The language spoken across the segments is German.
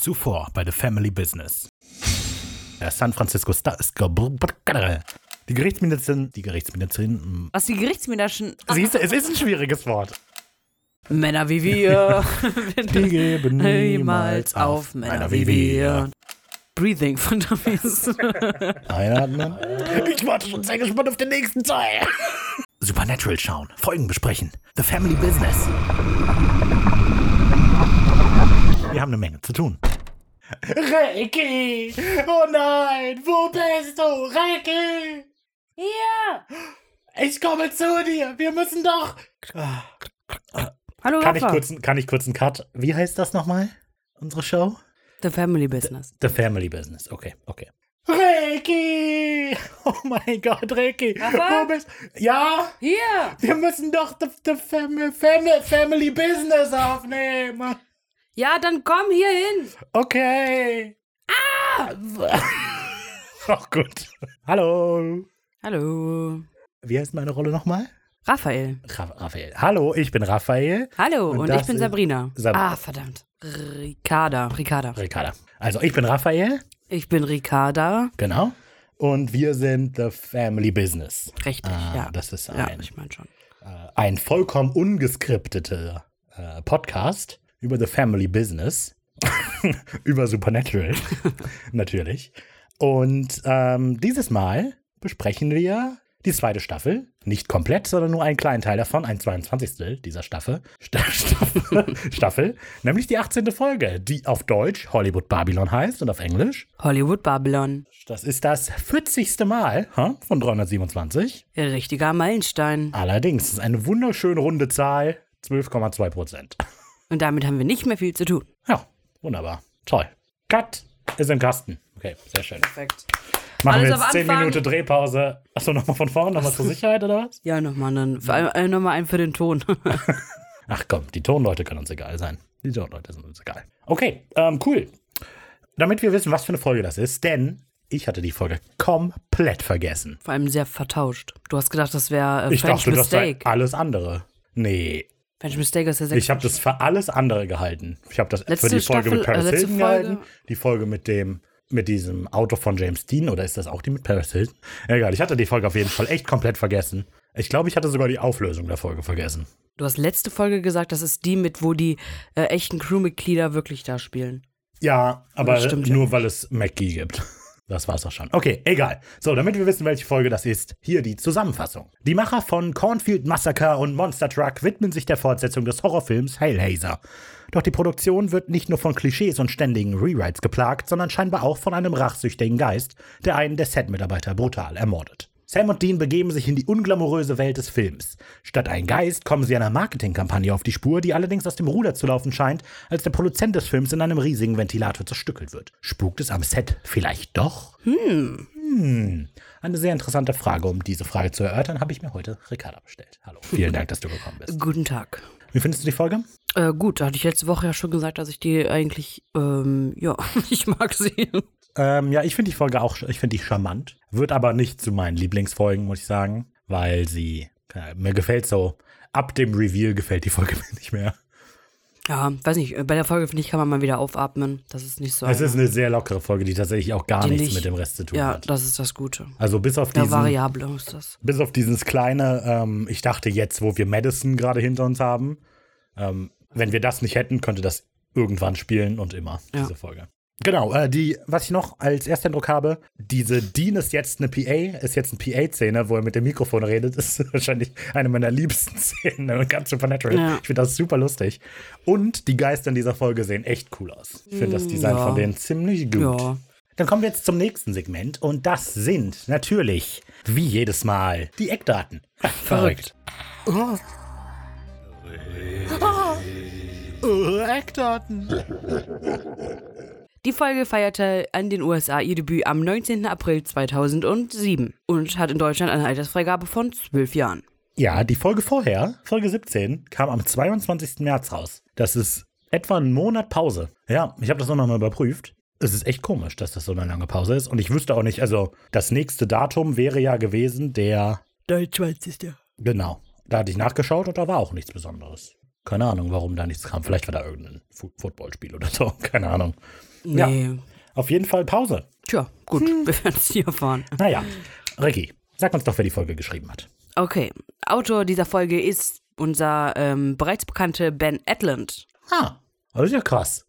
Zuvor bei The Family Business. Der San Francisco Star. Die Gerichtsmedizinerin. Die Gerichtsmedizinerin. Was die Gerichtsmedizinerin. Siehst du, es ist ein schwieriges Wort. Männer wie wir. Die geben niemals auf. Männer wie wir. Breathing von Dummies. Einatmen. Ich warte schon sehr gespannt auf den nächsten Teil. Supernatural schauen, Folgen besprechen. The Family Business. Wir haben eine Menge zu tun. Reiki! Oh nein! Wo bist du? Reiki! Hier! Ich komme zu dir! Wir müssen doch. Hallo, Kann ich, kurz, kann ich kurz einen Cut? Wie heißt das nochmal? Unsere Show? The Family Business. The Family Business. Okay, okay. Reiki! Oh mein Gott, Reiki! Rafa? Wo bist Ja? Hier! Wir müssen doch the, the family, family, family Business aufnehmen. Ja, dann komm hier hin. Okay. Ah! Ach gut. Hallo. Hallo. Wie heißt meine Rolle nochmal? Raphael. Ra Raphael. Hallo, ich bin Raphael. Hallo, Und und, ich bin Sabrina. Sab- ah, verdammt. Ricarda. Ricarda. Ricarda. Also, ich bin Raphael. Ich bin Ricarda. Genau. Und wir sind The Family Business. Richtig, Ah, ja. Das ist ja, ein, ich meine schon. ein vollkommen ungeskripteter äh, Podcast über The Family Business. über Supernatural. Natürlich. Und ähm, dieses Mal besprechen wir die zweite Staffel. Nicht komplett, sondern nur einen kleinen Teil davon, ein 22. dieser Staffel. Sta Staffel, Staffel. Nämlich die 18. Folge, die auf Deutsch Hollywood Babylon heißt und auf Englisch. Hollywood Babylon. Das ist das 40. Mal ha, von 327. Richtiger Meilenstein. Allerdings ist es eine wunderschön runde Zahl, 12,2 Prozent. Und damit haben wir nicht mehr viel zu tun. Ja, wunderbar. Toll. Cut ist im Kasten. Okay, sehr schön. Perfekt. Machen Alles wir jetzt 10 Anfang. Minuten Drehpause. Achso, nochmal von vorne, nochmal zur Sicherheit oder was? Ja, nochmal einen, äh, noch mal einen für den Ton. Ach komm, die Tonleute können uns egal sein. Die Tonleute sind uns egal. Okay, ähm, cool. Damit wir wissen, was für eine Folge das ist, denn ich hatte die Folge komplett vergessen. Vor allem sehr vertauscht. Du hast gedacht, das wäre äh, Ich French dachte, das sei Mistake. alles andere. Nee, French Mistake ist der Ich habe das für alles andere gehalten. Ich habe das Letzte für die Folge mit Staffel, Paris äh, Hilton Folge. gehalten, die Folge mit dem mit diesem Auto von James Dean oder ist das auch die mit Paris Hilton? Egal, ich hatte die Folge auf jeden Fall echt komplett vergessen. Ich glaube, ich hatte sogar die Auflösung der Folge vergessen. Du hast letzte Folge gesagt, das ist die mit, wo die äh, echten Crewmitglieder wirklich da spielen. Ja, aber ja nur nicht. weil es McGee gibt. Das war's auch schon. Okay, egal. So, damit wir wissen, welche Folge das ist, hier die Zusammenfassung. Die Macher von Cornfield Massacre und Monster Truck widmen sich der Fortsetzung des Horrorfilms Hellhazer. Doch die Produktion wird nicht nur von Klischees und ständigen Rewrites geplagt, sondern scheinbar auch von einem rachsüchtigen Geist, der einen der Set-Mitarbeiter brutal ermordet. Sam und Dean begeben sich in die unglamouröse Welt des Films. Statt ein Geist kommen sie einer Marketingkampagne auf die Spur, die allerdings aus dem Ruder zu laufen scheint, als der Produzent des Films in einem riesigen Ventilator zerstückelt wird. Spukt es am Set vielleicht doch? Hm. Eine sehr interessante Frage. Um diese Frage zu erörtern, habe ich mir heute Ricarda bestellt. Hallo. Vielen Dank, dass du gekommen bist. Guten Tag. Wie findest du die Folge? Äh, gut, da hatte ich letzte Woche ja schon gesagt, dass ich die eigentlich, ähm, ja, ich mag sie. Ähm, ja, ich finde die Folge auch, ich finde die charmant. Wird aber nicht zu meinen Lieblingsfolgen, muss ich sagen, weil sie, äh, mir gefällt so, ab dem Reveal gefällt die Folge mir nicht mehr. Ja, weiß nicht, äh, bei der Folge, finde ich, kann man mal wieder aufatmen. Das ist nicht so. Es ist eine sehr lockere Folge, die tatsächlich auch gar nichts nicht- mit dem Rest zu tun ja, hat. das ist das Gute. Also bis auf Ja, diesen, variable ist das. bis auf dieses kleine, ähm, ich dachte jetzt, wo wir Madison gerade hinter uns haben, ähm, wenn wir das nicht hätten, könnte das irgendwann spielen und immer, Ja. diese Folge. Genau, äh, die, was ich noch als Ersteindruck habe, diese Dean ist jetzt eine PA, ist jetzt eine PA-Szene, wo er mit dem Mikrofon redet, ist wahrscheinlich eine meiner liebsten Szenen in ganz Supernatural. Ja. Ich finde das super lustig. Und die Geister in dieser Folge sehen echt cool aus. Ich finde das Design Mm, ja. von denen ziemlich gut. Ja. Dann kommen wir jetzt zum nächsten Segment und das sind natürlich, wie jedes Mal, die Eckdaten. Verrückt. Oh, Eckdaten. Die Folge feierte an den USA ihr Debüt am 19. April 2007 und hat in Deutschland eine Altersfreigabe von 12 Jahren. Ja, die Folge vorher, Folge 17, kam am 22. März raus. Das ist etwa ein Monat Pause. Ja, ich habe das auch nochmal überprüft. Es ist echt komisch, dass das so eine lange Pause ist. Und ich wüsste auch nicht, also das nächste Datum wäre ja gewesen der, 23. genau, da hatte ich nachgeschaut und da war auch nichts Besonderes. Keine Ahnung, warum da nichts kam. Vielleicht war da irgendein Footballspiel oder so. Keine Ahnung. Nee. Auf jeden Fall Pause. Tja, gut, wir werden es hier erfahren. Naja, Ricky, sag uns doch, wer die Folge geschrieben hat. Okay, Autor dieser Folge ist unser ähm, bereits bekannte Ben Edlund. Ah, das ist ja krass.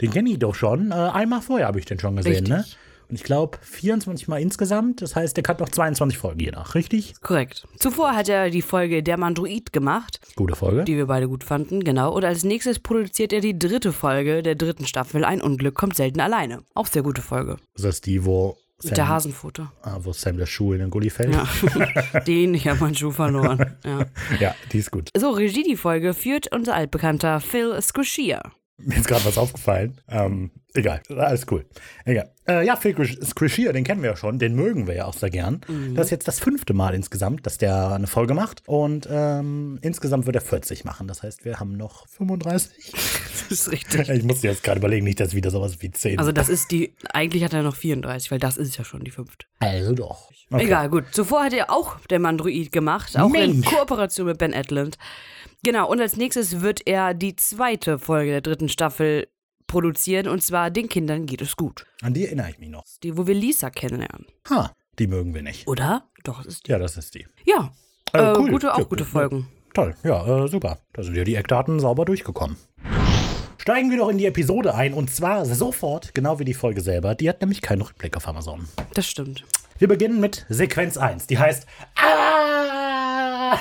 Den kenne ich doch schon. Äh, einmal vorher habe ich den schon gesehen, ne? Richtig. Und ich glaube 24 Mal insgesamt. Das heißt, der hat noch 22 Folgen je nach, richtig? Korrekt. Zuvor hat er die Folge Der Mandroid gemacht, Gute Folge. die wir beide gut fanden, genau. Und als nächstes produziert er die dritte Folge der dritten Staffel Ein Unglück kommt selten alleine. Auch sehr gute Folge. Das ist die, wo Mit der Sam, Hasenfoto. ah, wo Sam der Schuh in den Gully fällt. Ja. den, ich habe meinen Schuh verloren. Ja. ja, die ist gut. So, Regie die Folge führt unser altbekannter Phil Squishier. Mir ist gerade was aufgefallen. Ähm, egal, alles cool. Egal. Äh, ja, Phil Scrishier, den kennen wir ja schon, den mögen wir ja auch sehr gern. Das ist jetzt das fünfte Mal insgesamt, dass der eine Folge macht. Und ähm, insgesamt wird er 40 machen. Das heißt, wir haben noch 35. Das ist richtig. Ich musste jetzt gerade überlegen, nicht, dass wieder sowas wie 10. Also das ist die, eigentlich hat er noch 34, weil das ist ja schon die fünfte. Also doch. Okay. Egal, gut. Zuvor hat er auch der Mandroid gemacht, auch in Mensch. Kooperation mit Ben Edlund. Genau, und als nächstes wird er die zweite Folge der dritten Staffel produzieren, und zwar Den Kindern geht es gut. An die erinnere ich mich noch. Die, wo wir Lisa kennenlernen. Ha, die mögen wir nicht. Oder? Doch, das ist die. Ja, das ist die. Ja, Äh, äh, cool. gute, auch Ja, gute. Folgen. Toll, ja, äh, super. Da sind ja die Eckdaten sauber durchgekommen. Steigen wir doch in die Episode ein und zwar sofort, genau wie die Folge selber. Die hat nämlich keinen Rückblick auf Amazon. Das stimmt. Wir beginnen mit Sequenz 1, die heißt ah,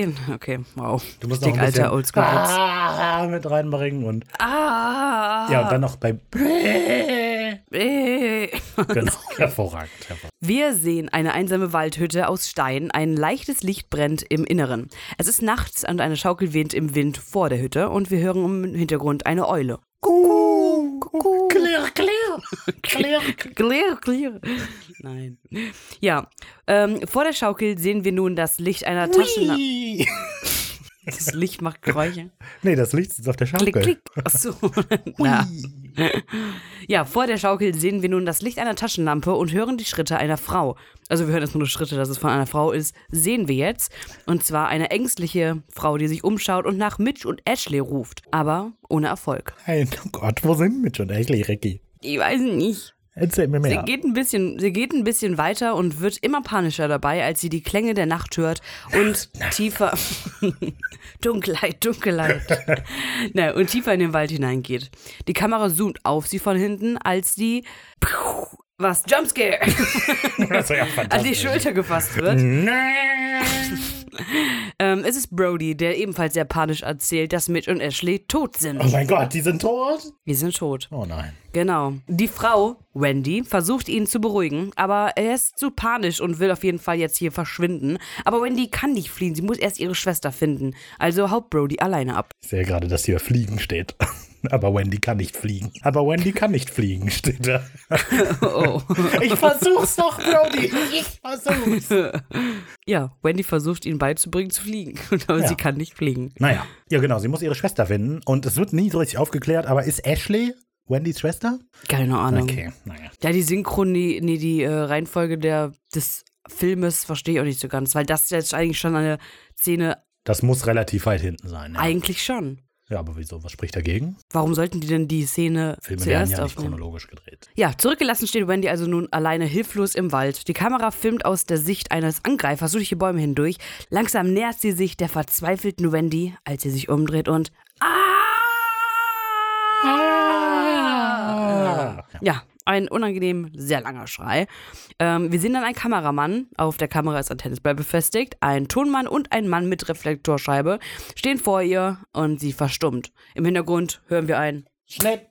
Ben! Okay, wow. Du musst Richtig noch ein bisschen alter oldschool ah, mit reinbringen und Ah! ja, und dann noch bei. Genau, hervorragend. hervorragend. Wir sehen eine einsame Waldhütte aus Stein. Ein leichtes Licht brennt im Inneren. Es ist nachts und eine Schaukel weht im Wind vor der Hütte und wir hören im Hintergrund eine Eule. Kuckuck, Klirr, klirr, klirr. Clear, clear. Nein. Ja, ähm, vor der Schaukel sehen wir nun das Licht einer Taschenlampe. Das Licht macht Geräusche. Nee, das Licht ist auf der Schaukel. Klick, klick. Achso. Na. Ja, vor der Schaukel sehen wir nun das Licht einer Taschenlampe und hören die Schritte einer Frau. Also wir hören jetzt nur Schritte, dass es von einer Frau ist, sehen wir jetzt. Und zwar eine ängstliche Frau, die sich umschaut und nach Mitch und Ashley ruft. Aber ohne Erfolg. Hey, oh Gott, wo sind Mitch und Ashley, Ricky? Ich weiß nicht. Erzähl mir Sie mehr. geht, ein bisschen, sie geht ein bisschen weiter und wird immer panischer dabei, als sie die Klänge der Nacht hört und tiefer. Dunkelheit, Dunkelheit. Na, und tiefer in den Wald hineingeht. Die Kamera zoomt auf sie von hinten, als die. Was? Jumpscare! Das ja an die. Schulter gefasst wird. Nein. Ähm, es ist Brody, der ebenfalls sehr panisch erzählt, dass Mitch und Ashley tot sind. Oh mein Gott, die sind tot? Wir sind tot. Oh nein. Genau. Die Frau, Wendy, versucht ihn zu beruhigen, aber er ist zu panisch und will auf jeden Fall jetzt hier verschwinden. Aber Wendy kann nicht fliehen, sie muss erst ihre Schwester finden. Also haut Brody alleine ab. Ich sehe gerade, dass hier Fliegen steht. Aber Wendy kann nicht fliegen. Aber Wendy kann nicht fliegen, steht da. Oh. Ich versuch's doch, Brody. Ich versuch's. ja, Wendy versucht ihn beizubringen zu fliegen, aber Ja. sie kann nicht fliegen. Naja, ja genau, sie muss ihre Schwester finden. Und es wird nie so richtig aufgeklärt, aber ist Ashley Wendys Schwester? Keine Ahnung. Okay, naja. Ja, die Synchron, die, nee, die äh, Reihenfolge der, des Filmes verstehe ich auch nicht so ganz, weil das jetzt eigentlich schon eine Szene, Das muss relativ weit hinten sein. Ja, eigentlich schon. Ja aber wieso? Was spricht dagegen? Warum sollten die denn die Szene Filme werden zuerst ja nicht aufnehmen? chronologisch gedreht. Ja, zurückgelassen steht Wendy also nun alleine hilflos im Wald. Die Kamera filmt aus der Sicht eines Angreifers durch die Bäume hindurch. Langsam nähert sie sich der verzweifelten Wendy, als sie sich umdreht und Ah! Ja, ein unangenehm sehr langer Schrei. Ähm, wir sehen dann einen Kameramann, auf der Kamera ist ein Tennisball befestigt, ein Tonmann und ein Mann mit Reflektorscheibe stehen vor ihr und sie verstummt. Im Hintergrund hören wir ein Schnitt.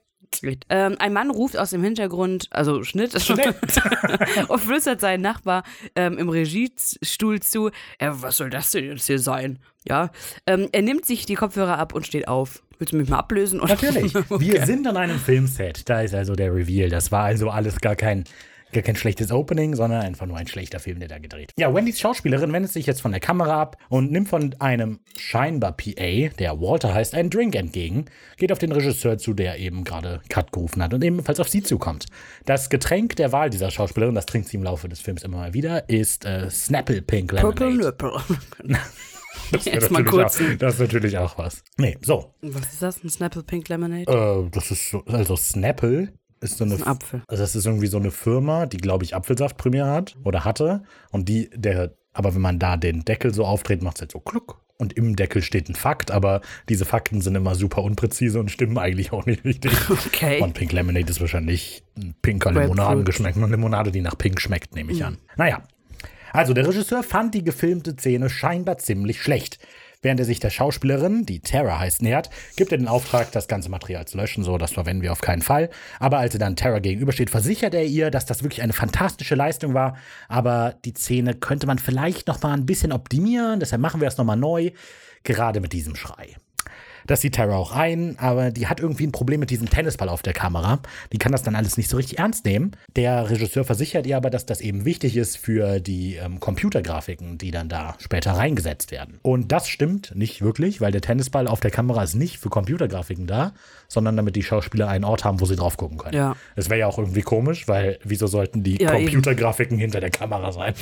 Ähm, ein Mann ruft aus dem Hintergrund, also Schnitt, Schnitt. und flüstert seinen Nachbar ähm, im Regiestuhl zu, äh, was soll das denn jetzt hier sein? Ja, ähm, er nimmt sich die Kopfhörer ab und steht auf. Willst du mich mal ablösen? Oder? Natürlich. Wir sind an einem Filmset. Da ist also der Reveal. Das war also alles gar kein, gar kein schlechtes Opening, sondern einfach nur ein schlechter Film, der da gedreht. Ja, Wendys Schauspielerin wendet sich jetzt von der Kamera ab und nimmt von einem scheinbar PA, der Walter heißt, einen Drink entgegen, geht auf den Regisseur zu, der eben gerade Cut gerufen hat und ebenfalls auf sie zukommt. Das Getränk der Wahl dieser Schauspielerin, das trinkt sie im Laufe des Films immer mal wieder, ist äh, Snapple Pink Lemonade. Das Jetzt mal kurz auch- das ist natürlich auch was. Nee, so. Was ist das? Ein Snapple Pink Lemonade? Äh, das ist so, also Snapple ist so eine. ein Apfel. Also das ist irgendwie so eine Firma, die, glaube ich, Apfelsaft primär hat oder hatte. Und die, der, aber wenn man da den Deckel so aufdreht, macht es halt so kluck. Und im Deckel steht ein Fakt, aber diese Fakten sind immer super unpräzise und stimmen eigentlich auch nicht richtig. Okay. Und Pink Lemonade ist wahrscheinlich ein pinker. Limonadengeschmack. Eine Limonade, die nach Pink schmeckt, nehme ich an. Naja. Also der Regisseur fand die gefilmte Szene scheinbar ziemlich schlecht. Während er sich der Schauspielerin, die Tara heißt, nähert, gibt er den Auftrag, das ganze Material zu löschen. So, das verwenden wir auf keinen Fall. Aber als er dann Tara gegenübersteht, versichert er ihr, dass das wirklich eine fantastische Leistung war. Aber die Szene könnte man vielleicht noch mal ein bisschen optimieren. Deshalb machen wir es noch mal neu. Gerade mit diesem Schrei. Das sieht Tara auch ein, aber die hat irgendwie ein Problem mit diesem Tennisball auf der Kamera. Die kann das dann alles nicht so richtig ernst nehmen. Der Regisseur versichert ihr aber, dass das eben wichtig ist für die ähm, Computergrafiken, die dann da später reingesetzt werden. Und das stimmt nicht wirklich, weil der Tennisball auf der Kamera ist nicht für Computergrafiken da, sondern damit die Schauspieler einen Ort haben, wo sie drauf gucken können. Ja. Das wäre ja auch irgendwie komisch, weil wieso sollten die Ja, eben. Computergrafiken hinter der Kamera sein?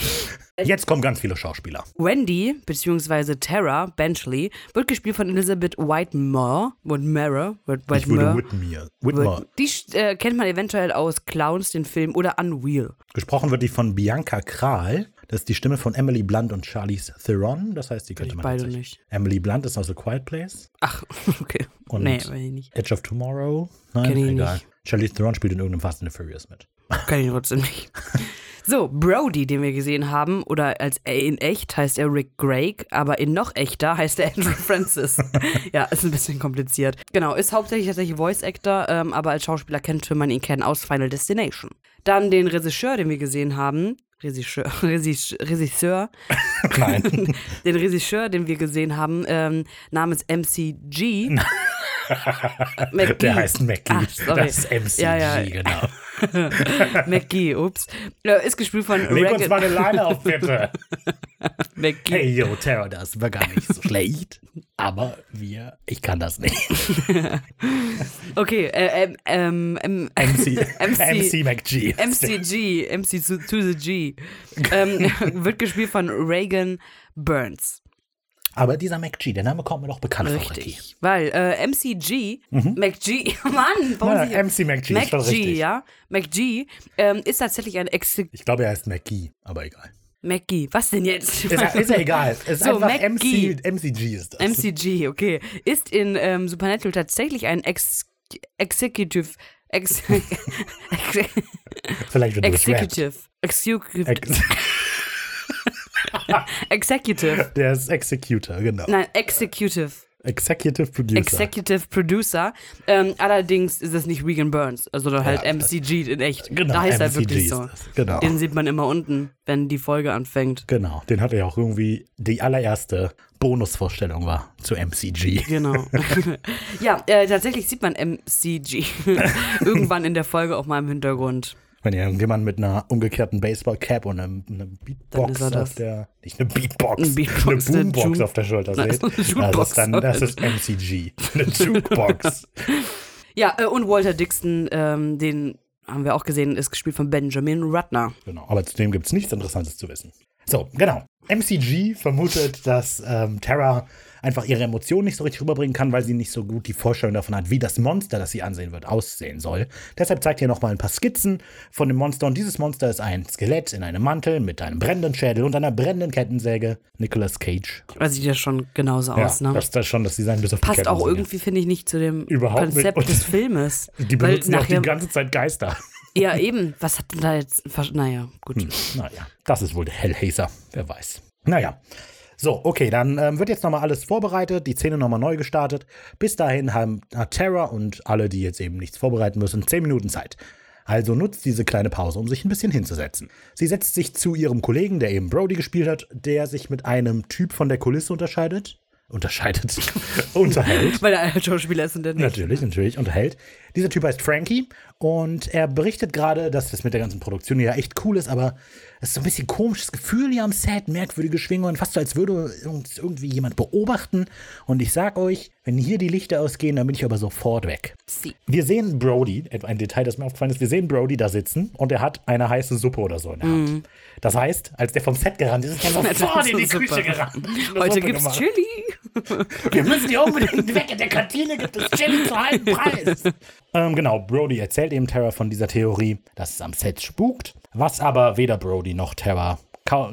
Jetzt kommen ganz viele Schauspieler. Wendy, beziehungsweise Tara Benchley, wird gespielt von Elizabeth Whitmore. Whitmore. Whit- Ich würde Whitmore. Whitmere. Whitmore. Die äh, kennt man eventuell aus Clowns, den Film, oder Unreal. Gesprochen wird die von Bianca Kral. Das ist die Stimme von Emily Blunt und Charlize Theron. Das heißt, die könnte ich man beide nicht. Emily Blunt ist aus A Quiet Place. Ach, okay. Und nee, weiß ich nicht. Edge of Tomorrow. Nein, egal. nicht. Charlize Theron spielt in irgendeinem Fast and the Furious mit. Kann ich trotzdem nicht. So, Brody, den wir gesehen haben, oder als in echt heißt er Rick Gregg, aber in noch echter heißt er Andrew Francis. ja, ist ein bisschen kompliziert. Genau, ist hauptsächlich tatsächlich Voice Actor, ähm, aber als Schauspieler könnte man ihn kennen aus Final Destination. Dann den Regisseur, den wir gesehen haben. Regisseur, Regisseur, Nein. den Regisseur, den wir gesehen haben, ähm, namens MCG. McGee. Der heißt Mackie. Ach, sorry. Das ist MCG, Ja, ja. genau. McGee, ups. Ist gespielt von Leg uns Regan- mal eine Leine auf, bitte. McGee. Hey, yo, Terror, das war gar nicht so schlecht. Aber wir, ich kann das nicht. Okay, äh, ähm, ähm, ähm, MC, MC MC McG. MCG, MC to, to the G, ähm, wird gespielt von Reagan Burns. Aber dieser McG, der Name kommt mir doch bekannt vor. Richtig. Weil äh, MCG, McG, Mann, warum Ja, MC McG ist schon richtig. ja, McG ähm, ist tatsächlich ein Ex Ich glaube, er heißt McGee, aber egal. McGee. Was denn jetzt? Ist, ja- ist ja egal. Ist So, einfach McGee. MC, MCG ist das. MCG, okay. Ist in ähm, Supernatural tatsächlich ein Ex Executive. Ex Vielleicht Rap. Executive. Executive. Ex Executive. der ist Executor, genau. Nein, Executive. Executive Producer. Executive Producer. Ähm, allerdings ist es nicht Regan Burns, also halt Ja, MCG in echt. Genau, da heißt er MCG wirklich ist so. genau. Den sieht man immer unten, wenn die Folge anfängt. Genau, den hat er ja auch irgendwie die allererste Bonusvorstellung war zu MCG. Genau. ja, äh, tatsächlich sieht man MCG irgendwann in der Folge auch mal im Hintergrund. Wenn irgendjemand mit einer umgekehrten Baseballcap und einer, einer Dann Beatbox auf der, nicht eine Beatbox, Eine Beatbox, eine Boombox Ju- auf der Schulter seht, das ist dann, das ist MCG. Eine Jukebox. Ja, äh, und Walter Dixon, ähm, den haben wir auch gesehen, ist gespielt von Benjamin Rudner. Genau, aber zu dem gibt es nichts Interessantes zu wissen. So, genau. MCG vermutet, dass ähm, Terra einfach ihre Emotionen nicht so richtig rüberbringen kann, weil sie nicht so gut die Vorstellung davon hat, wie das Monster, das sie ansehen wird, aussehen soll. Deshalb zeigt ihr nochmal ein paar Skizzen von dem Monster. Und dieses Monster ist ein Skelett in einem Mantel mit einem brennenden Schädel und einer brennenden Kettensäge. Nicolas Cage. Das sieht ja schon genauso Ja, aus, ne? das ist das schon das Design bis auf die Passt auch irgendwie, finde ich, nicht zu dem Überhaupt nicht. Konzept Und- des Filmes. Die benutzen ja auch die ganze Zeit Geister. ja, eben. Was hat denn da jetzt. Naja, gut. Naja, das ist wohl der Hellhazer, wer weiß. Naja. So, okay, dann ähm, wird jetzt nochmal alles vorbereitet, die Szene nochmal neu gestartet. Bis dahin haben hat Terra und alle, die jetzt eben nichts vorbereiten müssen, 10 Minuten Zeit. Also nutzt diese kleine Pause, um sich ein bisschen hinzusetzen. Sie setzt sich zu ihrem Kollegen, der eben Brody gespielt hat, der sich mit einem Typ von der Kulisse unterscheidet. unterscheidet, unterhält. Weil er ein Schauspieler ist und der nicht. Natürlich, natürlich, unterhält. Dieser Typ heißt Frankie und er berichtet gerade, dass das mit der ganzen Produktion ja echt cool ist, aber es ist so ein bisschen komisches Gefühl hier am Set, merkwürdige Schwingungen, fast so, als würde uns irgendwie jemand beobachten. Und ich sag euch, wenn hier die Lichter ausgehen, dann bin ich aber sofort weg. Sie. Wir sehen Brody, ein Detail, das mir aufgefallen ist, wir sehen Brody da sitzen und er hat eine heiße Suppe oder so in der Hand. Das heißt, als der vom Set gerannt ist, ist er sofort in die. Küche gerannt. Heute gibt's gemacht. Chili. Wir müssen hier unbedingt weg. In der Kantine gibt es Chili zu halbem Preis. ähm, genau, Brody erzählt eben Terra von dieser Theorie, dass es am Set spukt, was aber weder Brody noch Terra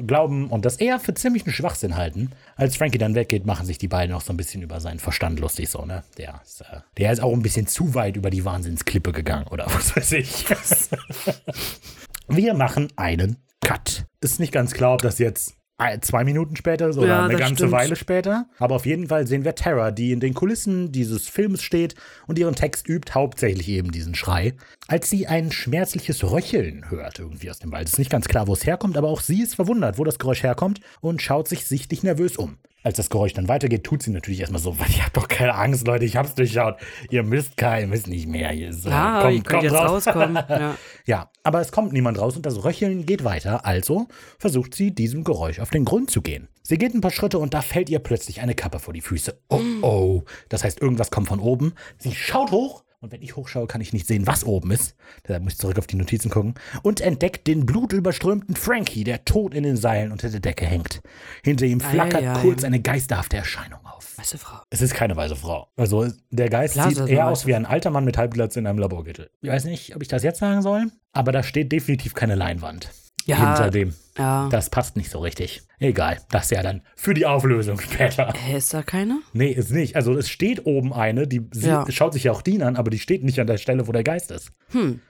glauben und das eher für ziemlichen Schwachsinn halten. Als Frankie dann weggeht, machen sich die beiden noch so ein bisschen über seinen Verstand lustig, so, ne? Der ist, äh, der ist auch ein bisschen zu weit über die Wahnsinnsklippe gegangen, oder was weiß ich. Wir machen einen Cut. Ist nicht ganz klar, ob das jetzt zwei Minuten später oder Ja, eine ganze stimmt. Weile später. Aber auf jeden Fall sehen wir Tara, die in den Kulissen dieses Films steht und ihren Text übt, hauptsächlich eben diesen Schrei, als sie ein schmerzliches Röcheln hört irgendwie aus dem Wald. Es ist nicht ganz klar, wo es herkommt, aber auch sie ist verwundert, wo das Geräusch herkommt und schaut sich sichtlich nervös um. Als das Geräusch dann weitergeht, tut sie natürlich erstmal so, weil ich hab doch keine Angst, Leute, ich hab's durchschaut. Ihr müsst kein, müsst nicht mehr. Hier äh, Ja, kommt- ich könnte kommt jetzt raus. rauskommen. Ja. Ja, aber es kommt niemand raus und das Röcheln geht weiter, also versucht sie, diesem Geräusch auf den Grund zu gehen. Sie geht ein paar Schritte und da fällt ihr plötzlich eine Kappe vor die Füße. Oh oh, das heißt, irgendwas kommt von oben. Sie schaut hoch und wenn ich hochschaue, kann ich nicht sehen, was oben ist. Deshalb muss ich zurück auf die Notizen gucken. Und entdeckt den blutüberströmten Frankie, der tot in den Seilen unter der Decke hängt. Hinter ihm flackert Eieiei. kurz eine geisterhafte Erscheinung auf. Weiße Frau. Es ist keine weiße Frau. Also der Geist Klar, sieht eher aus wie ein alter Mann mit Halbglatze in einem Laborgürtel. Ich weiß nicht, ob ich das jetzt sagen soll, aber da steht definitiv keine Leinwand Ja. hinter dem. Ja. Das passt nicht so richtig. Egal, das ja dann für die Auflösung später. Hä, ist da keine? Nee, ist nicht. Also es steht oben eine, die Ja. schaut sich ja auch die an, aber die steht nicht an der Stelle, wo der Geist ist. Hm.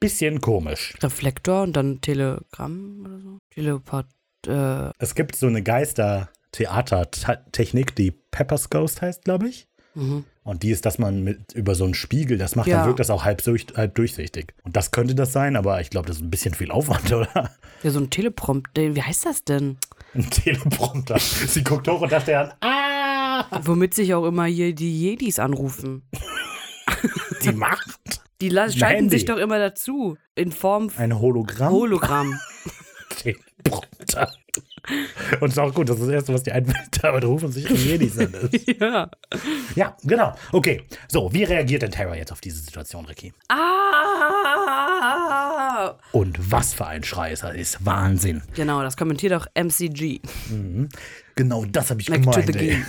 Bisschen komisch. Reflektor und dann Telegramm oder so? Teleport. Äh, Es gibt so eine Geister-Theater-Technik, die Pepper's Ghost heißt, glaube ich. Mhm. Und die ist, dass man mit über so einen Spiegel das macht, Ja. dann wirkt das auch halb, durch, halb durchsichtig. Und das könnte das sein, aber ich glaube, das ist ein bisschen viel Aufwand, oder? ja, so ein Teleprompt. Wie heißt das denn? Ein Teleprompter. Sie guckt hoch und da steht dann, ah, Womit sich auch immer hier die Jedis anrufen. die Macht. Die schalten sich doch immer dazu. In Form von Ein Hologramm. Hologramm. Teleprompter. Und es ist auch gut, das ist das Erste, was die einfällt, damit rufen sich die Jedis an. ja. Ja, genau. Okay, so, wie reagiert denn Terra jetzt auf diese Situation, Ricky? Ah! Und was für ein Schrei ist das? Ist Wahnsinn. Genau, das kommentiert auch MCG. Genau das habe ich Back to gemeint. the ey. game.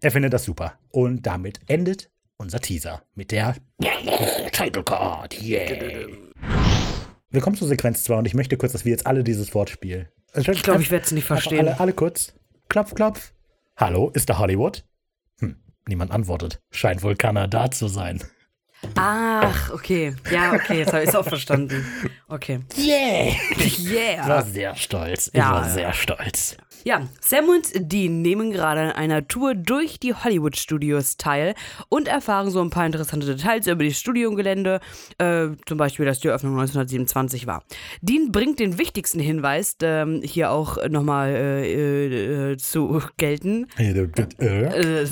Er findet das super. Und damit endet unser Teaser mit der Title Card. Yeah. Wir kommen zur Sequenz 2 und ich möchte kurz, dass wir jetzt alle dieses Wort spielen. Ich glaube, ich werde es nicht verstehen. Alle, alle kurz. Klopf, klopf. Hallo, ist da Hollywood? Hm, niemand antwortet. Scheint wohl Kanada zu sein. Ach, okay. Ja, okay, jetzt habe ich es auch verstanden. Okay. Yeah! Ich war Yeah. sehr stolz. Ich Ja, war ja. sehr stolz. Ja, Sam und Dean nehmen gerade an einer Tour durch die Hollywood Studios teil und erfahren so ein paar interessante Details über die Studiogelände, äh, zum Beispiel, dass die Eröffnung 1927 war. Dean bringt den wichtigsten Hinweis ähm, hier auch nochmal äh, äh, zu gelten. Äh, Äh,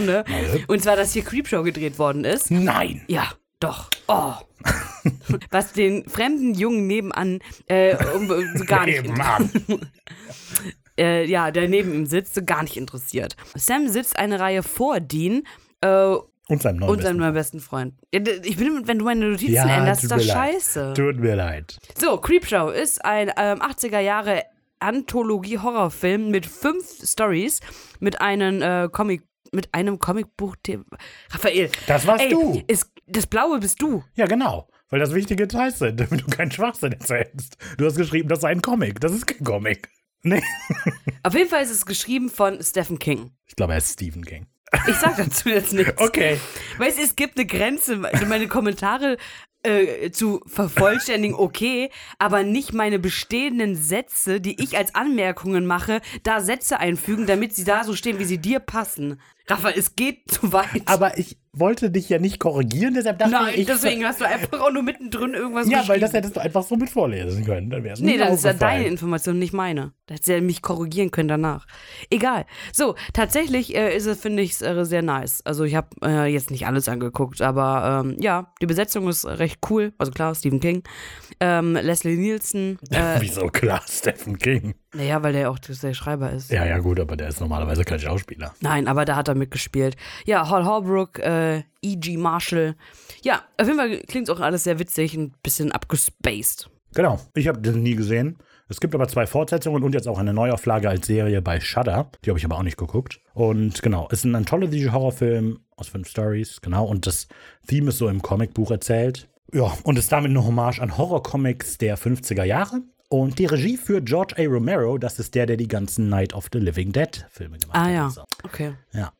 ne? Und zwar, dass hier Creepshow gedreht worden ist. Nein! Ja, doch. Oh. Was den fremden Jungen nebenan äh, um, so gar nicht Nebenan. äh, ja, der neben ihm sitzt, so gar nicht interessiert. Sam sitzt eine Reihe vor Dean äh, Und seinem neuen und seinem besten. neuen besten Freund. Ich bin, wenn du meine Notizen Ja, änderst, ist das scheiße. Tut mir leid. So, Creepshow ist ein ähm, 80er Jahre Anthologie-Horrorfilm mit fünf Stories, mit einem äh, Comic, mit einem Comicbuch. Raphael. Das warst ey, du. Ist, das Blaue bist du. Ja, genau. Weil das wichtige Details sind, damit du keinen Schwachsinn erzählst. Du hast geschrieben, das sei ein Comic. Das ist kein Comic. Nee. Auf jeden Fall ist es geschrieben von Stephen King. Ich glaube, er ist Stephen King. Ich sag dazu jetzt nichts. Okay. Weißt du, es gibt eine Grenze, meine Kommentare äh, zu vervollständigen, okay, aber nicht meine bestehenden Sätze, die ich als Anmerkungen mache, da Sätze einfügen, damit sie da so stehen, wie sie dir passen. Raphael, es geht zu weit. Aber ich, wollte dich ja nicht korrigieren, deshalb dachte Nein, ich. deswegen hast du einfach auch nur mittendrin irgendwas Ja, weil das hättest du einfach so mit vorlesen können. Dann wär's Nee, das ist ja deine Information, nicht meine. Da hättest du ja mich korrigieren können danach. Egal. So, tatsächlich äh, ist es, finde ich, äh, sehr nice. Also ich habe äh, jetzt nicht alles angeguckt, aber ähm, ja, die Besetzung ist recht cool. Also klar, Stephen King. Ähm, Leslie Nielsen. Äh, Wieso klar, Stephen King? Naja, weil der auch der Schreiber ist. Ja, ja, gut, aber der ist normalerweise kein Schauspieler. Nein, aber da hat er mitgespielt. Ja, Hall Holbrook, äh, E.G. Marshall. Ja, auf jeden Fall klingt auch alles sehr witzig, ein bisschen abgespaced. Genau, ich habe den nie gesehen. Es gibt aber zwei Fortsetzungen und jetzt auch eine Neuauflage als Serie bei Shudder. Die habe ich aber auch nicht geguckt. Und genau, es ist ein Anthology-Horrorfilm aus fünf Stories, genau. Und das Theme ist so im Comicbuch erzählt. Ja, und ist damit eine Hommage an Horrorcomics der 50er Jahre. Und die Regie führt George A. Romero, das ist der, der die ganzen Night of the Living Dead Filme gemacht Ah hat. ja, und so. okay. Ja.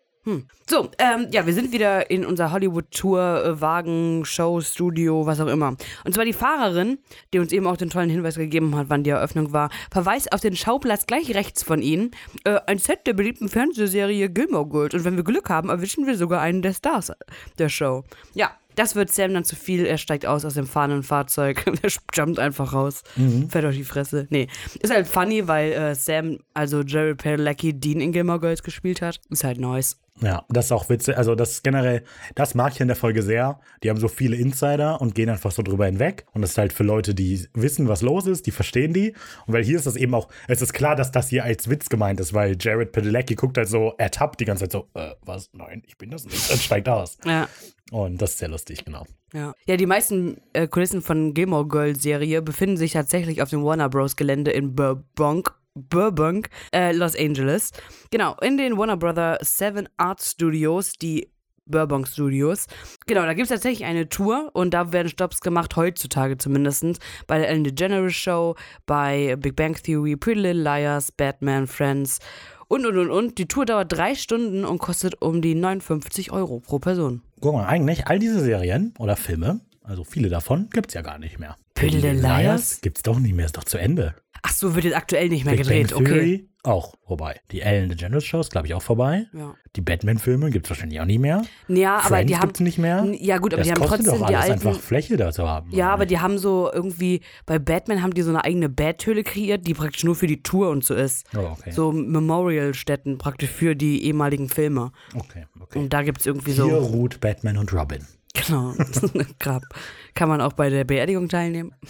So, ähm, ja, wir sind wieder in unserer Hollywood-Tour, Wagen, Show, Studio, was auch immer. Und zwar die Fahrerin, die uns eben auch den tollen Hinweis gegeben hat, wann die Eröffnung war, verweist auf den Schauplatz gleich rechts von ihnen. Äh, ein Set der beliebten Fernsehserie Gilmore Girls. Und wenn wir Glück haben, erwischen wir sogar einen der Stars der Show. Ja, das wird Sam dann zu viel. Er steigt aus aus dem fahrenden Fahrzeug. er jumpt einfach raus. Fällt auf die Fresse. Nee. Ist halt funny, weil äh, Sam, also Jared Padalecki, Dean in Gilmore Girls gespielt hat. Ist halt nice. Ja, das ist auch witzig. Also, das ist generell, das mag ich in der Folge sehr. Die haben so viele Insider und gehen einfach so drüber hinweg. Und das ist halt für Leute, die wissen, was los ist, die verstehen die. Und weil hier ist das eben auch, es ist klar, dass das hier als Witz gemeint ist, weil Jared Padalecki guckt halt so, ertappt die ganze Zeit so, äh, was? Nein, ich bin das nicht. Und steigt aus. Ja. Und das ist sehr lustig, genau. Ja. ja, die meisten äh, Kulissen von Gilmore Girls Serie befinden sich tatsächlich auf dem Warner Bros. Gelände in Burbank. Burbank, äh, Los Angeles. Genau, in den Warner Brother Seven Art Studios, die Burbank Studios. Genau, da gibt es tatsächlich eine Tour und da werden Stops gemacht, heutzutage zumindest, bei der Ellen DeGeneres Show, bei Big Bang Theory, Pretty Little Liars, Batman, Friends und, und, und, und. Die Tour dauert drei Stunden und kostet um die 59 Euro pro Person. Guck mal, eigentlich all diese Serien oder Filme, also viele davon, gibt's ja gar nicht mehr. Pretty Little Liars? Gibt's doch nicht mehr, ist doch zu Ende. Ach so, wird jetzt aktuell nicht mehr Big gedreht, Bang okay. Theory auch vorbei. Die Ellen DeGeneres Show ist, glaube ich, auch vorbei. Ja. Die Batman-Filme gibt es wahrscheinlich auch nicht mehr. Ja, aber Friends die haben. nicht mehr. Ja, gut, aber das die haben trotzdem doch die alles alten. einfach Fläche da zu haben. Ja, aber die haben so irgendwie, bei Batman haben die so eine eigene Bathöhle kreiert, die praktisch nur für die Tour und so ist. Oh, okay. So Memorial-Stätten praktisch für die ehemaligen Filme. okay, okay. Und da gibt es irgendwie Hier so. ruht Batman und Robin. Genau, Grab. Kann man auch bei der Beerdigung teilnehmen?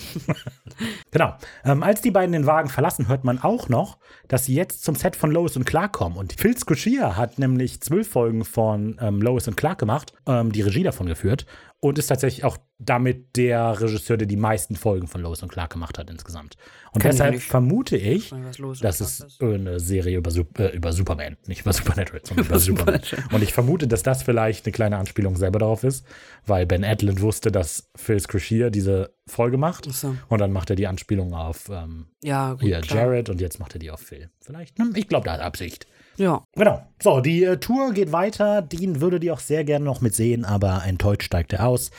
Genau. Ähm, als die beiden den Wagen verlassen, hört man auch noch, dass sie jetzt zum Set von Lois und Clark kommen. Und Phil Scotia hat nämlich zwölf Folgen von ähm, Lois und Clark gemacht, ähm, die Regie davon geführt und ist tatsächlich auch damit der Regisseur, der die meisten Folgen von Lois und Clark gemacht hat insgesamt. Und ich deshalb nicht. vermute ich, Was los das mit ist Clark ist. eine Serie über, äh, über Superman, nicht über Supernatural, sondern über Superman. Und ich vermute, dass das vielleicht eine kleine Anspielung selber darauf ist, weil Ben Adlin wusste, dass Phil Scotia diese Folge macht. Ach so. Und dann macht er die Anspielung auf ähm, Ja, gut. hier. Jared und jetzt macht er die auf Phil. Vielleicht, ne? ich glaube, da hat Absicht. Ja. Genau. So, die äh, Tour geht weiter. Dean würde die auch sehr gerne noch mitsehen, aber enttäuscht steigt er aus.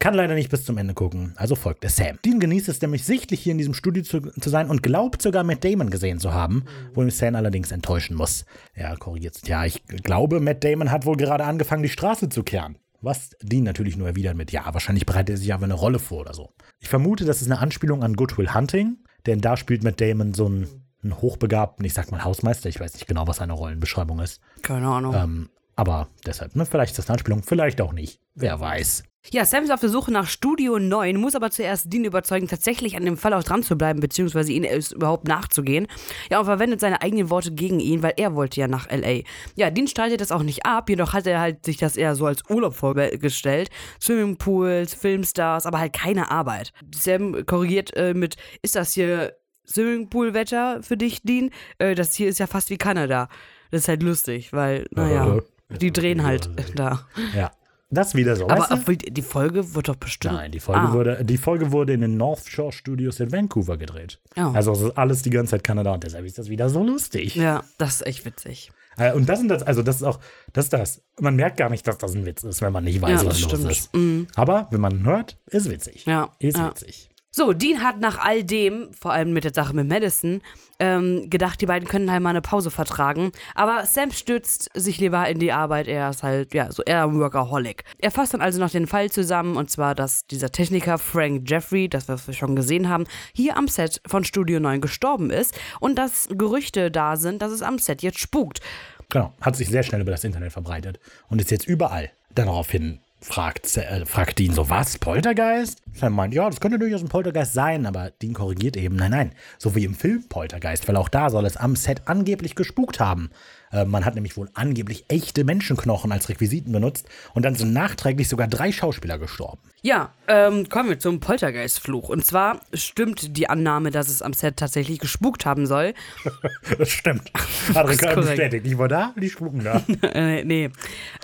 Kann leider nicht bis zum Ende gucken, also folgt er Sam. Dean genießt es nämlich sichtlich hier in diesem Studio zu, zu sein und glaubt sogar Matt Damon gesehen zu haben, wo ihm Sam allerdings enttäuschen muss. Er korrigiert sich. Ja, ich glaube, Matt Damon hat wohl gerade angefangen, die Straße zu kehren. Was Dean natürlich nur erwidert mit, ja, wahrscheinlich bereitet er sich aber eine Rolle vor oder so. Ich vermute, das ist eine Anspielung an Good Will Hunting, denn da spielt Matt Damon so einen, einen hochbegabten, ich sag mal Hausmeister, ich weiß nicht genau, was seine Rollenbeschreibung ist. Keine Ahnung. Ähm, aber deshalb, ne, vielleicht ist das eine Anspielung, vielleicht auch nicht. Wer weiß. Ja, Sam ist auf der Suche nach Studio 9, muss aber zuerst Dean überzeugen, tatsächlich an dem Fall auch dran zu bleiben, beziehungsweise ihn überhaupt nachzugehen. Ja, und verwendet seine eigenen Worte gegen ihn, weil er wollte ja nach L.A. Ja, Dean streitet das auch nicht ab, jedoch hat er halt sich das eher so als Urlaub vorgestellt. Swimmingpools, Filmstars, aber halt keine Arbeit. Sam korrigiert äh, mit, ist das hier Swimmingpool-Wetter für dich, Dean? Äh, das hier ist ja fast wie Kanada. Das ist halt lustig, weil, naja, Äh, die drehen halt da. Ja. Das wieder so. Aber weißt du? die Folge wird doch bestimmt. Nein, die Folge, Ah. wurde, die Folge wurde in den North Shore Studios in Vancouver gedreht. Oh. Also es ist alles die ganze Zeit Kanada und deshalb ist das wieder so lustig. Ja, das ist echt witzig. Äh, Und das sind das, also das ist auch, das ist das. Man merkt gar nicht, dass das ein Witz ist, wenn man nicht weiß, Ja, was das los stimmt. ist. Mhm. Aber wenn man hört, ist witzig. Ja, Ist ja. witzig. So, Dean hat nach all dem, vor allem mit der Sache mit Madison, ähm, gedacht, die beiden können halt mal eine Pause vertragen. Aber Sam stürzt sich lieber in die Arbeit. Er ist halt, ja, so eher ein Workaholic. Er fasst dann also noch den Fall zusammen, und zwar, dass dieser Techniker Frank Jeffrey, das wir schon gesehen haben, hier am Set von Studio 9 gestorben ist und dass Gerüchte da sind, dass es am Set jetzt spukt. Genau, hat sich sehr schnell über das Internet verbreitet und ist jetzt überall. Daraufhin fragt, äh, fragt Dean so, was, Poltergeist? Sam meint, ja, das könnte durchaus ein Poltergeist sein, aber Dean korrigiert eben, nein, nein, so wie im Film Poltergeist, weil auch da soll es am Set angeblich gespukt haben. Äh, man hat nämlich wohl angeblich echte Menschenknochen als Requisiten benutzt und dann sind nachträglich sogar drei Schauspieler gestorben. Ja, ähm, kommen wir zum Poltergeistfluch. Und zwar stimmt die Annahme, dass es am Set tatsächlich gespukt haben soll. das stimmt. Hat Ricardo bestätigt. Ich war da, die spuken da. äh, nee.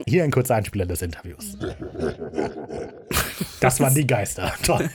Hier ein kurzer Einspieler des Interviews. Das waren die Geister. Toll.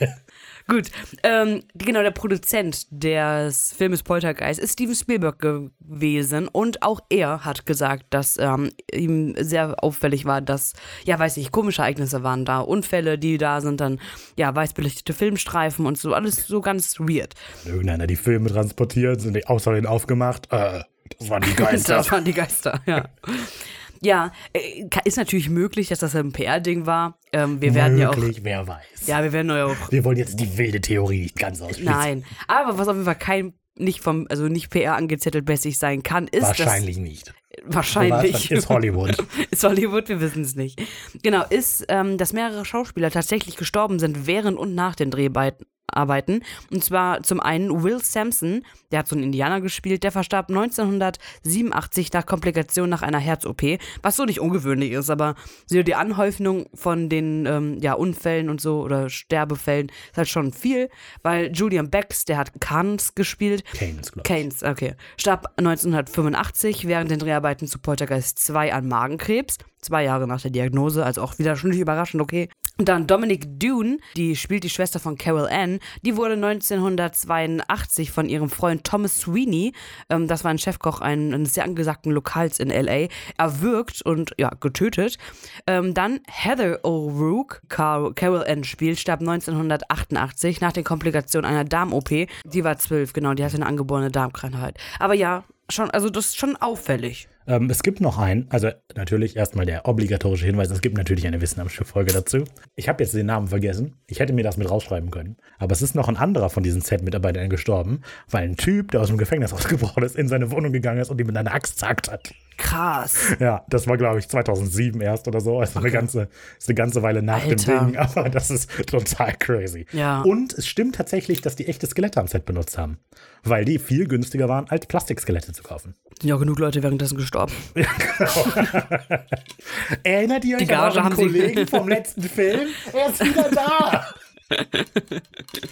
Gut, ähm, genau, der Produzent des Filmes Poltergeist ist Steven Spielberg gewesen und auch er hat gesagt, dass ähm, ihm sehr auffällig war, dass, ja, weiß ich, komische Ereignisse waren da, Unfälle, die da sind, dann, ja, weißbelichtete Filmstreifen und so, alles so ganz weird. Irgendeiner die Filme transportiert, sind die außerdem aufgemacht, äh, das waren die Geister. das waren die Geister, ja. Ja, äh, ist natürlich möglich, dass das ein PR-Ding war. Ähm, wir werden möglich, ja auch. wer weiß. Ja, wir werden ja auch. Wir wollen jetzt die wilde Theorie nicht ganz ausschließen. Nein, aber was auf jeden Fall kein nicht vom, also nicht PR angezettelt bessig sein kann, ist Wahrscheinlich das, nicht. Wahrscheinlich. Ist Hollywood. ist Hollywood, wir wissen es nicht. Genau, ist, ähm, dass mehrere Schauspieler tatsächlich gestorben sind während und nach den Dreharbeiten arbeiten. Und zwar zum einen Will Sampson, der hat so einen Indianer gespielt, der verstarb 1987 nach Komplikationen nach einer Herz-OP, was so nicht ungewöhnlich ist, aber so die Anhäufung von den ähm, ja, Unfällen und so oder Sterbefällen ist halt schon viel, weil Julian Becks, der hat Kans gespielt. Keynes, glaube ich. Keynes, okay. Starb 1985 während den Dreharbeiten zu Poltergeist 2 an Magenkrebs zwei Jahre nach der Diagnose, also auch wieder schon nicht überraschend, okay. Dann Dominic Dune, die spielt die Schwester von Carol Ann, die wurde 1982 von ihrem Freund Thomas Sweeney, ähm, das war ein Chefkoch eines sehr angesagten Lokals in L.A., erwürgt und ja, getötet. Ähm, dann Heather O'Rourke, Car Carol Ann spielt, starb 1988 nach den Komplikationen einer Darm-OP. Die war zwölf, genau, die hatte eine angeborene Darmkrankheit. Aber ja, schon, also das ist schon auffällig. Ähm, es gibt noch einen, also natürlich erstmal der obligatorische Hinweis, es gibt natürlich eine Wissenschaftsfolge dazu. Ich habe jetzt den Namen vergessen. Ich hätte mir das mit rausschreiben können. Aber es ist noch ein anderer von diesen Set-Mitarbeitern gestorben, weil ein Typ, der aus dem Gefängnis ausgebrochen ist, in seine Wohnung gegangen ist und ihm mit einer Axt zackt hat. Krass. Ja, das war, glaube ich, 2007 erst oder so. Also okay. eine ganze, ist eine ganze Weile nach Alter. dem Ding, aber das ist total crazy. Ja. Und es stimmt tatsächlich, dass die echte Skelette am Set benutzt haben, weil die viel günstiger waren, als Plastikskelette zu kaufen. Sind ja genug Leute währenddessen gestorben. Ja, genau. Erinnert ihr euch die an den Kollegen vom letzten Film? Er ist wieder da.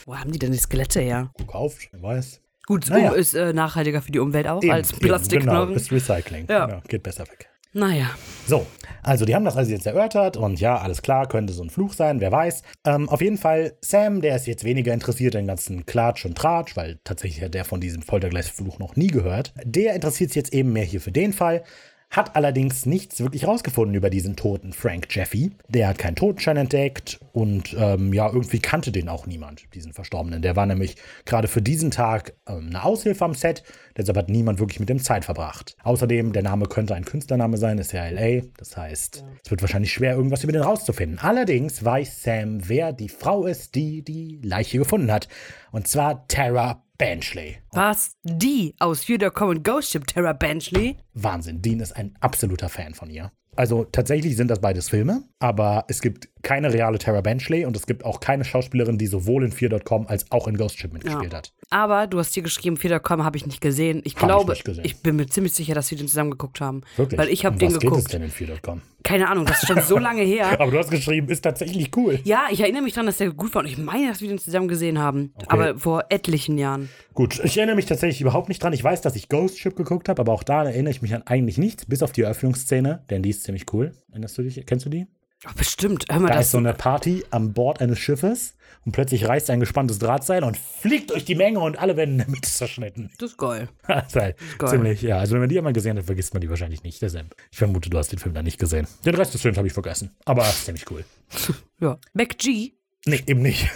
Wo haben die denn die Skelette her? Gekauft, wer weiß. Gut, naja. ist äh, nachhaltiger für die Umwelt auch eben, als Plastikknochen. Genau, ist Recycling. Ja. Genau, geht besser weg. Naja. So, also die haben das also jetzt erörtert und ja, alles klar, könnte so ein Fluch sein, wer weiß. Ähm, auf jeden Fall, Sam, der ist jetzt weniger interessiert in den ganzen Klatsch und Tratsch, weil tatsächlich hat der von diesem Foltergleisfluch noch nie gehört. Der interessiert sich jetzt eben mehr hier für den Fall hat allerdings nichts wirklich rausgefunden über diesen toten Frank Jeffy. Der hat keinen Totenschein entdeckt und ähm, ja, irgendwie kannte den auch niemand, diesen Verstorbenen. Der war nämlich gerade für diesen Tag ähm, eine Aushilfe am Set, deshalb hat niemand wirklich mit dem Zeit verbracht. Außerdem, der Name könnte ein Künstlername sein, ist ja LA, das heißt, ja. es wird wahrscheinlich schwer, irgendwas über den rauszufinden. Allerdings weiß Sam, wer die Frau ist, die die Leiche gefunden hat. Und zwar Tara Benchley. Was? Die aus Jüder Common Ghost Ship Terra Benchley? Wahnsinn, Dean ist ein absoluter Fan von ihr. Also tatsächlich sind das beides Filme, aber es gibt keine reale Tara Benchley und es gibt auch keine Schauspielerin, die sowohl in 4.com als auch in Ghost Ship mitgespielt ja. hat. Aber du hast hier geschrieben, 4.com habe ich nicht gesehen. Ich hab glaube, ich, ich, bin mir ziemlich sicher, dass wir den zusammen geguckt haben. Wirklich? Weil ich habe den was geguckt. Was geht es denn in 4.com? Keine Ahnung, das ist schon so lange her. Aber du hast geschrieben, ist tatsächlich cool. Ja, ich erinnere mich daran, dass der gut war und ich meine, dass wir den zusammen gesehen haben. Okay. Aber vor etlichen Jahren. Gut, ich erinnere mich tatsächlich überhaupt nicht dran. Ich weiß, dass ich Ghost Ship geguckt habe, aber auch da erinnere ich mich an eigentlich nichts, bis auf die Eröffnungsszene, denn die ist ziemlich cool. Erinnerst du dich? Kennst du die? Oh, bestimmt. Hör mal, da das ist so eine Party an Bord eines Schiffes und plötzlich reißt ein gespanntes Drahtseil und fliegt durch die Menge und alle werden Mitte zerschnitten. Das ist geil. das ist halt geil. ziemlich, ja. Also wenn man die einmal gesehen hat, vergisst man die wahrscheinlich nicht. Deshalb. Ich vermute, du hast den Film da nicht gesehen. Den Rest des Films habe ich vergessen. Aber ziemlich cool. ja. MacG? Nee, eben nicht.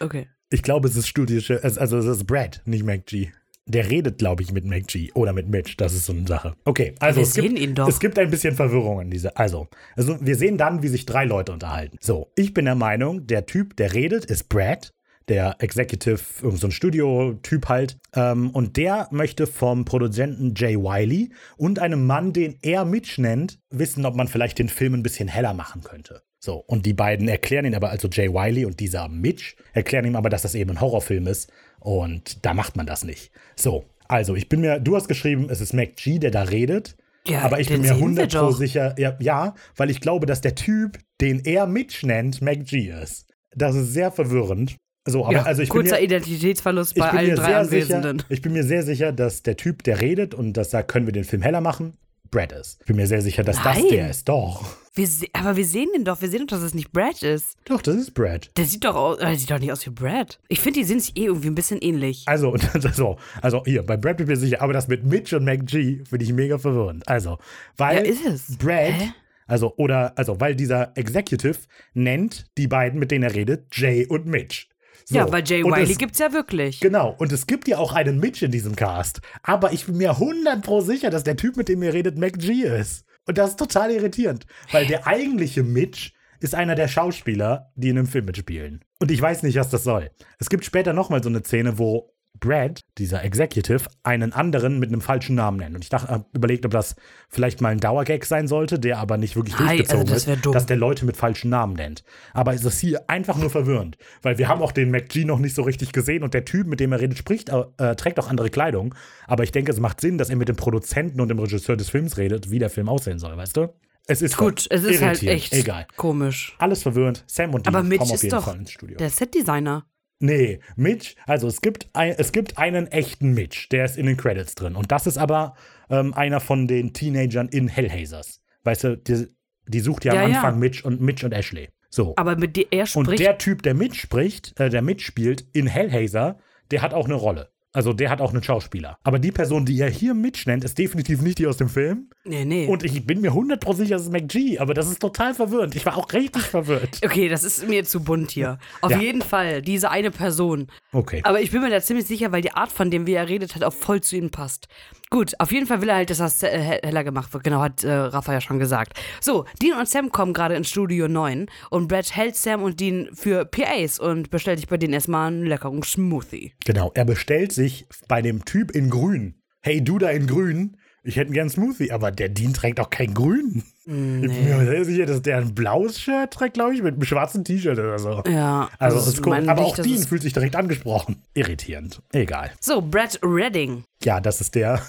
okay. Ich glaube, es ist studische, also es ist Brad, nicht MacG. Der redet, glaube ich, mit MacG oder mit Mitch. Das ist so eine Sache. Okay, also Wir es gibt, sehen ihn doch. es gibt ein bisschen Verwirrung in dieser. Also, also, wir sehen dann, wie sich drei Leute unterhalten. So, ich bin der Meinung, der Typ, der redet, ist Brad, der Executive, irgend so Studio-Typ halt. Ähm, und der möchte vom Produzenten Jay Wiley und einem Mann, den er Mitch nennt, wissen, ob man vielleicht den Film ein bisschen heller machen könnte. So, und die beiden erklären ihn aber, also Jay Wiley und dieser Mitch, erklären ihm aber, dass das eben ein Horrorfilm ist. Und da macht man das nicht. So, also ich bin mir, du hast geschrieben, es ist MacG, der da redet. Ja, aber ich bin mir sehen wir 100 Pro doch. sicher, ja, ja, weil ich glaube, dass der Typ, den er Mitch nennt, MacG ist. Das ist sehr verwirrend. So, aber ja, also ich kurzer mir, Identitätsverlust bei allen drei sehr sicher, Anwesenden. ich bin mir sehr sicher, dass der Typ, der redet und das sagt, können wir den Film heller machen, Brad ist. Ich bin mir sehr sicher, dass das Nein. der ist. Doch. Wir aber wir sehen den doch. Wir sehen doch, dass es nicht Brad ist. Doch, das ist Brad. Der sieht doch aus, äh, der sieht doch nicht aus wie Brad. Ich finde, die sind sich eh irgendwie ein bisschen ähnlich. Also, so, also hier, bei Brad bin ich mir sicher, aber das mit Mitch und MacG finde ich mega verwirrend. Also, weil Ja, ist es. Brad, Hä? also, oder, also, weil dieser Executive nennt die beiden, mit denen er redet, Jay und Mitch. So, ja, weil Jay Wiley es- gibt's ja wirklich. Genau, und es gibt ja auch einen Mitch in diesem Cast. Aber ich bin mir 100 pro sicher, dass der Typ, mit dem ihr redet, MacG ist. Und das ist total irritierend, weil der eigentliche Mitch ist einer der Schauspieler, die in einem Film mitspielen. Und ich weiß nicht, was das soll. Es gibt später nochmal so eine Szene, wo Brad, dieser Executive, einen anderen mit einem falschen Namen nennt. Und ich dachte, hab überlegt, ob das vielleicht mal ein Dauergag sein sollte, der aber nicht wirklich Nein, durchgezogen also das wär ist, dumm. dass der Leute mit falschen Namen nennt. Aber es ist hier einfach nur verwirrend, weil wir haben auch den MacG noch nicht so richtig gesehen und der Typ, mit dem er redet, spricht, äh, trägt auch andere Kleidung. Aber ich denke, es macht Sinn, dass er mit dem Produzenten und dem Regisseur des Films redet, wie der Film aussehen soll, weißt du? Es ist Gut, es ist halt echt Egal. komisch. Alles verwirrend. Sam und Aber Mitch kommen auf ist jeden doch Fall ins Studio. der Setdesigner. Nee, Mitch, also es gibt, ein, es gibt einen echten Mitch, der ist in den Credits drin. Und das ist aber ähm, einer von den Teenagern in Hellhazers. Weißt du, die, die sucht ja, Ja, am ja. Anfang Mitch und Mitch und Ashley. So. Aber mit der er und spricht. der Typ, der Mitch spricht, äh, der Mitch spielt in Hellhazer, der hat auch eine Rolle. Also der hat auch einen Schauspieler. Aber die Person, die er hier Mitch nennt, ist definitiv nicht die aus dem Film. Nee, nee. Und ich bin mir 100% sicher, es ist McG, aber das ist total verwirrend. Ich war auch richtig verwirrt. okay, das ist mir zu bunt hier. Auf Ja. jeden Fall, diese eine Person. Okay. Aber ich bin mir da ziemlich sicher, weil die Art, von dem wie er redet, halt auch voll zu ihm passt. Gut, auf jeden Fall will er halt, dass das äh, he- heller gemacht wird. Genau, hat äh, Rafa ja schon gesagt. So, Dean und Sam kommen gerade ins Studio 9 und Brad hält Sam und Dean für PAs und bestellt sich bei denen erstmal einen leckeren Smoothie. Genau, er bestellt sich bei dem Typ in grün. Hey, du da in grün, ich hätte gern Smoothie, aber der Dean trägt auch kein grün. Ich bin mir sehr sicher, dass der ein blaues Shirt trägt, glaube ich, mit einem schwarzen T-Shirt oder so. Ja, Also, das es ist meine aber auch Dean fühlt sich direkt angesprochen. Irritierend. Egal. So, Brad Redding, Ja, das ist der,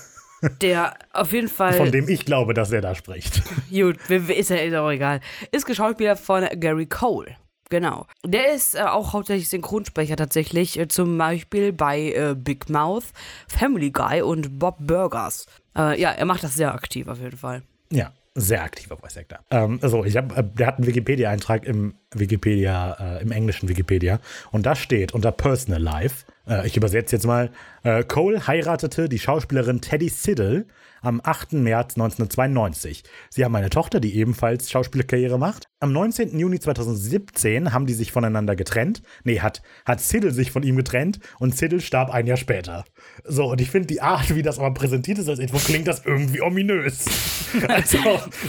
der auf jeden Fall. von dem ich glaube, dass er da spricht. Gut, ist ja auch egal. Ist Geschauspieler von Gary Cole. Genau. Der ist äh, auch hauptsächlich Synchronsprecher tatsächlich, äh, zum Beispiel bei äh, Big Mouth, Family Guy und Bob Burgers. Äh, ja, er macht das sehr aktiv auf jeden Fall. Ja, sehr aktiver Voice Actor. Ähm, also, ich habe, äh, der hat einen Wikipedia-Eintrag im Wikipedia, äh, im englischen Wikipedia. Und da steht unter Personal Life, äh, ich übersetze jetzt mal, äh, Cole heiratete die Schauspielerin Teddy Siddle am 8. März 1992. Sie haben eine Tochter, die ebenfalls Schauspielerkarriere macht. Am 19. Juni 2017 haben die sich voneinander getrennt. Nee, hat, hat Siddle sich von ihm getrennt und Siddle starb ein Jahr später. So, und ich finde die Art, wie das aber präsentiert ist als Info, klingt das irgendwie ominös. also,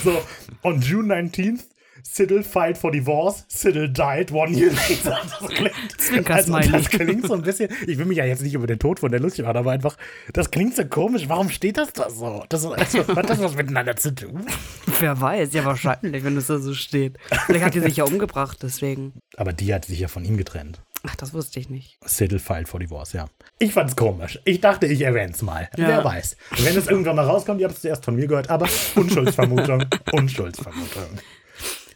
so, on June 19th, Siddle filed for divorce, Siddle died one year later. Das klingt, also, das klingt so ein bisschen, ich will mich ja jetzt nicht über den Tod von der lustig machen, aber einfach, das klingt so komisch. Warum steht das da so? Das, also, hat das was miteinander zu tun? Wer weiß, ja wahrscheinlich, wenn es da so steht. Vielleicht hat die sich ja umgebracht, deswegen. Aber die hat sich ja von ihm getrennt. Ach, das wusste ich nicht. Siddle filed for divorce, ja. Ich fand's komisch. Ich dachte, ich erwähn's mal. Ja. Wer weiß. Wenn es irgendwann mal rauskommt, ihr habt es zuerst von mir gehört, aber Unschuldsvermutung, Unschuldsvermutung.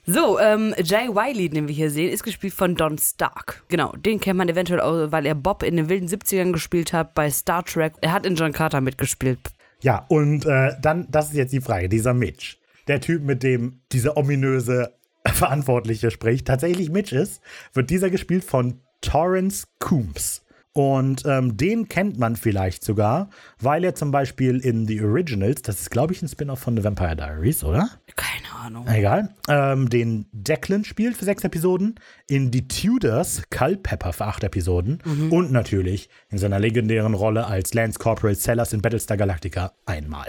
So, ähm, Jay Wiley, den wir hier sehen, ist gespielt von Don Stark. Genau, den kennt man eventuell auch, weil er Bob in den wilden 70ern gespielt hat bei Star Trek. Er hat in John Carter mitgespielt. Ja, und äh, dann, das ist jetzt die Frage, dieser Mitch, der Typ, mit dem dieser ominöse Verantwortliche spricht, tatsächlich Mitch ist, wird dieser gespielt von Torrance Coombs. Und ähm, den kennt man vielleicht sogar, weil er zum Beispiel in The Originals, das ist glaube ich ein Spin-off von The Vampire Diaries, oder? Keine Ahnung. Egal. Ähm, den Declan spielt für sechs Episoden, in The Tudors Culpepper für acht Episoden und natürlich in seiner legendären Rolle als Lance Corporal Sellers in Battlestar Galactica einmal.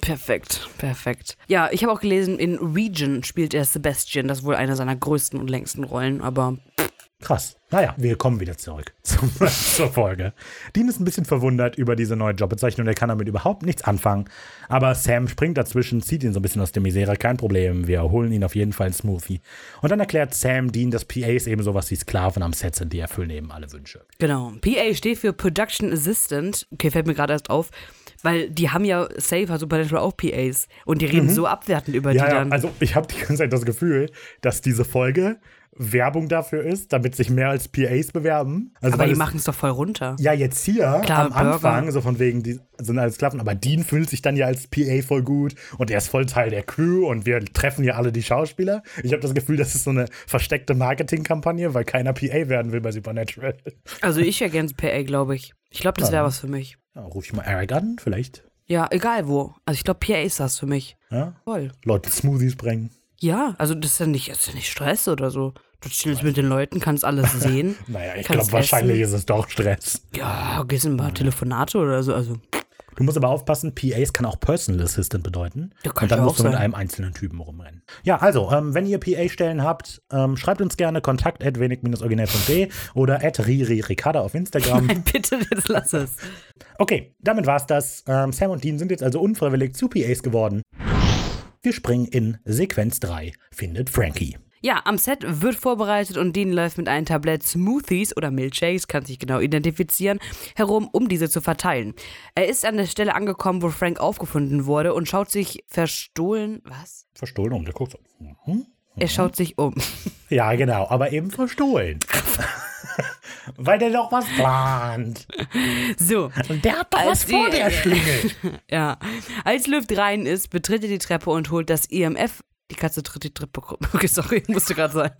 Perfekt, perfekt. Ja, ich habe auch gelesen, in Region spielt er Sebastian. Das ist wohl eine seiner größten und längsten Rollen, aber Krass. Naja, wir kommen wieder zurück zum, zur Folge. Dean ist ein bisschen verwundert über diese neue Jobbezeichnung. Er kann damit überhaupt nichts anfangen. Aber Sam springt dazwischen, zieht ihn so ein bisschen aus der Misere. Kein Problem. Wir holen ihn auf jeden Fall einen Smoothie. Und dann erklärt Sam Dean, dass PAs eben sowas wie Sklaven am Set sind, die erfüllen eben alle Wünsche. genau. PA steht für Production Assistant. Okay, fällt mir gerade erst auf, weil die haben ja Safer Supernatural auch PAs und die reden so abwertend über Mhm. Ja, die ja, dann. also ich habe die ganze Zeit das Gefühl, dass diese Folge Werbung dafür ist, damit sich mehr als PAs bewerben. Also aber die machen es doch voll runter. Ja, jetzt hier Klar, am Burger. Anfang, so von wegen, die sind alles Sklaven, aber Dean fühlt sich dann ja als PA voll gut und er ist voll Teil der Crew und wir treffen ja alle die Schauspieler. Ich habe das Gefühl, das ist so eine versteckte Marketingkampagne, weil keiner PA werden will bei Supernatural. Also ich wäre gern PA, glaube ich. Ich glaube, das wäre was für mich. Ja, ruf ich mal Eric an, vielleicht. Ja, egal wo. Also ich glaube, PA ist das für mich. Ja? Voll. Leute Smoothies bringen. Ja, also das ist ja nicht, das ist ja nicht Stress oder so. Du chillst mit den Leuten, kannst alles sehen. Naja, ich glaube, wahrscheinlich essen. ist es doch Stress. Ja, gehst in ein paar Telefonate oder so. Also, Du musst aber aufpassen, PAs kann auch Personal Assistant bedeuten. Ja, kann und dann ja musst du mit sein. einem einzelnen Typen rumrennen. Ja, also, ähm, wenn ihr PA-Stellen habt, ähm, schreibt uns gerne kontakt at wenig-originell.de oder at ririricada auf Instagram. nein, bitte, jetzt lass es. Okay, damit war's das. Ähm, Sam und Dean sind jetzt also unfreiwillig zu PAs geworden. Wir springen in Sequenz 3. Findet Frankie. Ja, am Set wird vorbereitet und Dean läuft mit einem Tablett Smoothies oder Milkshakes, kann sich genau identifizieren, herum, um diese zu verteilen. Er ist an der Stelle angekommen, wo Frank aufgefunden wurde und schaut sich verstohlen. Was? Verstohlen um, der guckt so. Mhm. Er schaut sich um. Ja, genau, aber eben verstohlen. Weil der doch was plant. So. Und der hat doch was vor der Schlinge. Ja. Als Luft rein ist, betritt er die Treppe und holt das IMF. Die Katze tritt die. Okay, sorry, musste gerade sein.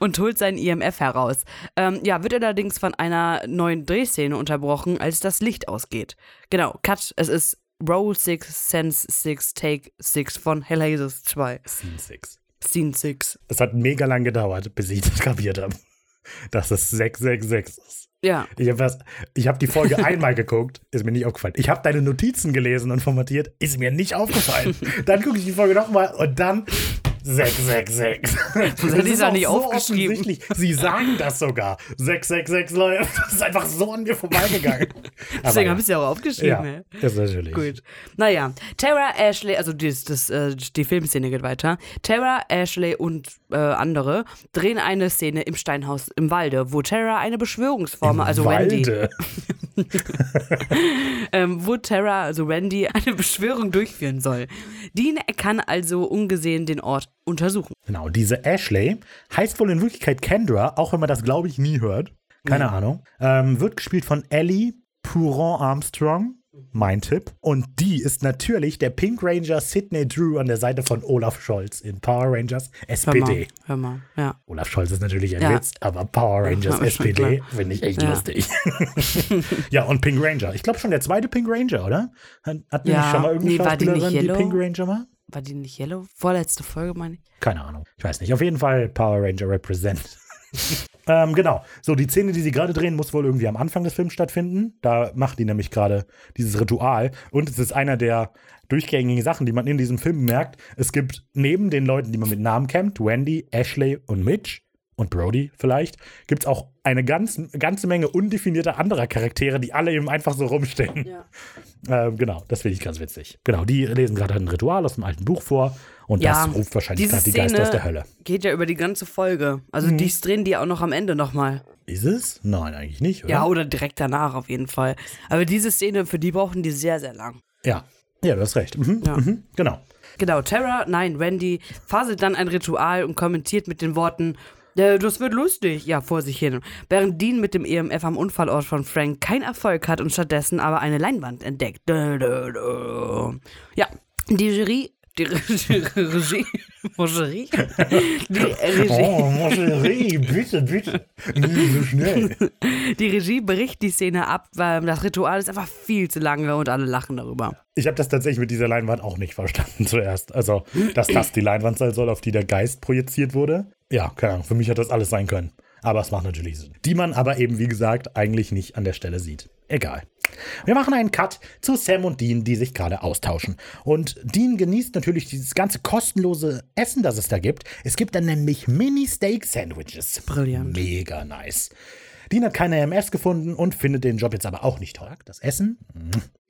Und holt sein IMF heraus. Ähm, ja, wird allerdings von einer neuen Drehszene unterbrochen, als das Licht ausgeht. Genau, Cut. Es ist Roll 6, Sense 6, Take 6 von Hellraiser 2. Scene 6. Scene 6. Es hat mega lang gedauert, bis ich das kapiert habe. Dass es 666 ist. Ja. Ich habe hab die Folge einmal geguckt, ist mir nicht aufgefallen. Ich habe deine Notizen gelesen und formatiert, ist mir nicht aufgefallen. dann gucke ich die Folge nochmal und dann 666. Das die ist auch nicht so aufgeschrieben? Sie sagen das sogar. 666 Leute. Das ist einfach so an mir vorbeigegangen. Deswegen habe ich es ja auch aufgeschrieben. ja, ey. das ist natürlich. Gut. Naja, Tara, Ashley, also das, das, äh, die Filmszene geht weiter. Tara, Ashley und äh, andere drehen eine Szene im Steinhaus im Walde, wo Tara eine Beschwörungsformel, also Wendy, Walde. ähm, wo Tara, also Wendy, eine Beschwörung durchführen soll. Dean kann also ungesehen den Ort untersuchen. Genau, diese Ashley heißt wohl in Wirklichkeit Kendra, auch wenn man das, glaube ich, nie hört. Keine Ahnung. Ähm, wird gespielt von Ellie Pouron Armstrong. Mein Tipp. Und die ist natürlich der Pink Ranger Sidney Drew an der Seite von Olaf Scholz in Power Rangers Hör mal, SPD. hör mal, ja. Olaf Scholz ist natürlich ein Ja. Witz, aber Power Rangers Ja, SPD finde ich echt Ja. lustig. ja, und Pink Ranger. Ich glaube schon der zweite Pink Ranger, oder? Hat, hat nämlich schon mal irgendeine nee, die die? Pink Ranger war? War die nicht Yellow? Vorletzte Folge, meine ich. Keine Ahnung. Ich weiß nicht. Auf jeden Fall Power Ranger represent. ähm, genau. So, die Szene, die sie gerade drehen, muss wohl irgendwie am Anfang des Films stattfinden. Da macht die nämlich gerade dieses Ritual. Und es ist einer der durchgängigen Sachen, die man in diesem Film merkt. Es gibt neben den Leuten, die man mit Namen kennt, Wendy, Ashley und Mitch und Brody vielleicht, gibt es auch eine ganz, ganze Menge undefinierter anderer Charaktere, die alle eben einfach so rumstehen. Ja. Ähm, genau, das finde ich ganz witzig. Genau, die lesen gerade ein Ritual aus dem alten Buch vor und Ja, das ruft wahrscheinlich gerade die Geister aus der Hölle. Geht ja über die ganze Folge. Also Mhm. dies drehen die auch noch am Ende nochmal. Ist es? Nein, eigentlich nicht, oder? Ja, oder direkt danach auf jeden Fall. Aber diese Szene, für die brauchen die sehr, sehr lang. Ja, ja du hast recht. Mhm, Ja. mhm, genau. Genau, Tara, nein, Randy, faselt dann ein Ritual und kommentiert mit den Worten, "Äh, das wird lustig, ja, vor sich hin. Während Dean mit dem EMF am Unfallort von Frank keinen Erfolg hat und stattdessen aber eine Leinwand entdeckt. Dö, dö, dö. Ja, die Jury Die Re- die Regie. Moncherie? Die Regie. Oh, Moncherie, bitte, bitte. Nie so schnell. Die Regie bricht die Szene ab, weil das Ritual ist einfach viel zu lange und alle lachen darüber. Ich habe das tatsächlich mit dieser Leinwand auch nicht verstanden zuerst. Also, dass das die Leinwand sein soll, auf die der Geist projiziert wurde. Ja, keine Ahnung. Für mich hat das alles sein können. Aber es macht natürlich Sinn. Die man aber eben, wie gesagt, eigentlich nicht an der Stelle sieht. Egal. Wir machen einen Cut zu Sam und Dean, die sich gerade austauschen. Und Dean genießt natürlich dieses ganze kostenlose Essen, das es da gibt. Es gibt dann nämlich Mini-Steak-Sandwiches. Brillant. Mega nice. Dean hat keine MS gefunden und findet den Job jetzt aber auch nicht toll. Das Essen?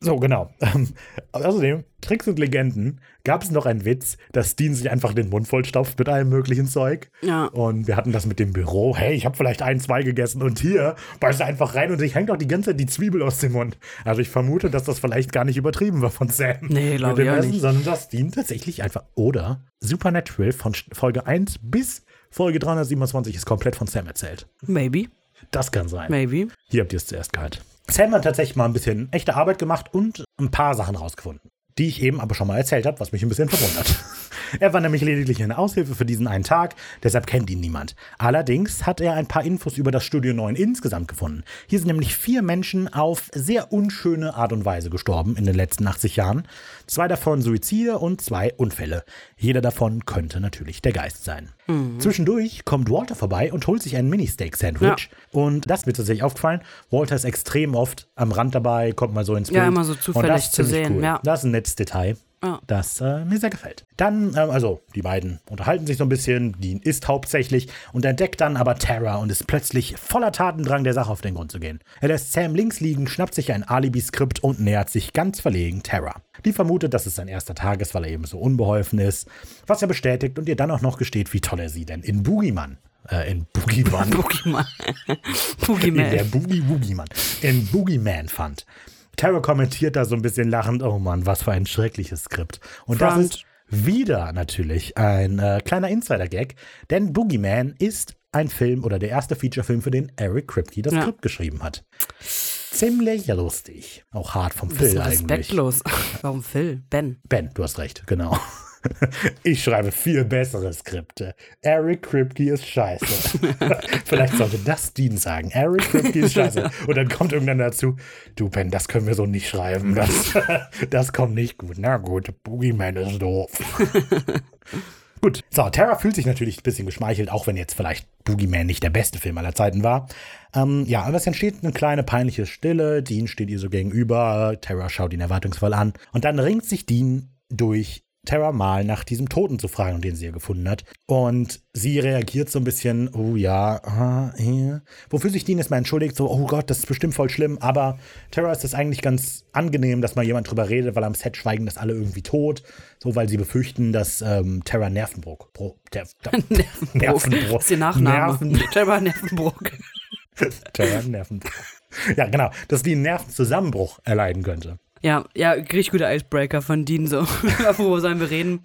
So, genau. Ähm, außerdem, Tricks und Legenden, gab es noch einen Witz, dass Dean sich einfach den Mund vollstopft mit allem möglichen Zeug. Ja. Und wir hatten das mit dem Büro. Hey, ich habe vielleicht ein, zwei gegessen und hier beißt er einfach rein und sich hängt auch die ganze Zeit die Zwiebel aus dem Mund. Also ich vermute, dass das vielleicht gar nicht übertrieben war von Sam. Nee, glaub mit dem ich Essen, nicht. Sondern dass Dean tatsächlich einfach, oder Supernatural von Folge 1 bis Folge 327 ist komplett von Sam erzählt. Maybe. Das kann sein. Maybe. Hier habt ihr es zuerst gehört. Sam hat tatsächlich mal ein bisschen echte Arbeit gemacht und ein paar Sachen rausgefunden, die ich eben aber schon mal erzählt habe, was mich ein bisschen verwundert. er war nämlich lediglich eine Aushilfe für diesen einen Tag, deshalb kennt ihn niemand. Allerdings hat er ein paar Infos über das Studio 9 insgesamt gefunden. Hier sind nämlich vier Menschen auf sehr unschöne Art und Weise gestorben in den letzten 80 Jahren. Zwei davon Suizide und zwei Unfälle. Jeder davon könnte natürlich der Geist sein. Zwischendurch kommt Walter vorbei und holt sich ein Mini-Steak-Sandwich. Und das wird tatsächlich aufgefallen. Walter ist extrem oft am Rand dabei, kommt mal so ins Bild. Ja, immer so zufällig zu sehen, Cool. ja. Das ist ein nettes Detail. Ja. Das äh, mir sehr gefällt. Dann, ähm, also, die beiden unterhalten sich so ein bisschen. Dean isst hauptsächlich und entdeckt dann aber Tara und ist plötzlich voller Tatendrang, der Sache auf den Grund zu gehen. Er lässt Sam links liegen, schnappt sich ein Alibi-Skript und nähert sich ganz verlegen Tara. Die vermutet, dass es sein erster Tag ist, weil er eben so unbeholfen ist. Was er bestätigt und ihr dann auch noch gesteht, wie toll er sie denn in Boogeyman, äh, in Boogeyman, Pokémon. in der. Boogie Boogeyman, in Boogeyman fand. Tara kommentiert da so ein bisschen lachend, oh Mann, was für ein schreckliches Skript. Und das Front. ist wieder natürlich ein äh, kleiner Insider-Gag, denn Boogeyman ist ein Film oder der erste Featurefilm, für den Eric Kripke das Ja. Skript geschrieben hat. Ziemlich lustig. Auch hart vom Phil eigentlich. respektlos. Warum Phil? Ben. Ben, du hast recht, genau. Ich schreibe viel bessere Skripte. Eric Kripke ist scheiße. Vielleicht sollte das Dean sagen. Eric Kripke ist scheiße. Und dann kommt irgendwann dazu, du Ben, das können wir so nicht schreiben. Das, das kommt nicht gut. Na gut, Boogeyman ist doof. Gut, so, Tara fühlt sich natürlich ein bisschen geschmeichelt, auch wenn jetzt vielleicht Boogeyman nicht der beste Film aller Zeiten war. Ähm, ja, aber es entsteht eine kleine peinliche Stille. Dean steht ihr so gegenüber. Tara schaut ihn erwartungsvoll an. Und dann ringt sich Dean durch Tara mal nach diesem Toten zu fragen, den sie hier gefunden hat. Und sie reagiert so ein bisschen, oh ja, ah, ja. wofür sich Dean erstmal entschuldigt, so, oh Gott, das ist bestimmt voll schlimm. Aber Tara ist es eigentlich ganz angenehm, dass mal jemand drüber redet, weil am Set schweigen das alle irgendwie tot. So, weil sie befürchten, dass ähm, Tara Nervenbruch. Bro, der, der, Nervenbruch. Das ist ihr Nachname. Nerven, Trevor Nervenbruch. Tara Nervenbruch. Ja, genau, dass die einen Nervenzusammenbruch erleiden könnte. Ja, ja, richtig guter Icebreaker von Dean so. Worüber sollen wir reden?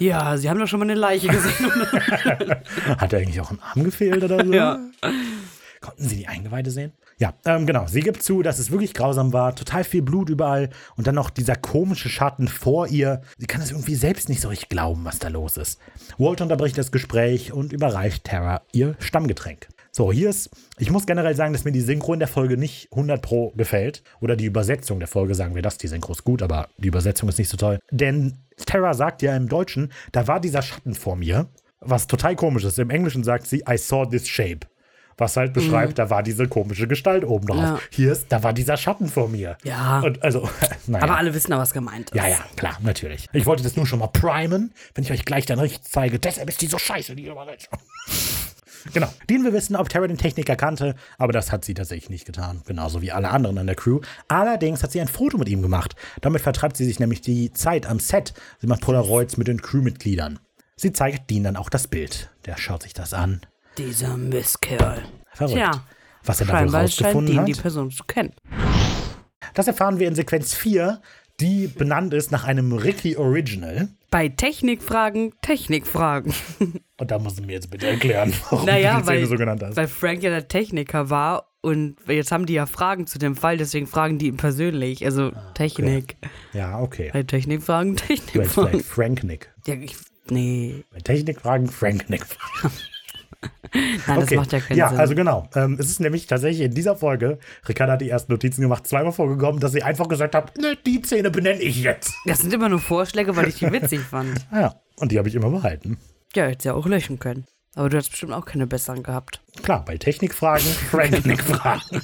Ja, sie haben doch schon mal eine Leiche gesehen. Hat er eigentlich auch ein Arm gefehlt oder so? Ja. Konnten Sie die Eingeweide sehen? Ja, ähm, genau. Sie gibt zu, dass es wirklich grausam war. Total viel Blut überall. Und dann noch dieser komische Schatten vor ihr. Sie kann es irgendwie selbst nicht so richtig glauben, was da los ist. Walt unterbricht das Gespräch und überreicht Tara ihr Stammgetränk. So, hier ist, ich muss generell sagen, dass mir die Synchro in der Folge nicht 100 pro gefällt. Oder die Übersetzung der Folge, sagen wir das, die Synchro ist gut, aber die Übersetzung ist nicht so toll. Denn Tara sagt ja im Deutschen, da war dieser Schatten vor mir. Was total komisch ist. Im Englischen sagt sie, I saw this shape. Was halt beschreibt, da war diese komische Gestalt oben drauf. Ja. Hier ist, da war dieser Schatten vor mir. Ja. Und also, naja. Aber alle wissen ja, was gemeint ist. Ja, ja, klar, natürlich. Ich wollte das nur schon mal primen, wenn ich euch gleich dann richtig zeige. Deshalb ist die so scheiße, die Übersetzung. Genau. Den wir wissen, ob Tara den Techniker kannte, aber das hat sie tatsächlich nicht getan. Genauso wie alle anderen an der Crew. Allerdings hat sie ein Foto mit ihm gemacht. Damit vertreibt sie sich nämlich die Zeit am Set. Sie macht Polaroids mit den Crewmitgliedern. Sie zeigt Dean dann auch das Bild. Der schaut sich das an. Dieser Mistkerl. Verrückt. Tja, Was er da wohl scheinbar scheint rausgefunden Dean hat. die Person zu kennen. Das erfahren wir in Sequenz 4, die benannt ist nach einem Ricky Original. Bei Technikfragen, Technikfragen. Und da musst du mir jetzt bitte erklären, warum du Naja, die Szene weil, so genannt hast. weil Frank ja der Techniker war Und jetzt haben die ja Fragen zu dem Fall, deswegen fragen die ihn persönlich. Also Technik. Ja, okay. Bei Technikfragen, Du meinst Technikfragen. vielleicht Frank Nick. Ja, ich, nee, Bei Technikfragen Frank Nein, das Okay. macht ja keinen ja, Sinn. also genau. Ähm, es ist nämlich tatsächlich in dieser Folge, Ricarda hat die ersten Notizen gemacht, zweimal vorgekommen, dass sie einfach gesagt hat, ne, die Szene benenne ich jetzt. das sind immer nur Vorschläge, weil ich die witzig fand. Ah Ja, und die habe ich immer behalten. Ja, hättest ja auch löschen können. Aber du hast bestimmt auch keine besseren gehabt. Klar, bei Technikfragen Frank Nick Fragen.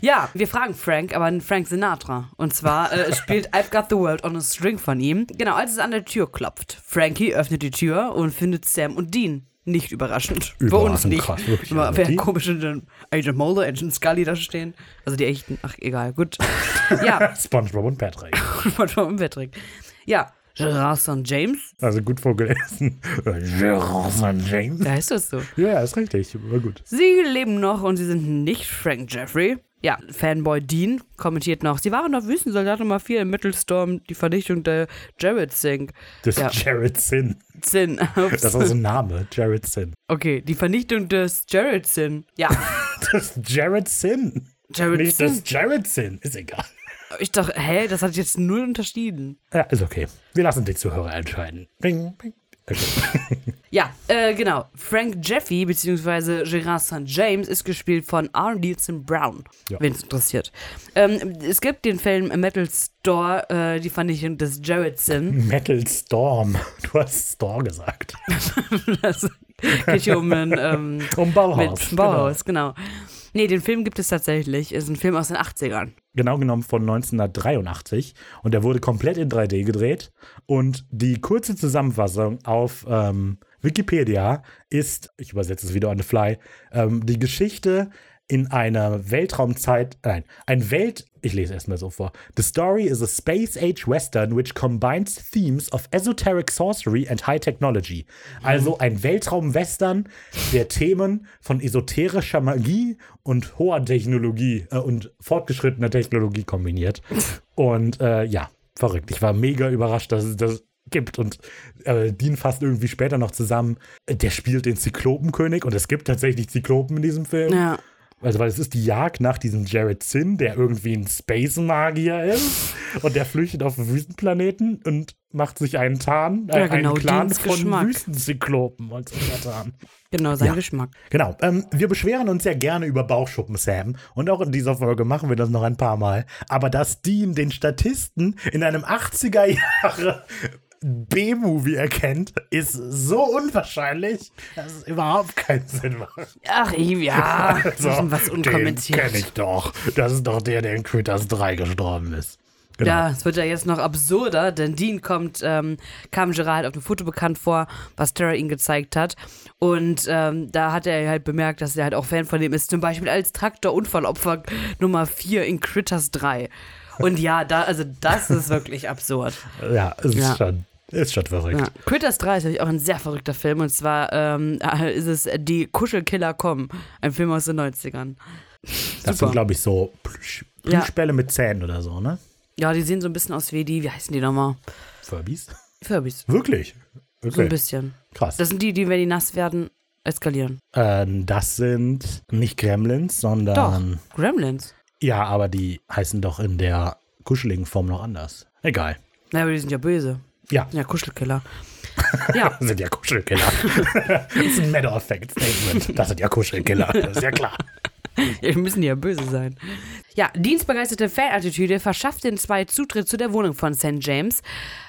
Ja, wir fragen Frank, aber Frank Sinatra. Und zwar äh, spielt I've Got the World on a String von ihm. Genau, als es an der Tür klopft. Frankie öffnet die Tür und findet Sam und Dean. Nicht überraschend. Bei uns nicht. krass, wirklich. Immer, Also die- komisch, dann Agent Mulder, Agent Scully da stehen. Also die echten, ach egal, gut. Ja, SpongeBob und Patrick. manchmal im Patrick. Ja, Gerard St. James, Also gut vorgelesen. Gerard St. James. da heißt das so. Ja, ist richtig. War gut. Sie leben noch und sie sind nicht Frank Jeffrey. Ja, Fanboy Dean kommentiert noch, sie waren auf Wüstensoldat Nummer 4 im Mittelstorm, die Vernichtung der Jared Sink. Das Ja. ist Jared Sin. Sin. Ups. Das ist ein Name. Jared Sin. Okay, die Vernichtung des Jared Sin. Ja, Das ist Jared Sin. Jared Nicht Sin. das Jared Sin. Ist egal. Ich dachte, hä, das hat jetzt null unterschieden. Ja, ist okay. Wir lassen die Zuhörer entscheiden. Bing, bing. Okay. Ja, äh, genau. Frank Jeffy bzw. Gerard St. James ist gespielt von R. Nielsen Brown, Ja. wenn es interessiert. Ähm, es gibt den Film Metal Store, äh, die Vernichtung des Jared Sin. Metal Storm. Du hast Store gesagt. Das geht hier um ein ähm, Um Bauhaus. mit Bauhaus, genau. Nee, den Film gibt es tatsächlich. Ist ein Film aus den 80ern. Genau genommen von 1983. Und der wurde komplett in 3D gedreht. Und die kurze Zusammenfassung auf ähm, Wikipedia ist, ich übersetze es wieder on the fly, ähm, die Geschichte in einer Weltraumzeit, nein, ein Welt, ich lese erstmal so vor. The story is a space age western which combines themes of esoteric sorcery and high technology. Also ein Weltraum-Western, der Themen von esoterischer Magie und hoher Technologie äh, und fortgeschrittener Technologie kombiniert. Und äh, ja, verrückt. Ich war mega überrascht, dass es das gibt und äh, Dean fasst irgendwie später noch zusammen. Äh, Der spielt den Zyklopenkönig und es gibt tatsächlich Zyklopen in diesem Film. Ja. Also, weil es ist die Jagd nach diesem Jared Sin, der irgendwie ein Space-Magier ist. Und der flüchtet auf den Wüstenplaneten und macht sich einen Tarn, äh, Ja, genau, einen Clan von Geschmack. Wüstenzyklopen als Untertan. Genau, sein Ja. Geschmack. Genau. Ähm, wir beschweren uns ja gerne über Bauchschuppen, Sam. Und auch in dieser Folge machen wir das noch ein paar Mal. Aber dass Dean den Statisten in einem 80er Jahre B-Movie erkennt, ist so unwahrscheinlich, dass es überhaupt keinen Sinn macht. Ach, ja, So, was unkommentiert. kenn ich doch. Das ist doch der, der in Critters 3 gestorben ist. Genau. Ja, es wird ja jetzt noch absurder, denn Dean kommt, ähm, kam Gerard auf dem Foto bekannt vor, was Tara ihm gezeigt hat. Und ähm, da hat er halt bemerkt, dass er halt auch Fan von dem ist. Zum Beispiel als Traktorunfallopfer Nummer 4 in Critters 3. Und ja, da, also das ist wirklich absurd. Ja, es ist Ja. schon, ist schon verrückt. Ja. Critters 3 ist natürlich auch ein sehr verrückter Film. Und zwar ähm, ist es Die Kuschelkiller kommen. Ein Film aus den 90ern. Das Super. sind, glaube ich, so Plüsch, Ja. Plüschbälle mit Zähnen oder so, ne? Ja, die sehen so ein bisschen aus wie die, wie heißen die nochmal? Furbies? Furbies. Wirklich? So ein Okay, bisschen. krass. Das sind die, die, wenn die nass werden, eskalieren. Ähm, das sind nicht Gremlins, sondern. Doch, Gremlins. Ja, aber die heißen doch in der kuscheligen Form noch anders. Egal. Naja, aber die sind ja böse. Ja, Ja, Kuschelkiller. Ja, das sind ja Kuschelkiller. das ist ein Matter of Fact Statement. Das sind ja Kuschelkiller. Das ist ja klar. wir müssen ja böse sein. Ja, dienstbegeisterte Fan-Attitüde verschafft den zwei Zutritt zu der Wohnung von St. James,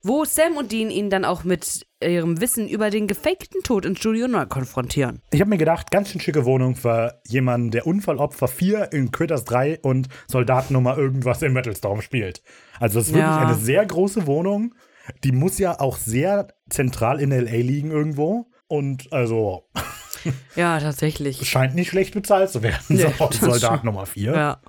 wo Sam und Dean ihn dann auch mit ihrem Wissen über den gefakten Tod ins Studio neu konfrontieren. Ich habe mir gedacht, ganz schön schicke Wohnung für jemanden, der Unfallopfer 4 in Critters 3 und Soldatennummer irgendwas in Metalstorm spielt. Also es ist wirklich Ja. eine sehr große Wohnung. Die muss ja auch sehr zentral in L.A. liegen irgendwo. Und also Ja, tatsächlich. scheint nicht schlecht bezahlt zu werden. Nee, so, Soldat schon. Nummer 4. Ja.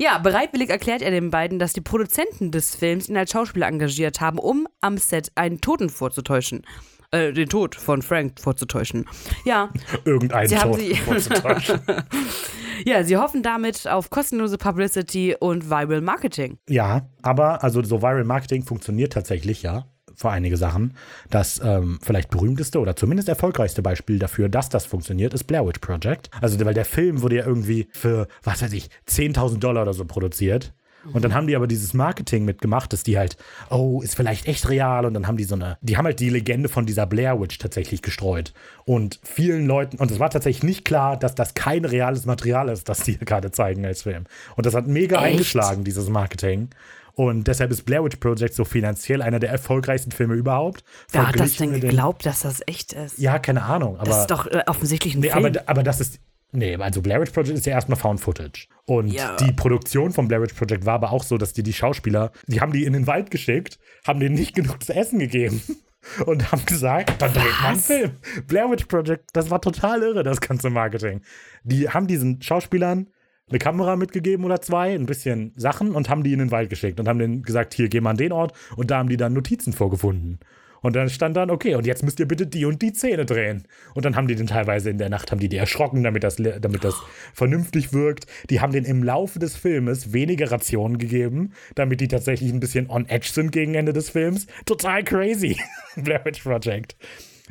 Ja, bereitwillig erklärt er den beiden, dass die Produzenten des Films ihn als Schauspieler engagiert haben, um am Set einen Toten vorzutäuschen. Äh, den Tod von Frank vorzutäuschen. Ja, Irgendeinen Tod sie- vorzutäuschen. ja, sie hoffen damit auf kostenlose Publicity und Viral Marketing. Ja, aber also so Viral Marketing funktioniert tatsächlich, ja. für einige Sachen. Das ähm, vielleicht berühmteste oder zumindest erfolgreichste Beispiel dafür, dass das funktioniert, ist Blair Witch Project. Also, weil der Film wurde ja irgendwie für, was weiß ich, 10.000 Dollar oder so produziert. Und dann haben die aber dieses Marketing mitgemacht, dass die halt, oh, ist vielleicht echt real. Und dann haben die so eine, die haben halt die Legende von dieser Blair Witch tatsächlich gestreut. Und vielen Leuten, und es war tatsächlich nicht klar, dass das kein reales Material ist, das die hier gerade zeigen als Film. Und das hat mega Echt? eingeschlagen, dieses Marketing. Und deshalb ist Blair Witch Project so finanziell einer der erfolgreichsten Filme überhaupt. Wer hat das denn geglaubt, dass das echt ist? Ja, keine Ahnung. Aber das ist doch äh, offensichtlich ein Nee, Film. aber, aber das ist. Nee, also Blair Witch Project ist ja erstmal Found Footage. Und Ja. die Produktion von Blair Witch Project war aber auch so, dass die die Schauspieler, die haben die in den Wald geschickt, haben denen nicht genug zu essen gegeben und haben gesagt, dann dreht man einen? Film. Blair Witch Project, das war total irre, das ganze Marketing. Die haben diesen Schauspielern eine Kamera mitgegeben oder zwei, ein bisschen Sachen und haben die in den Wald geschickt und haben denen gesagt, hier, geh mal an den Ort und da haben die dann Notizen vorgefunden. Und dann stand dann, okay, und jetzt müsst ihr bitte die und die Szene drehen. Und dann haben die den teilweise in der Nacht, haben die die erschrocken, damit das, damit das vernünftig wirkt. Die haben den im Laufe des Filmes weniger Rationen gegeben, damit die tatsächlich ein bisschen on edge sind gegen Ende des Films. Total crazy. Blair Witch Project.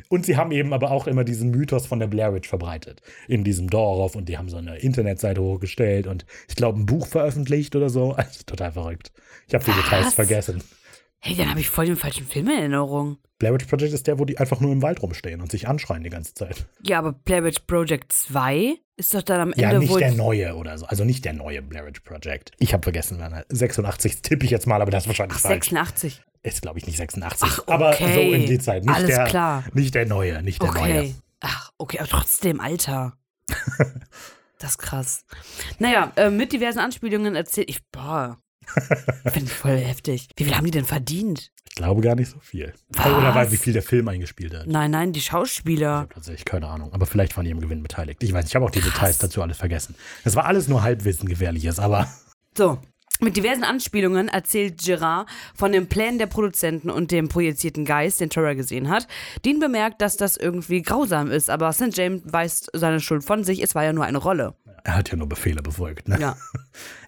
Und sie haben eben aber auch immer diesen Mythos von der Blair Witch verbreitet in diesem Dorf und die haben so eine Internetseite hochgestellt und ich glaube ein Buch veröffentlicht oder so. Also total verrückt. Ich habe die Details vergessen. Hey, dann habe ich voll den falschen Film in Erinnerung. Blair Witch Project ist der, wo die einfach nur im Wald rumstehen und sich anschreien die ganze Zeit. Ja, aber Blair Witch Project 2 ist doch dann am Ende Ja, nicht der neue oder so. Also nicht der neue Blair Witch Project. Ich habe vergessen, wann er- 86 tippe ich jetzt mal, aber das ist wahrscheinlich Ach, falsch. 86. Ist, glaube ich, nicht 86. Ach, Aber okay. so in die Zeit. Nicht Alles der, klar. Nicht der neue, nicht der neue. Okay. Ach, okay, aber trotzdem, Alter. das ist krass. Naja, äh, mit diversen Anspielungen erzählt. Ich, boah. Finde ich voll heftig. Wie viel haben die denn verdient? Ich glaube gar nicht so viel. Was? Oder weil wie viel der Film eingespielt hat. Nein, nein, die Ich Schauspieler. habe tatsächlich keine Ahnung. Aber vielleicht von ihrem Gewinn beteiligt. Ich weiß nicht, ich habe auch die Details dazu alles vergessen. Das war alles nur Halbwissen gefährliches, aber So. Mit diversen Anspielungen erzählt Gerard von den Plänen der Produzenten und dem projizierten Geist, den Trevor gesehen hat. Dean bemerkt, dass das irgendwie grausam ist, aber St. James weist seine Schuld von sich, es war ja nur eine Rolle. Er hat ja nur Befehle befolgt. Ne? Ja.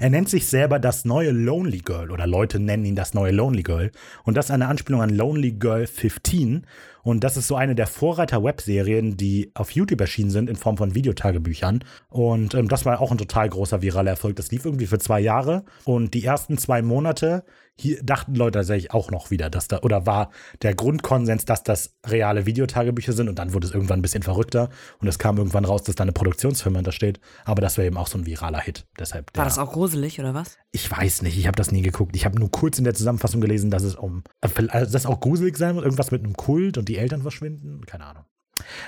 Er nennt sich selber das neue Lonely Girl oder Leute nennen ihn das neue Lonely Girl. Und das ist eine Anspielung an Lonely Girl 15. Und das ist so eine der Vorreiter-Webserien, die auf YouTube erschienen sind in Form von Videotagebüchern. Und ähm, das war auch ein total großer viraler Erfolg. Das lief irgendwie für zwei Jahre. Und die ersten zwei Monate hier dachten Leute tatsächlich auch noch wieder, dass da, oder war der Grundkonsens, dass das reale Videotagebücher sind. Und dann wurde es irgendwann ein bisschen verrückter. Und es kam irgendwann raus, dass da eine Produktionsfirma hintersteht. Aber das war eben auch so ein viraler Hit. Deshalb War das auch gruselig, oder was? ich weiß nicht, ich habe das nie geguckt. Ich habe nur kurz in der Zusammenfassung gelesen, dass es um, also dass auch gruselig sein wird, irgendwas mit einem Kult und die Eltern verschwinden. Keine Ahnung.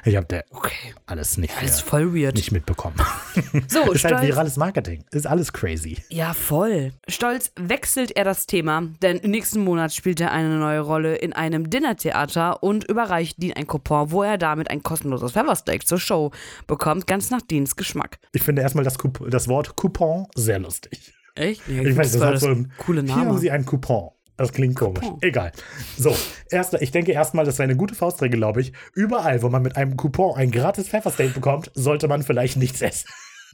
Ich habe da Okay. alles nicht, Das ist äh, voll weird. nicht mitbekommen. So, ist halt stolz. virales Marketing. Ist alles crazy. Ja, voll. Stolz wechselt er das Thema, denn nächsten Monat spielt er eine neue Rolle in einem Dinnertheater und überreicht Dean ein Coupon, wo er damit ein kostenloses Pfeffersteak zur Show bekommt, ganz nach Deans Geschmack. Ich finde erstmal das, Coup- das Wort Coupon sehr lustig. Echt? Ja, Ich weiß, das war hat so ein coole Hier haben Name. Sie einen Coupon. Das klingt komisch. Coupon. Egal. So, erst, ich denke erstmal, das ist eine gute Faustregel, glaube ich. Überall, wo man mit einem Coupon ein gratis Pfeffersteak bekommt, sollte man vielleicht nichts essen.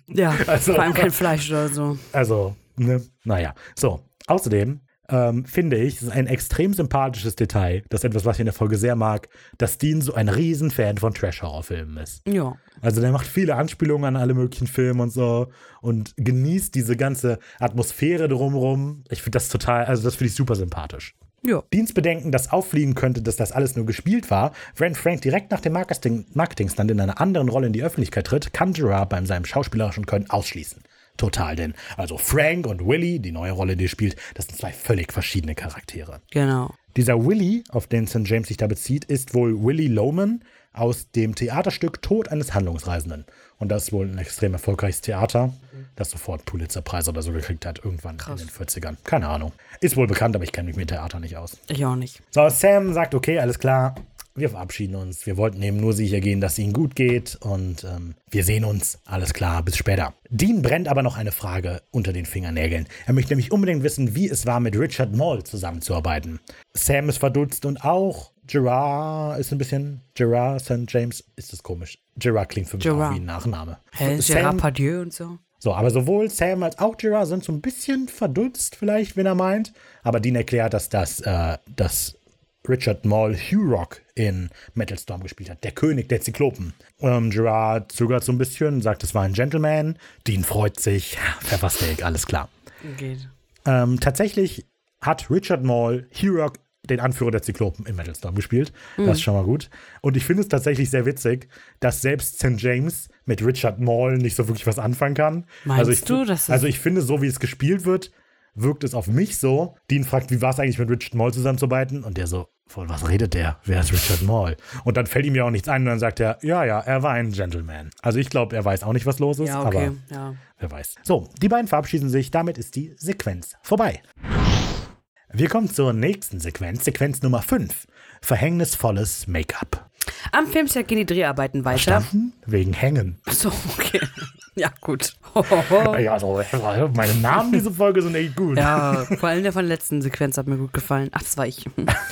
Ja, Also- vor allem kein Fleisch oder so. Also, ne, naja. So, außerdem ähm, finde ich, ist ein extrem sympathisches Detail, das ist etwas, was ich in der Folge sehr mag, dass Dean so ein Riesenfan von Trash-Horrorfilmen ist. Ja. Also der macht viele Anspielungen an alle möglichen Filme und so und genießt diese ganze Atmosphäre drumherum. Ich finde das total, also das finde ich super sympathisch. Ja. Dienstbedenken, das auffliegen könnte, dass das alles nur gespielt war, wenn Frank direkt nach dem Marketing Marketingstand in einer anderen Rolle in die Öffentlichkeit tritt, kann Gerard beim seinem schauspielerischen Können ausschließen. Total, denn also Frank und Willy, die neue Rolle, die er spielt, das sind zwei völlig verschiedene Charaktere. Genau. Dieser Willy, auf den St. James sich da bezieht, ist wohl Willy Loman aus dem Theaterstück Tod eines Handlungsreisenden. Und das ist wohl ein extrem erfolgreiches Theater, das sofort Pulitzerpreis oder so gekriegt hat, irgendwann in den 40ern. Keine Ahnung. Ist wohl bekannt, aber ich kenne mich mit Theater nicht aus. Ich auch nicht. So, Sam sagt, okay, alles klar, wir verabschieden uns. Wir wollten eben nur sicher gehen, dass es ihnen gut geht und ähm, wir sehen uns. Alles klar, bis später. Dean brennt aber noch eine Frage unter den Fingernägeln. Er möchte nämlich unbedingt wissen, wie es war, mit Richard Moll zusammenzuarbeiten. Sam ist verdutzt und auch Gerard ist ein bisschen. Gerard St. James, ist das komisch. Gerard klingt für mich Gerard. auch wie ein Nachname. Hä, Sam- Gérard Pardieu und so. so, aber sowohl Sam als auch Gerard sind so ein bisschen verdutzt, vielleicht, wenn er meint. Aber Dean erklärt, dass das, äh, dass Richard Mall Hurock in Metal Storm gespielt hat, der König der Zyklopen. Ähm, Gerard zögert so ein bisschen, sagt, es war ein Gentleman. Dean freut sich. Pfeffersteak, alles klar. Geht. Ähm, tatsächlich hat Richard Mall Hurock den Anführer der Zyklopen in Metal Storm gespielt. Das ist schon mal gut. Und ich finde es tatsächlich sehr witzig, dass selbst St. James mit Richard Mall nicht so wirklich was anfangen kann. Meinst also ich, du, dass Also ich finde, so wie es gespielt wird, wirkt es auf mich so. Dean fragt, wie war es eigentlich mit Richard Mall zusammenzuarbeiten? Und der so, von was redet der? Wer ist Richard Mall? Und dann fällt ihm ja auch nichts ein und dann sagt er, ja, ja, er war ein Gentleman. Also ich glaube, er weiß auch nicht, was los ist, Ja, okay. aber Ja. Wer weiß. So, die beiden verabschieden sich. Damit ist die Sequenz vorbei. Wir kommen zur nächsten Sequenz, Sequenz Nummer 5. Verhängnisvolles Make-up. Am Filmset gehen die Dreharbeiten weiter. Verstanden? Wegen Hängen. So, okay. Ja, gut. Ja, also, meine Namen diese Folge sind echt gut. Ja, vor allem der von der letzten Sequenz hat mir gut gefallen. Ach, das war ich.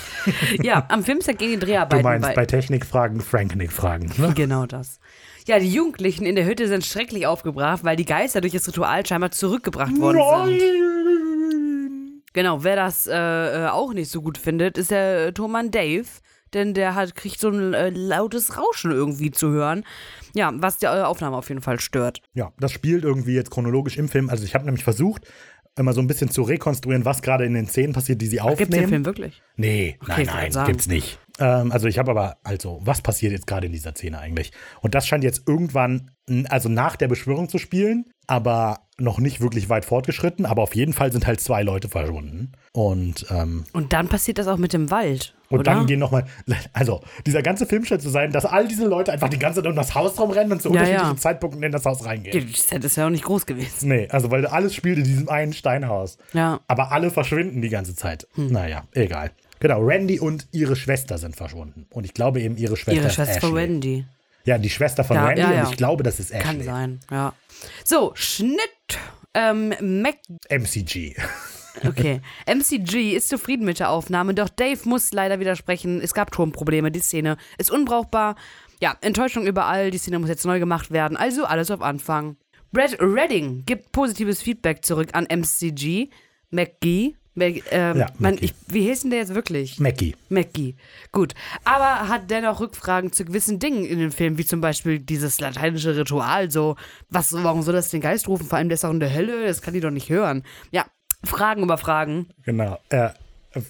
ja, am Filmset gehen die Du Dreharbeiten meinst weiter. bei Technikfragen Franknick-Fragen. Ne? Genau das. Ja, die Jugendlichen in der Hütte sind schrecklich aufgebracht, weil die Geister durch das Ritual scheinbar zurückgebracht worden sind. Nein! Genau, wer das äh, äh, auch nicht so gut findet, ist der äh, Thomann Dave, denn der hat, kriegt so ein äh, lautes Rauschen irgendwie zu hören. Ja, was die äh, Aufnahme auf jeden Fall stört. Ja, das spielt irgendwie jetzt chronologisch im Film. Also ich habe nämlich versucht, immer so ein bisschen zu rekonstruieren, was gerade in den Szenen passiert, die sie Gibt es den aufnehmen. Film wirklich? Nee, Okay, nein, nein, gibt's nicht. Ähm, also ich habe aber, also, was passiert jetzt gerade in dieser Szene eigentlich? Und das scheint jetzt irgendwann, also nach der Beschwörung zu spielen, aber noch nicht wirklich weit fortgeschritten. Aber auf jeden Fall sind halt zwei Leute verschwunden. Und, ähm, Und dann passiert das auch mit dem Wald. und oder? dann gehen nochmal, also dieser ganze Film scheint zu sein, dass all diese Leute einfach die ganze Zeit um das Haus rumrennen und zu Ja, unterschiedlichen ja. Zeitpunkten in das Haus reingehen. Das Set ist ja auch nicht groß gewesen. Nee, also weil alles spielt in diesem einen Steinhaus. Ja. Aber alle verschwinden die ganze Zeit. Hm. Naja, egal. Genau, Randy und ihre Schwester sind verschwunden. Und ich glaube eben, ihre Schwester Ihre Schwester Ashley. von Wendy. Ja, die Schwester von Ja, Randy ja, ja. und ich glaube, das ist Ashley. Kann sein, ja. So, Schnitt. Ähm, Mac MCG. Okay. MCG ist zufrieden mit der Aufnahme, doch Dave muss leider widersprechen. Es gab Tonprobleme, die Szene ist unbrauchbar. Ja, Enttäuschung überall, die Szene muss jetzt neu gemacht werden, also alles auf Anfang. Brad Redding gibt positives Feedback zurück an MCG. McGee. Mac, ähm, Ja, man, ich, wie hieß denn der jetzt wirklich? Mackie. McGee. Gut. Aber hat dennoch Rückfragen zu gewissen Dingen in dem Film, wie zum Beispiel dieses lateinische Ritual. So, was, warum soll das den Geist rufen? Vor allem, der ist auch in der Hölle, das kann die doch nicht hören. Ja, Fragen über Fragen. Genau. Er,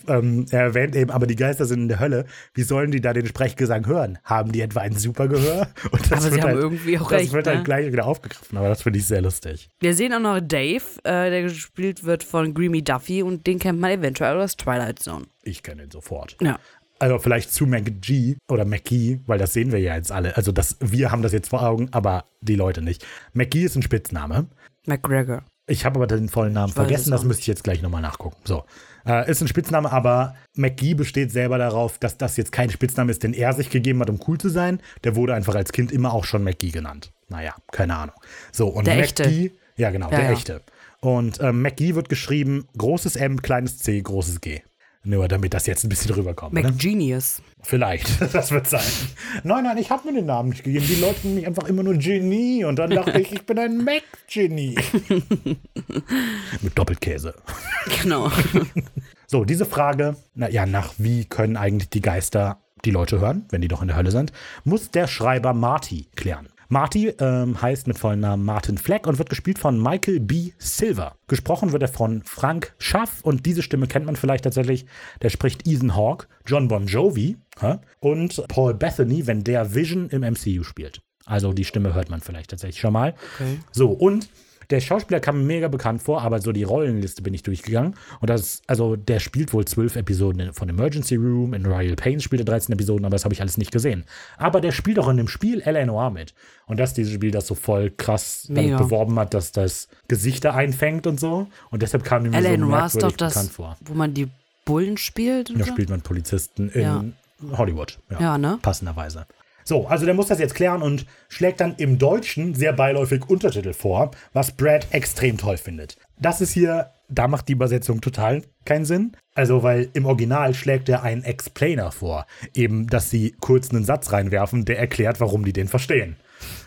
ähm, er erwähnt eben, aber die Geister sind in der Hölle. Wie sollen die da den Sprechgesang hören? Haben die etwa ein Supergehör? Und das Aber sie wird haben halt, irgendwie auch Das recht, wird ne? halt gleich wieder aufgegriffen, aber das finde ich sehr lustig. Wir sehen auch noch Dave, äh, der gespielt wird von Greamy Duffy und den kennt man eventuell aus Twilight Zone. Ich kenne ihn sofort. Ja. Also vielleicht zu McG oder McGee, weil das sehen wir ja jetzt alle. Also das, wir haben das jetzt vor Augen, aber die Leute nicht. McGee ist ein Spitzname. McGregor. Ich habe aber den vollen Namen vergessen, das müsste ich jetzt gleich nochmal nachgucken. So. Äh, ist ein Spitzname, aber McGee besteht selber darauf, dass das jetzt kein Spitzname ist, den er sich gegeben hat, um cool zu sein. Der wurde einfach als Kind immer auch schon McGee genannt. Naja, keine Ahnung. So, und Der McGee, echte. ja genau, Ja, der ja. echte. Und ähm, McGee wird geschrieben, großes M, kleines C, großes G. Nur damit das jetzt ein bisschen rüberkommt. Ne? McGenius. Vielleicht, das wird sein. Nein, nein, ich habe mir den Namen nicht gegeben. Die Leute nennen mich einfach immer nur Genie. Und dann dachte ich, ich bin ein Mac-Genie. Mit Doppelkäse. Genau. So, diese Frage, na ja, nach wie können eigentlich die Geister die Leute hören, wenn die doch in der Hölle sind, muss der Schreiber Marty klären. Marty ähm, heißt mit vollen Namen Martin Fleck und wird gespielt von Michael B. Silver. Gesprochen wird er von Frank Schaff und diese Stimme kennt man vielleicht tatsächlich. Der spricht Ethan Hawke, John Bon Jovi hä? und Paul Bethany, wenn der Vision im MCU spielt. Also die Stimme hört man vielleicht tatsächlich schon mal. Okay. So, und der Schauspieler kam mir mega bekannt vor, aber so die Rollenliste bin ich durchgegangen. Und das, also der spielt wohl zwölf Episoden von Emergency Room, in Royal Pains spielt er 13 Episoden, aber das habe ich alles nicht gesehen. Aber der spielt auch in dem Spiel L.A. Noir mit. Und das ist dieses Spiel, das so voll krass damit Mega. beworben hat, dass das Gesichter einfängt und so. Und deshalb kam mir so L.A. Noir ist doch das, bekannt vor. wo man die Bullen spielt. Da so? spielt man Polizisten in Ja. Hollywood. Ja, ne? Passenderweise. So, also der muss das jetzt klären und schlägt dann im Deutschen sehr beiläufig Untertitel vor, was Brad extrem toll findet. Das ist hier, da macht die Übersetzung total keinen Sinn. Also, weil im Original schlägt er einen Explainer vor. Eben, dass sie kurz einen Satz reinwerfen, der erklärt, warum die den verstehen.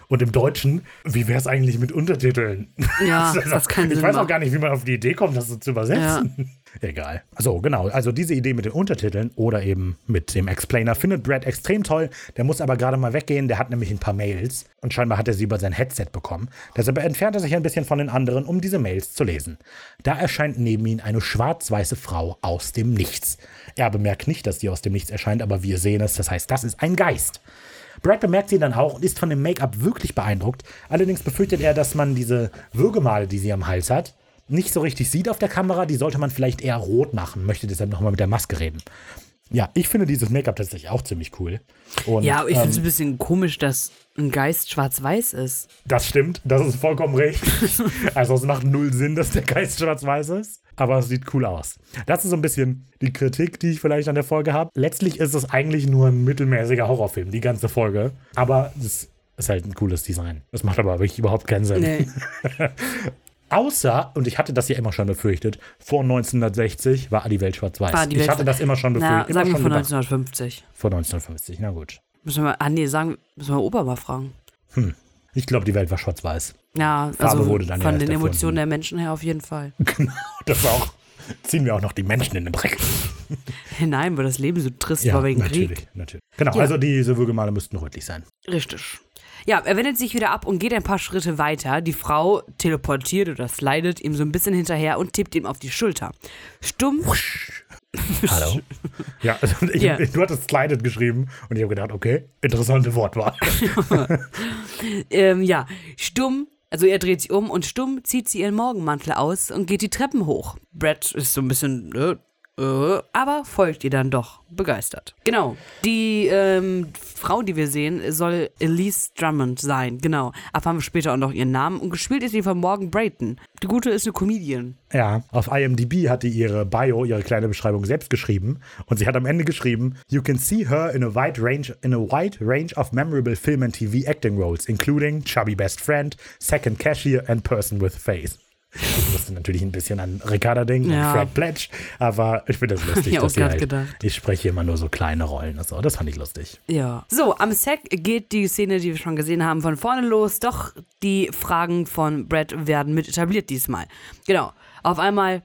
Und im Deutschen, wie wäre es eigentlich mit Untertiteln? Ja, Also, das kann Ich Sinn weiß auch gar nicht, wie man auf die Idee kommt, das so zu übersetzen. Egal. So, genau. Also diese Idee mit den Untertiteln oder eben mit dem Explainer findet Brad extrem toll. Der muss aber gerade mal weggehen. Der hat nämlich ein paar Mails und scheinbar hat er sie über sein Headset bekommen. Deshalb entfernt er sich ein bisschen von den anderen, um diese Mails zu lesen. Da erscheint neben ihm eine schwarz-weiße Frau aus dem Nichts. Er bemerkt nicht, dass die aus dem Nichts erscheint, aber wir sehen es. Das heißt, das ist ein Geist. Brad bemerkt sie dann auch und ist von dem Make-up wirklich beeindruckt. Allerdings befürchtet er, dass man diese Würgemale, die sie am Hals hat, nicht so richtig sieht auf der Kamera. Die sollte man vielleicht eher rot machen. Möchte deshalb nochmal mit der Maske reden. Ja, ich finde dieses Make-up tatsächlich auch ziemlich cool. Und, Ja, ich ähm, finde es ein bisschen komisch, dass ein Geist schwarz-weiß ist. das stimmt, das ist vollkommen richtig. also es macht null Sinn, dass der Geist schwarz-weiß ist, aber es sieht cool aus. Das ist so ein bisschen die Kritik, die ich vielleicht an der Folge habe. Letztlich ist es eigentlich nur ein mittelmäßiger Horrorfilm, die ganze Folge. Aber es ist halt ein cooles Design. Das macht aber wirklich überhaupt keinen Sinn. Nee. Außer, und ich hatte das ja immer schon befürchtet, vor 1960 war die Welt schwarz-weiß. Ich Welt hatte das immer schon Na, befürchtet. sagen wir gedacht. 1950. Vor 1950, na gut. Müssen wir, ah nee, sagen, müssen wir Opa mal fragen. Ich glaube, die Welt war schwarz-weiß. Ja, Farbe also wurde dann ja von erst den erfunden. Emotionen der Menschen her auf jeden Fall. Genau, das war auch. Ziehen wir auch noch die Menschen in den Dreck. Nein, weil das Leben so trist war wegen natürlich, Krieg. natürlich. Genau, Ja. also diese Würgemale müssten rötlich sein. Richtig. Ja, er wendet sich wieder ab und geht ein paar Schritte weiter. Die Frau teleportiert oder slidet ihm so ein bisschen hinterher und tippt ihm auf die Schulter. Stumm, Hallo? Ja, also ich, Ja. du hattest Slided geschrieben und ich habe gedacht, okay, interessante Wortwahl. ähm, ja, stumm, also er dreht sich um und stumm zieht sie ihren Morgenmantel aus und geht die Treppen hoch. Brad ist so ein bisschen, äh, aber folgt ihr dann doch, begeistert. Genau, die ähm, Frau, die wir sehen, soll Elise Drummond sein, genau. Erfahren wir später auch noch ihren Namen und gespielt ist sie von Morgan Brayton. Die Gute ist eine Comedian. Ja, auf IMDb hat die ihre Bio, ihre kleine Beschreibung selbst geschrieben und sie hat am Ende geschrieben, You can see her in a wide range in a wide range of memorable film and TV acting roles, including Chubby Best Friend, Second Cashier and Person with Face. Ich musste natürlich ein bisschen an Ricarda denken Ja. und Fred Pledge, aber ich finde das lustig, Ja, dass sie halt, gedacht. ich spreche immer nur so kleine Rollen. Also, das fand ich lustig. Ja. So, am Set geht die Szene, die wir schon gesehen haben, von vorne los. Doch die Fragen von Brad werden mit etabliert diesmal. Genau. Auf einmal.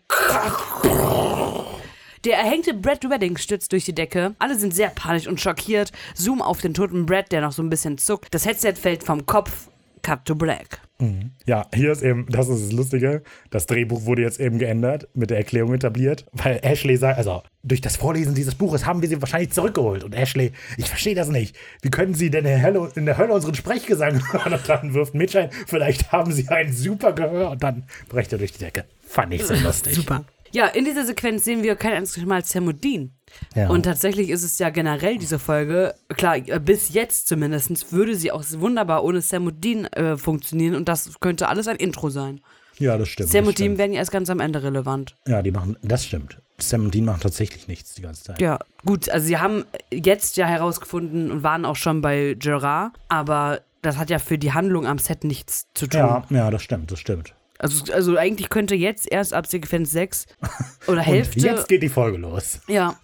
Der erhängte Brad Wedding stürzt durch die Decke. Alle sind sehr panisch und schockiert. Zoom auf den toten Brad, der noch so ein bisschen zuckt. Das Headset fällt vom Kopf. Cut to black. Ja, hier ist eben, das ist das Lustige, das Drehbuch wurde jetzt eben geändert, mit der Erklärung etabliert, weil Ashley sagt, also durch das Vorlesen dieses Buches haben wir sie wahrscheinlich zurückgeholt. Und Ashley, ich verstehe das nicht. Wie können sie denn in der Hölle, in der Hölle unseren Sprechgesang hören? Und dann wirft Mitch ein, vielleicht haben sie ein super Gehör und dann brecht er durch die Decke. Fand ich so lustig. Super. Ja, in dieser Sequenz sehen wir kein einziges Mal Sam und Dean. Ja. Und tatsächlich ist es ja generell diese Folge, klar, äh, bis jetzt zumindest, würde sie auch wunderbar ohne Sam und Dean äh, funktionieren und das könnte alles ein Intro sein. Ja, das stimmt. Sam und Dean werden ja erst ganz am Ende relevant. Ja, die machen, das stimmt. Sam und Dean machen tatsächlich nichts die ganze Zeit. Ja, gut, also sie haben jetzt ja herausgefunden und waren auch schon bei Gerard, aber das hat ja für die Handlung am Set nichts zu tun. ja, ja, das stimmt, das stimmt. Also, also eigentlich könnte jetzt erst ab Sequenz 6 oder Und Hälfte. jetzt geht die Folge los. ja,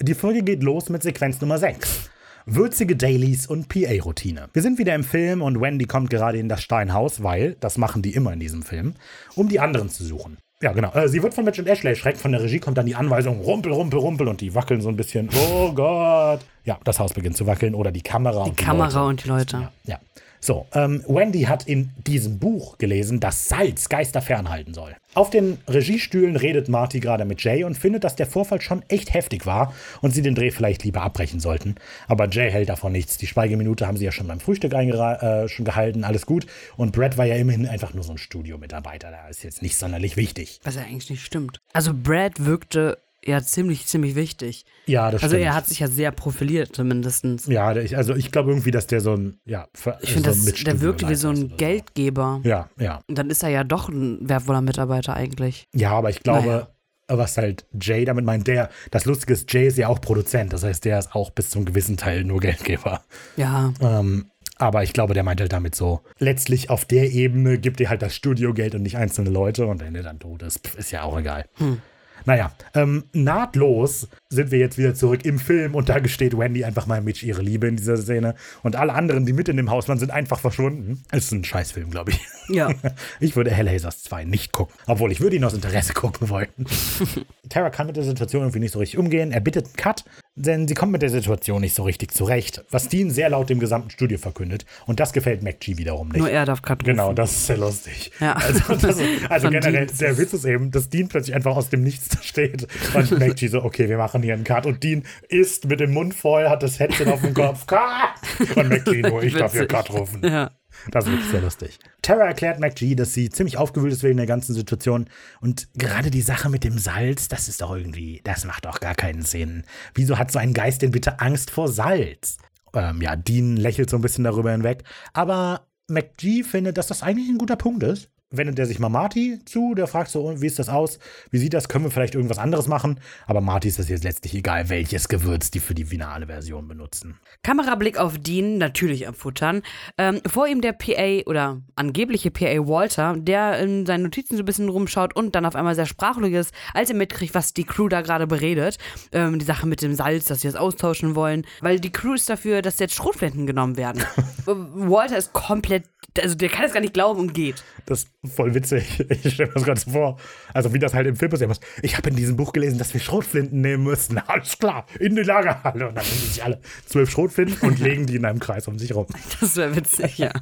Die Folge geht los mit Sequenz Nummer 6. Würzige Dailies und PA-Routine. Wir sind wieder im Film und Wendy kommt gerade in das Steinhaus, weil, das machen die immer in diesem Film, um die anderen zu suchen. Ja, genau. Äh, sie wird von Mitch und Ashley erschreckt. Von der Regie kommt dann die Anweisung, rumpel, rumpel, rumpel. Und die wackeln so ein bisschen. Oh Gott. Ja, das Haus beginnt zu wackeln. Oder die Kamera die und die Kamera Leute. und die Leute. Ja, ja. So, ähm, Wendy hat in diesem Buch gelesen, dass Salz Geister fernhalten soll. Auf den Regiestühlen redet Marty gerade mit Jay und findet, dass der Vorfall schon echt heftig war und sie den Dreh vielleicht lieber abbrechen sollten. Aber Jay hält davon nichts. Die Schweigeminute haben sie ja schon beim Frühstück äh, schon gehalten, alles gut. Und Brad war ja immerhin einfach nur so ein Studiomitarbeiter. Da ist jetzt nicht sonderlich wichtig. Was ja eigentlich nicht stimmt. Also Brad wirkte ja ziemlich, ziemlich wichtig. Ja, das Also stimmt. er hat sich ja sehr profiliert zumindestens. ja, ich, also ich glaube irgendwie, dass der so ein, ja, für, Ich finde, so das- der wirkte wie so ein Geldgeber. So. Ja, ja. Und dann ist er ja doch ein wertvoller Mitarbeiter eigentlich. Ja, aber ich glaube, Naja. was halt Jay damit meint, der, das Lustige ist, Jay ist ja auch Produzent, das heißt, der ist auch bis zum gewissen Teil nur Geldgeber. Ja. Ähm, aber ich glaube, der meint halt damit so, letztlich auf der Ebene gibt dir halt das Studio Geld und nicht einzelne Leute und wenn der dann tot ist, ist ja auch egal. Hm. Naja, ähm, nahtlos sind wir jetzt wieder zurück im Film und da gesteht Wendy einfach mal Mitch ihre Liebe in dieser Szene. Und alle anderen, die mit in dem Haus waren, sind einfach verschwunden. Ist ein Scheißfilm, glaube ich. Ja. Ich würde Hellhazers 2 nicht gucken. Obwohl, ich würde ihn aus Interesse gucken wollen. Tara kann mit der Situation irgendwie nicht so richtig umgehen. Er bittet einen Cut, denn sie kommt mit der Situation nicht so richtig zurecht. Was Dean sehr laut dem gesamten Studio verkündet. Und das gefällt MacG wiederum nicht. Nur er darf Cut rufen. Genau, das ist sehr lustig. Ja. Also, das, also generell, Dean. der Witz ist eben, dass Dean plötzlich einfach aus dem Nichts da steht und MacG so, okay, wir machen hier einen Cut. Und Dean ist mit dem Mund voll, hat das Headset auf dem Kopf. Cut! Und MacG nur, ich darf hier. Cut rufen. Ja. Das ist wirklich sehr lustig. Tara erklärt MacG, dass sie ziemlich aufgewühlt ist wegen der ganzen Situation. Und gerade die Sache mit dem Salz, das ist doch irgendwie, das macht doch gar keinen Sinn. Wieso hat so ein Geist denn bitte Angst vor Salz? Ähm, ja, Dean lächelt so ein bisschen darüber hinweg. Aber MacG findet, dass das eigentlich ein guter Punkt ist. Wendet er sich mal Marty zu, der fragt so, "Und wie ist das aus? Wie sieht das? Können wir vielleicht irgendwas anderes machen? Aber Marty ist es jetzt letztlich egal, welches Gewürz die für die finale Version benutzen. Kamerablick auf Dean, natürlich am Futtern. Ähm, vor ihm der PA oder angebliche PA Walter, der in seinen Notizen so ein bisschen rumschaut und dann auf einmal sehr sprachlos ist, als er mitkriegt, was die Crew da gerade beredet. Ähm, die Sache mit dem Salz, dass sie das austauschen wollen. Weil die Crew ist dafür, dass jetzt Schrotflinten genommen werden. Walter ist komplett, also der kann es gar nicht glauben und geht. Das ist voll witzig. Ich stelle mir das gerade so vor. Also wie das halt im Film passiert ist. Ich habe in diesem Buch gelesen, dass wir Schrotflinten nehmen müssen. Alles klar, in die Lagerhalle. Und dann nehmen sich alle zwölf Schrotflinten und legen die in einem Kreis um sich rum. Das wäre witzig, ja.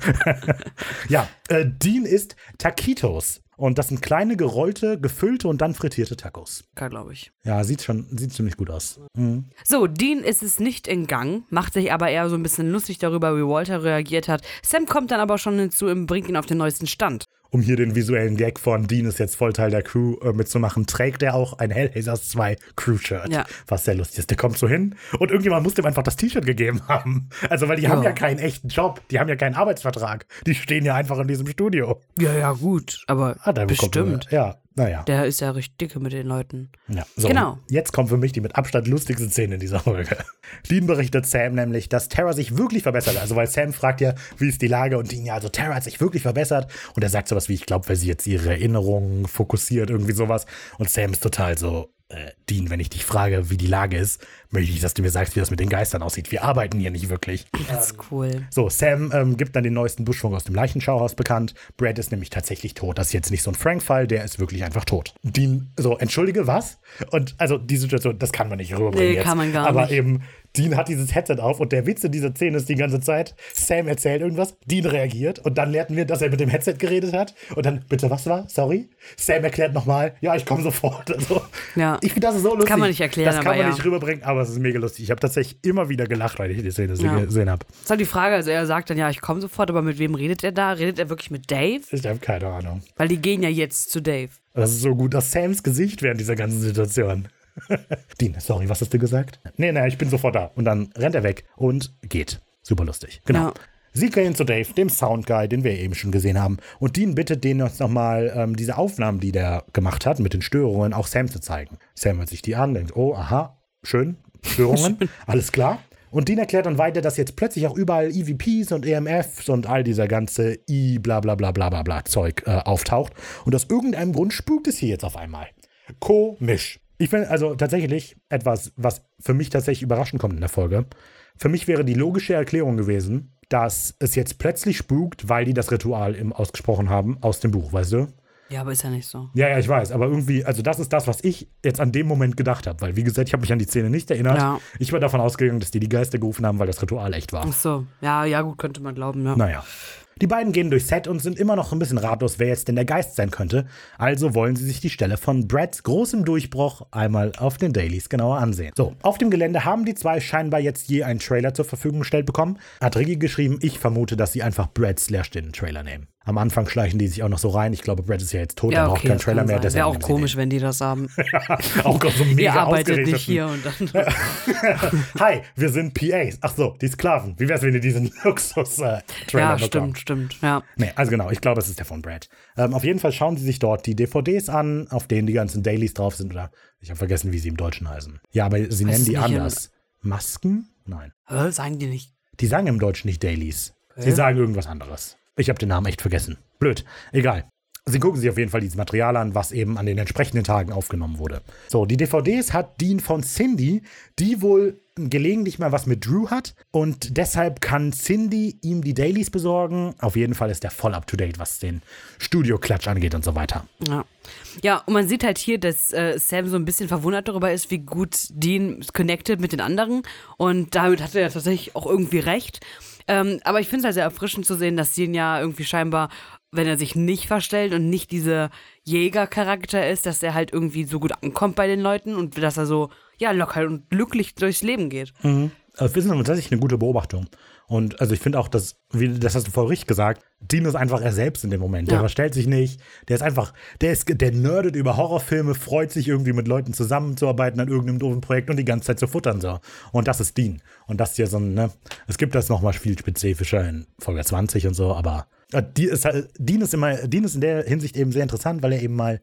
Ja, äh, Dean isst Taquitos. Und das sind kleine, gerollte, gefüllte und dann frittierte Tacos. glaube ich. Ja, sieht schon, sieht ziemlich gut aus. Mhm. So, Dean ist es nicht in Gang, macht sich aber eher so ein bisschen lustig darüber, wie Walter reagiert hat. Sam kommt dann aber schon hinzu und bringt ihn auf den neuesten Stand. Um hier den visuellen Gag von Dean ist jetzt voll Teil der Crew äh, mitzumachen, trägt er auch ein Hellhazers 2 Crew-Shirt. Ja. Was sehr lustig ist. Der kommt so hin und irgendjemand muss dem einfach das T-Shirt gegeben haben. Also, weil die haben Ja. ja keinen echten Job. Die haben ja keinen Arbeitsvertrag. Die stehen ja einfach in diesem Studio. Ja, ja, gut, aber Ah, bekommt bestimmt. er- Ja, naja. Der ist ja richtig dicke mit den Leuten. Ja, so, Genau. Jetzt kommt für mich die mit Abstand lustigste Szene in dieser Folge. Dean berichtet Sam nämlich, dass Tara sich wirklich verbessert hat. Also, weil Sam fragt ja, wie ist die Lage? Und Dean, ja, also Tara hat sich wirklich verbessert. Und er sagt sowas wie, ich glaube, weil sie jetzt ihre Erinnerungen fokussiert, irgendwie sowas. Und Sam ist total so, äh, Dean, wenn ich dich frage, wie die Lage ist, möchte ich, dass du mir sagst, wie das mit den Geistern aussieht. Wir arbeiten hier nicht wirklich. Das ist cool. So, Sam ähm, gibt dann den neuesten Buschfunk aus dem Leichenschauhaus bekannt. Brad ist nämlich tatsächlich tot. Das ist jetzt nicht so ein Frank-Fall, der ist wirklich einfach tot. Dean, so, entschuldige, was? Und also die Situation, das kann man nicht rüberbringen Nee, jetzt. kann man gar Aber nicht. eben, Dean hat dieses Headset auf und der Witz in dieser Szene ist die ganze Zeit, Sam erzählt irgendwas, Dean reagiert und dann lernen wir, dass er mit dem Headset geredet hat. Und dann, bitte, was war? Sorry? Sam erklärt nochmal, ja, ich komme sofort. Also, Ja. Ich finde das ist so lustig. Kann man nicht erklären, Das kann aber man ja. nicht rüberbringen, aber es ist mega lustig. Ich habe tatsächlich immer wieder gelacht, weil ich die Szene Ja. gesehen habe. Das ist halt die Frage, also er sagt dann, ja, ich komme sofort, aber mit wem redet er da? Redet er wirklich mit Dave? Ich habe keine Ahnung. Weil die gehen ja jetzt zu Dave. Das ist so gut, dass Sams Gesicht während dieser ganzen Situation. Dean, sorry, was hast du gesagt? Nee, nee, ich bin sofort da. Und dann rennt er weg und geht. Super lustig. Genau. Ja. Sie gehen zu Dave, dem Soundguy, den wir eben schon gesehen haben. Und Dean bittet den uns nochmal ähm, diese Aufnahmen, die der gemacht hat, mit den Störungen, auch Sam zu zeigen. Sam hört sich die an, denkt, oh, aha, schön, Störungen, alles klar. Und Dean erklärt dann weiter, dass jetzt plötzlich auch überall EVPs und EMFs und all dieser ganze I bla bla bla bla bla bla Zeug äh, auftaucht. Und aus irgendeinem Grund spukt es hier jetzt auf einmal. Komisch. Ich finde also tatsächlich etwas, was für mich tatsächlich überraschend kommt in der Folge. Für mich wäre die logische Erklärung gewesen, dass es jetzt plötzlich spukt, weil die das Ritual im ausgesprochen haben aus dem Buch, weißt du? Ja, aber ist ja nicht so. Ja, ja, ich weiß, aber irgendwie, also das ist das, was ich jetzt an dem Moment gedacht habe, weil wie gesagt, ich habe mich an die Szene nicht erinnert. Ja. Ich war davon ausgegangen, dass die die Geister gerufen haben, weil das Ritual echt war. Ach so. Ja, ja, gut, könnte man glauben, ja. Naja. Die beiden gehen durchs Set und sind immer noch ein bisschen ratlos, wer jetzt denn der Geist sein könnte. Also wollen sie sich die Stelle von Brads großem Durchbruch einmal auf den Dailies genauer ansehen. So, auf dem Gelände haben die zwei scheinbar jetzt je einen Trailer zur Verfügung gestellt bekommen. Hat Riggy geschrieben, ich vermute, dass sie einfach Brads Leerstehen-Trailer nehmen. Am Anfang schleichen die sich auch noch so rein. Ich glaube, Brad ist ja jetzt tot, er braucht keinen das Trailer mehr. deshalb Wäre auch sie komisch, wenn die das haben. auch so mega Ihr arbeitet nicht hier und dann. Hi, wir sind PAs. Ach so, die Sklaven. Wie wär's, wenn ihr diesen Luxus-Trailer ja, bekommt? stimmt, stimmt. Ja. Nee, also genau, ich glaube, es ist der von Brad. Ähm, auf jeden Fall schauen Sie sich dort die DVDs an, auf denen die ganzen Dailies drauf sind. Oder ich habe vergessen, wie sie im Deutschen heißen. Ja, aber sie nennen die anders. Masken? Nein. Hä, sagen die nicht. Die sagen im Deutschen nicht Dailies. Sie Okay. sagen irgendwas anderes. Ich habe den Namen echt vergessen. Blöd. Egal. Sie gucken sich auf jeden Fall dieses Material an, was eben an den entsprechenden Tagen aufgenommen wurde. So, die DVDs hat Dean von Cindy, die wohl gelegentlich mal was mit Drew hat und deshalb kann Cindy ihm die Dailies besorgen. Auf jeden Fall ist der voll up to date, was den Studio-Klatsch angeht und so weiter. Ja. Ja, und man sieht halt hier, dass äh, Sam so ein bisschen verwundert darüber ist, wie gut Dean connected mit den anderen. Und damit hat er ja tatsächlich auch irgendwie recht. Ähm, aber ich finde es halt sehr erfrischend zu sehen, dass Dean ja irgendwie scheinbar, wenn er sich nicht verstellt und nicht dieser Jägercharakter ist, dass er halt irgendwie so gut ankommt bei den Leuten und dass er so, ja, locker und glücklich durchs Leben geht. Mhm. Das ist tatsächlich eine gute Beobachtung. Und also ich finde auch, dass, wie, das hast du voll richtig gesagt, Dean ist einfach er selbst in dem Moment. Ja. Der verstellt sich nicht. Der ist einfach, der ist, der nerdet über Horrorfilme, freut sich irgendwie mit Leuten zusammenzuarbeiten an irgendeinem doofen Projekt und die ganze Zeit zu futtern so. Und das ist Dean. Und das hier so ein, ne, es gibt das nochmal viel spezifischer in Folge 20 und so, aber die ist halt, Dean ist immer, Dean ist in der Hinsicht eben sehr interessant, weil er eben mal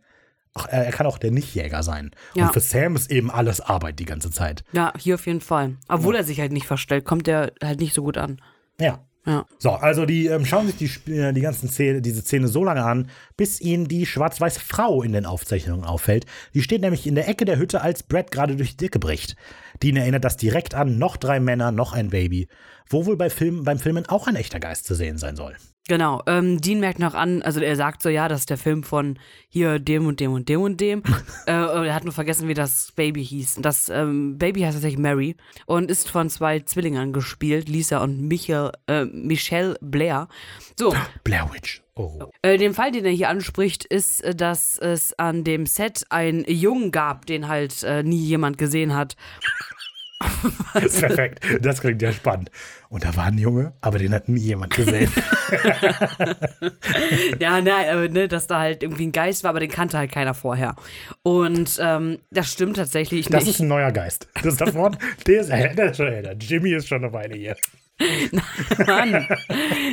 Ach, er kann auch der Nichtjäger sein. Ja. Und für Sam ist eben alles Arbeit die ganze Zeit. Ja, hier auf jeden Fall. Obwohl ja. er sich halt nicht verstellt, kommt er halt nicht so gut an. Ja. Ja. So, also die ähm, schauen sich die, äh, die ganzen Szene, diese Szene so lange an, bis ihnen die schwarz-weiße Frau in den Aufzeichnungen auffällt. Die steht nämlich in der Ecke der Hütte, als Brad gerade durch die Decke bricht. Dean erinnert das direkt an, noch drei Männer, noch ein Baby. Wo wohl bei Film, beim Filmen auch ein echter Geist zu sehen sein soll. Genau, ähm, Dean merkt noch an, also er sagt so, ja, das ist der Film von hier dem und dem und dem und dem. äh, er hat nur vergessen, wie das Baby hieß. Das ähm, Baby heißt tatsächlich Mary und ist von zwei Zwillingern gespielt, Lisa und Michael, äh, Michelle Blair. So. Blair Witch. Oh. Äh, den Fall, den er hier anspricht, ist, äh, dass es an dem Set einen Jungen gab, den halt äh, nie jemand gesehen hat. Das ist perfekt. Das klingt ja spannend. Und da war ein Junge, aber den hat nie jemand gesehen. ja, nein, aber ne, dass da halt irgendwie ein Geist war, aber den kannte halt keiner vorher. Und ähm, das stimmt tatsächlich das nicht. Das ist ein neuer Geist. Das ist davon, der ist, der ist schon älter. Jimmy ist schon eine Weile hier. Mann.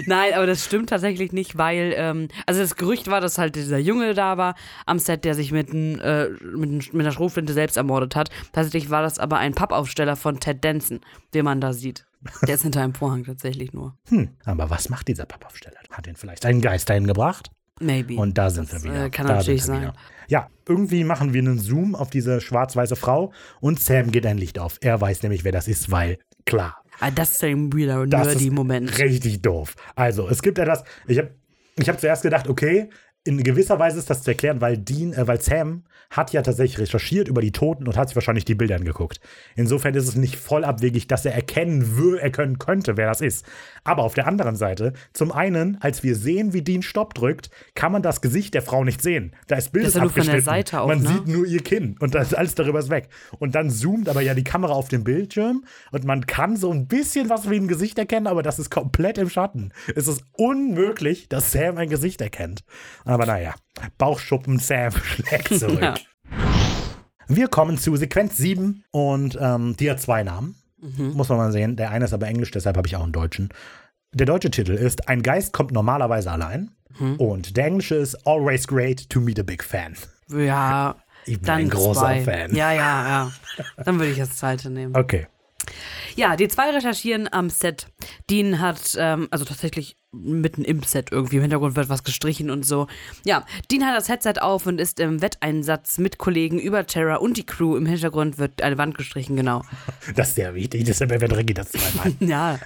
Nein, aber das stimmt tatsächlich nicht, weil, ähm, also das Gerücht war, dass halt dieser Junge da war am Set, der sich mit, ein, äh, mit, mit einer Schrotflinte selbst ermordet hat. Tatsächlich war das aber ein Pappaufsteller von Ted Danson, den man da sieht. Der ist hinter einem Vorhang tatsächlich nur. Hm, aber was macht dieser Pappaufsteller? Hat ihn vielleicht einen Geist dahin gebracht? Maybe. Und da sind das, wir wieder. Äh, kann da natürlich sein. Wieder. Ja, irgendwie machen wir einen Zoom auf diese schwarz-weiße Frau und Sam geht ein Licht auf. Er weiß nämlich, wer das ist, weil klar, Ah, das ist ein wieder nerdy Moment. Richtig doof. Also, es gibt etwas, ich habe ich hab zuerst gedacht, okay, in gewisser Weise ist das zu erklären, weil Dean, äh, weil Sam hat ja tatsächlich recherchiert über die Toten und hat sich wahrscheinlich die Bilder angeguckt. Insofern ist es nicht voll abwegig, dass er erkennen, erkennen könnte, wer das ist. Aber auf der anderen Seite, zum einen, als wir sehen, wie Dean Stopp drückt, kann man das Gesicht der Frau nicht sehen. Da ist Bild das ist abgeschnitten. Von der Seite auch, man ne? sieht nur ihr Kinn und das, alles darüber ist weg. Und dann zoomt aber ja die Kamera auf den Bildschirm und man kann so ein bisschen was wie ein Gesicht erkennen, aber das ist komplett im Schatten. Es ist unmöglich, dass Sam ein Gesicht erkennt. Aber naja, Bauchschuppen Sam schlägt zurück. Ja. Wir kommen zu Sequenz 7 und ähm, die hat zwei Namen. Mhm. Muss man mal sehen. Der eine ist aber Englisch, deshalb habe ich auch einen deutschen. Der deutsche Titel ist Ein Geist kommt normalerweise allein. Mhm. Und der englische ist Always great to meet a big fan. Ja, ich bin ein großer zwei. Fan. Ja, ja, ja. Dann würde ich das zweite nehmen. Okay. Ja, die zwei recherchieren am Set. Dean hat, ähm, also tatsächlich mitten im Set irgendwie, im Hintergrund wird was gestrichen und so. Ja, Dean hat das Headset auf und ist im Wetteinsatz mit Kollegen über Terra und die Crew. Im Hintergrund wird eine Wand gestrichen, genau. Das ist sehr wichtig, deshalb erwähnt das zweimal. ja.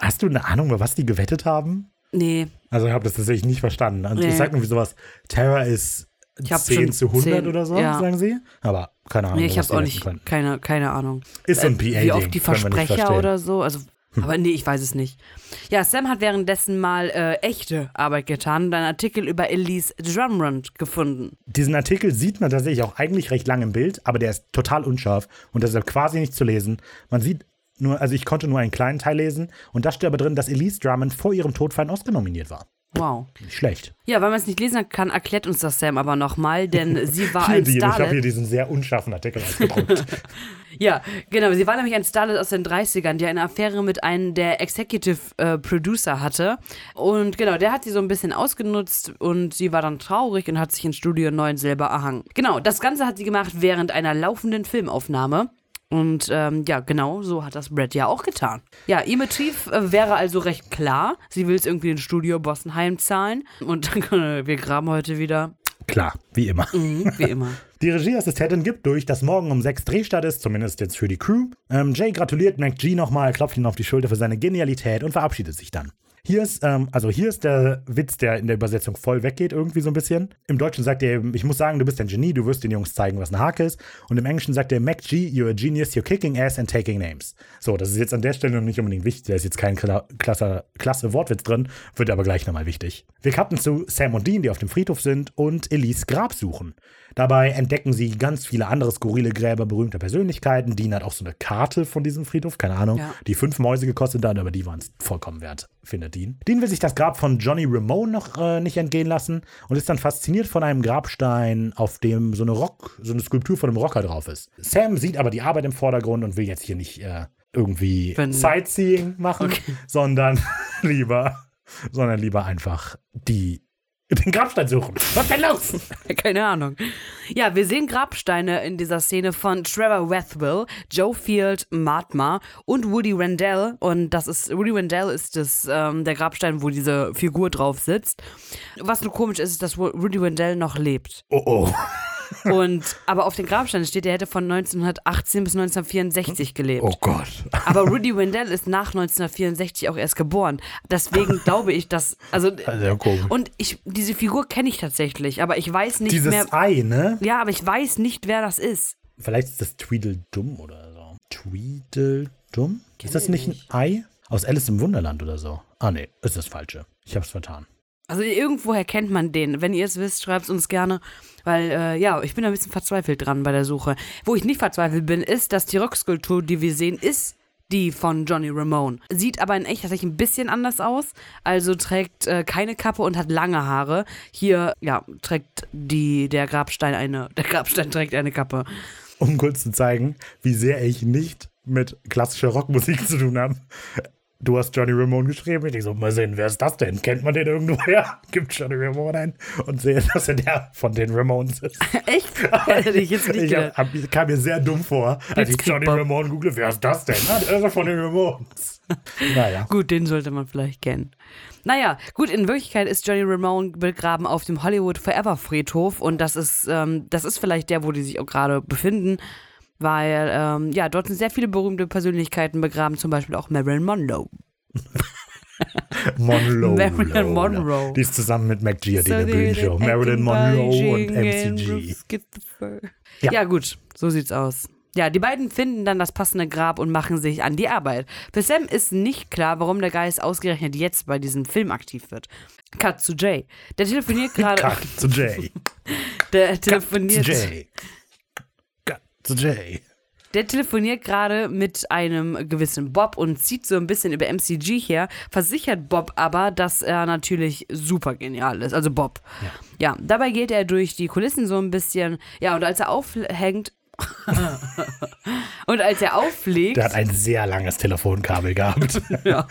Hast du eine Ahnung, was die gewettet haben? Nee. Also ich habe das tatsächlich nicht verstanden. Also nee. ich sag irgendwie sowas, Terra ist ich 10 zu 100 10, oder so, ja. sagen sie. Aber keine Ahnung. Nee, ich habe auch nicht, keine, keine Ahnung. Ist so ein PA äh, Wie oft die Versprecher oder so, also. Aber nee, ich weiß es nicht. Ja, Sam hat währenddessen mal äh, echte Arbeit getan und einen Artikel über Elise Drumrun gefunden. Diesen Artikel sieht man tatsächlich auch eigentlich recht lang im Bild, aber der ist total unscharf und deshalb quasi nicht zu lesen. Man sieht nur, also ich konnte nur einen kleinen Teil lesen und da steht aber drin, dass Elise Drummond vor ihrem Tod für einen Oscar nominiert war. Wow. Nicht schlecht. Ja, weil man es nicht lesen kann, erklärt uns das Sam aber nochmal, denn sie war ein die, Starlet. Ich habe hier diesen sehr unscharfen Artikel ausgedruckt. ja, genau. Sie war nämlich ein Starlet aus den 30ern, der eine Affäre mit einem der Executive äh, Producer hatte. Und genau, der hat sie so ein bisschen ausgenutzt und sie war dann traurig und hat sich ins Studio 9 selber erhangen. Genau, das Ganze hat sie gemacht während einer laufenden Filmaufnahme. Und ähm, ja, genau so hat das Brad ja auch getan. Ja, ihr Motiv äh, wäre also recht klar. Sie will es irgendwie den Studio Boston heimzahlen. Und äh, wir graben heute wieder. Klar, wie immer. Mhm, wie immer. Die Regieassistentin gibt durch, dass morgen um sechs Drehstart ist, zumindest jetzt für die Crew. Ähm, Jay gratuliert McG nochmal, klopft ihn auf die Schulter für seine Genialität und verabschiedet sich dann. Hier ist, ähm, also hier ist der Witz, der in der Übersetzung voll weggeht, irgendwie so ein bisschen. Im Deutschen sagt er, ich muss sagen, du bist ein Genie, du wirst den Jungs zeigen, was eine Hake ist. Und im Englischen sagt er, Mac G, you're a genius, you're kicking ass and taking names. So, das ist jetzt an der Stelle noch nicht unbedingt wichtig, da ist jetzt kein klasse, klasse Wortwitz drin, wird aber gleich nochmal wichtig. Wir cutten zu Sam und Dean, die auf dem Friedhof sind und Elise Grab suchen. Dabei entdecken sie ganz viele andere skurrile Gräber berühmter Persönlichkeiten. Dean hat auch so eine Karte von diesem Friedhof, keine Ahnung, Ja. die fünf Mäuse gekostet hat, aber die waren es vollkommen wert, findet Dean. Dean will sich das Grab von Johnny Ramone noch äh, nicht entgehen lassen und ist dann fasziniert von einem Grabstein, auf dem so eine Rock, so eine Skulptur von einem Rocker drauf ist. Sam sieht aber die Arbeit im Vordergrund und will jetzt hier nicht äh, irgendwie Wenn- Sightseeing machen, sondern lieber, sondern lieber einfach die den Grabstein suchen. Was ist denn los? Keine Ahnung. Ja, wir sehen Grabsteine in dieser Szene von Trevor Wethwell, Joe Field, Matma und Woody Rendell. Und das ist, Woody Rendell ist das, ähm, der Grabstein, wo diese Figur drauf sitzt. Was nur komisch ist, ist, dass Wo- Woody Rendell noch lebt. Oh oh. Und, aber auf den Grabsteinen steht, er hätte von 1918 bis 1964 gelebt. Oh Gott. Aber Rudy Wendell ist nach 1964 auch erst geboren. Deswegen glaube ich, dass. Also, komisch. und ich, diese Figur kenne ich tatsächlich, aber ich weiß nicht Dieses mehr. Ei, ne? Ja, aber ich weiß nicht, wer das ist. Vielleicht ist das Tweedledum oder so. Tweedledum? Ist das nicht ein Ei? Aus Alice im Wunderland oder so? Ah, nee, ist das Falsche. Ich hab's vertan. Also irgendwoher kennt man den. Wenn ihr es wisst, schreibt es uns gerne. Weil, äh, ja, ich bin ein bisschen verzweifelt dran bei der Suche. Wo ich nicht verzweifelt bin, ist, dass die Rockskulptur, die wir sehen, ist die von Johnny Ramone. Sieht aber in echt tatsächlich ein bisschen anders aus. Also trägt äh, keine Kappe und hat lange Haare. Hier, ja, trägt die, der Grabstein eine, der Grabstein trägt eine Kappe. Um kurz zu zeigen, wie sehr ich nicht mit klassischer Rockmusik zu tun habe. Du hast Johnny Ramone geschrieben. Ich so, mal sehen, wer ist das denn? Kennt man den irgendwoher? Gibt Johnny Ramone ein und sehe, dass er der von den Ramones ist. Echt? Hätte ich jetzt nicht Ich hab, hab, kam mir sehr dumm vor, als ich Johnny Blitzkrieg-Bob. Ramone google. Wer ist das denn? Ah, der ist er von den Ramones. Naja. Gut, den sollte man vielleicht kennen. Naja, gut, in Wirklichkeit ist Johnny Ramone begraben auf dem Hollywood Forever Friedhof und das ist, ähm, das ist vielleicht der, wo die sich auch gerade befinden, weil, ähm, ja, dort sind sehr viele berühmte Persönlichkeiten begraben, zum Beispiel auch Marilyn Monroe. Monroe. Marilyn Monroe. Die ist zusammen mit McG hat die So they Bühnenshow. Marilyn Monroe und MCG. Ja. Ja. gut, so sieht's aus. Ja, die beiden finden dann das passende Grab und machen sich an die Arbeit. Für Sam ist nicht klar, warum der Geist ausgerechnet jetzt bei diesem Film aktiv wird. Cut zu Jay. Der telefoniert gerade. Cut zu Jay. Der telefoniert. Cut zu Jay. Der telefoniert gerade mit einem gewissen Bob und zieht so ein bisschen über MCG her, versichert Bob aber, dass er natürlich super genial ist. Also Bob. Ja. dabei geht er durch die Kulissen so ein bisschen. Ja, und als er aufhängt. und als er auflegt. Der hat ein sehr langes Telefonkabel gehabt. ja.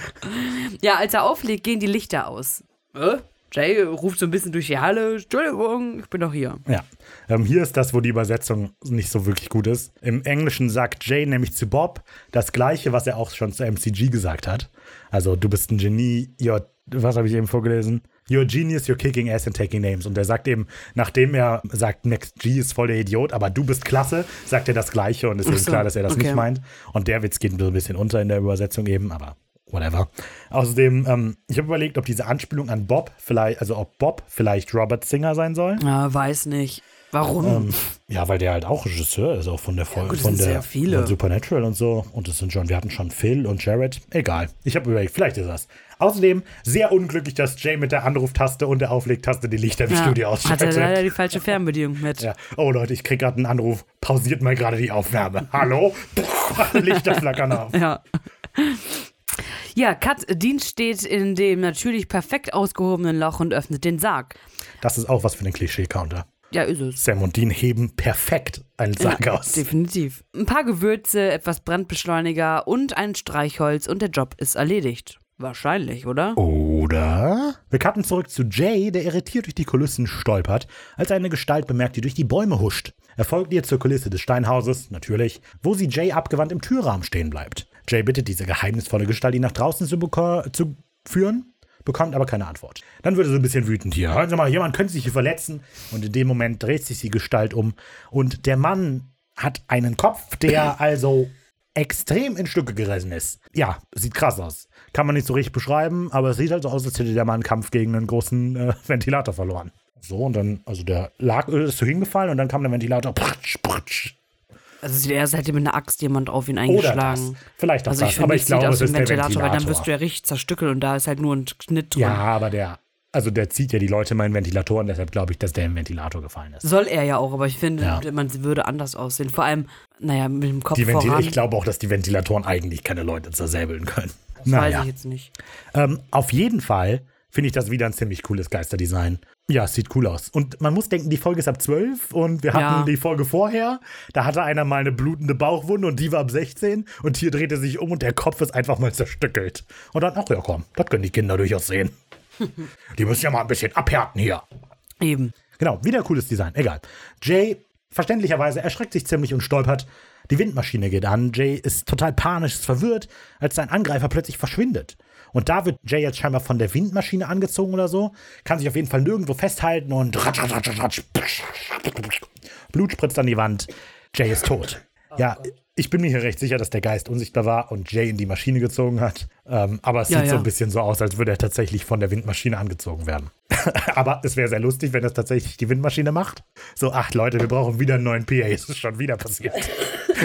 ja, als er auflegt, gehen die Lichter aus. Äh? Jay ruft so ein bisschen durch die Halle. Entschuldigung, ich bin doch hier. Ja. Ähm, hier ist das, wo die Übersetzung nicht so wirklich gut ist. Im Englischen sagt Jay nämlich zu Bob das Gleiche, was er auch schon zu MCG gesagt hat. Also, du bist ein Genie, you're, was habe ich eben vorgelesen? You're a genius, you're kicking ass and taking names. Und er sagt eben, nachdem er sagt, Max G ist voll der Idiot, aber du bist klasse, sagt er das Gleiche und ist Ach eben so, klar, dass er das okay. nicht meint. Und der Witz geht ein bisschen unter in der Übersetzung eben, aber whatever. Außerdem, ähm, ich habe überlegt, ob diese Anspielung an Bob vielleicht, also ob Bob vielleicht Robert Singer sein soll. Ah, weiß nicht. Warum? Ähm, ja, weil der halt auch Regisseur ist, auch von der Folge es von der von Supernatural und so. Und es sind schon, wir hatten schon Phil und Jared. Egal. Ich habe überlegt, vielleicht ist das. Außerdem sehr unglücklich, dass Jay mit der Anruftaste und der Auflegtaste die Lichter im Ja, Studio hat er ausschaltet. leider die falsche Fernbedienung mit. Ja. Oh Leute, ich krieg gerade einen Anruf. Pausiert mal gerade die Aufnahme. Hallo? Lichter flackern auf. Ja. Ja, Kat Dean steht in dem natürlich perfekt ausgehobenen Loch und öffnet den Sarg. Das ist auch was für den Klischee-Counter. Ja, ist es. Sam und Dean heben perfekt einen Sarg Ja, aus. Definitiv. Ein paar Gewürze, etwas Brandbeschleuniger und ein Streichholz und der Job ist erledigt. Wahrscheinlich, oder? Oder? Wir cutten zurück zu Jay, der irritiert durch die Kulissen stolpert, als er eine Gestalt bemerkt, die durch die Bäume huscht. Er folgt ihr zur Kulisse des Steinhauses, natürlich, wo sie Jay abgewandt im Türrahmen stehen bleibt. Jay bittet diese geheimnisvolle Gestalt, ihn nach draußen zu, zu führen, bekommt aber keine Antwort. Dann wird er so ein bisschen wütend hier. Hören Sie mal, jemand könnte sich hier verletzen. Und in dem Moment dreht sich die Gestalt um. Und der Mann hat einen Kopf, der also extrem in Stücke gerissen ist. Ja, sieht krass aus. Kann man nicht so richtig beschreiben, aber es sieht halt so aus, als hätte der Mann einen Kampf gegen einen großen äh, Ventilator verloren. So, und dann, also der lag, ist so hingefallen und dann kam der Ventilator. Pratsch, pratsch. Also er, hätte mit einer Axt jemand auf ihn eingeschlagen. Vielleicht auch also das, aber ich glaube, es ist Ventilator, der Ventilator. Weil dann wirst du ja richtig zerstückeln und da ist halt nur ein Schnitt drin. Ja, aber der, also der zieht ja die Leute mal in Ventilatoren, deshalb glaube ich, dass der im Ventilator gefallen ist. Soll er ja auch, aber ich finde, ja. man würde anders aussehen. Vor allem, naja, mit dem Kopf die Ventil voran. Ich glaube auch, dass die Ventilatoren eigentlich keine Leute zersäbeln können. Das naja. weiß ich jetzt nicht. Ähm, auf jeden Fall finde ich das wieder ein ziemlich cooles Geisterdesign. Ja, es sieht cool aus. Und man muss denken, die Folge ist ab 12 und wir hatten ja. die Folge vorher. Da hatte einer mal eine blutende Bauchwunde und die war ab 16 und hier dreht er sich um und der Kopf ist einfach mal zerstückelt. Und dann, ach ja, komm, das können die Kinder durchaus sehen. die müssen ja mal ein bisschen abhärten hier. Eben. Genau, wieder cooles Design. Egal. Jay, verständlicherweise, erschreckt sich ziemlich und stolpert. Die Windmaschine geht an. Jay ist total panisch, verwirrt, als sein Angreifer plötzlich verschwindet. Und da wird Jay jetzt scheinbar von der Windmaschine angezogen oder so, kann sich auf jeden Fall nirgendwo festhalten und Blut spritzt an die Wand. Jay ist tot. Ja, ich bin mir hier recht sicher, dass der Geist unsichtbar war und Jay in die Maschine gezogen hat. Ähm, aber es ja, sieht ja. so ein bisschen so aus, als würde er tatsächlich von der Windmaschine angezogen werden. aber es wäre sehr lustig, wenn das tatsächlich die Windmaschine macht. So, ach Leute, wir brauchen wieder einen neuen PA. Es ist schon wieder passiert.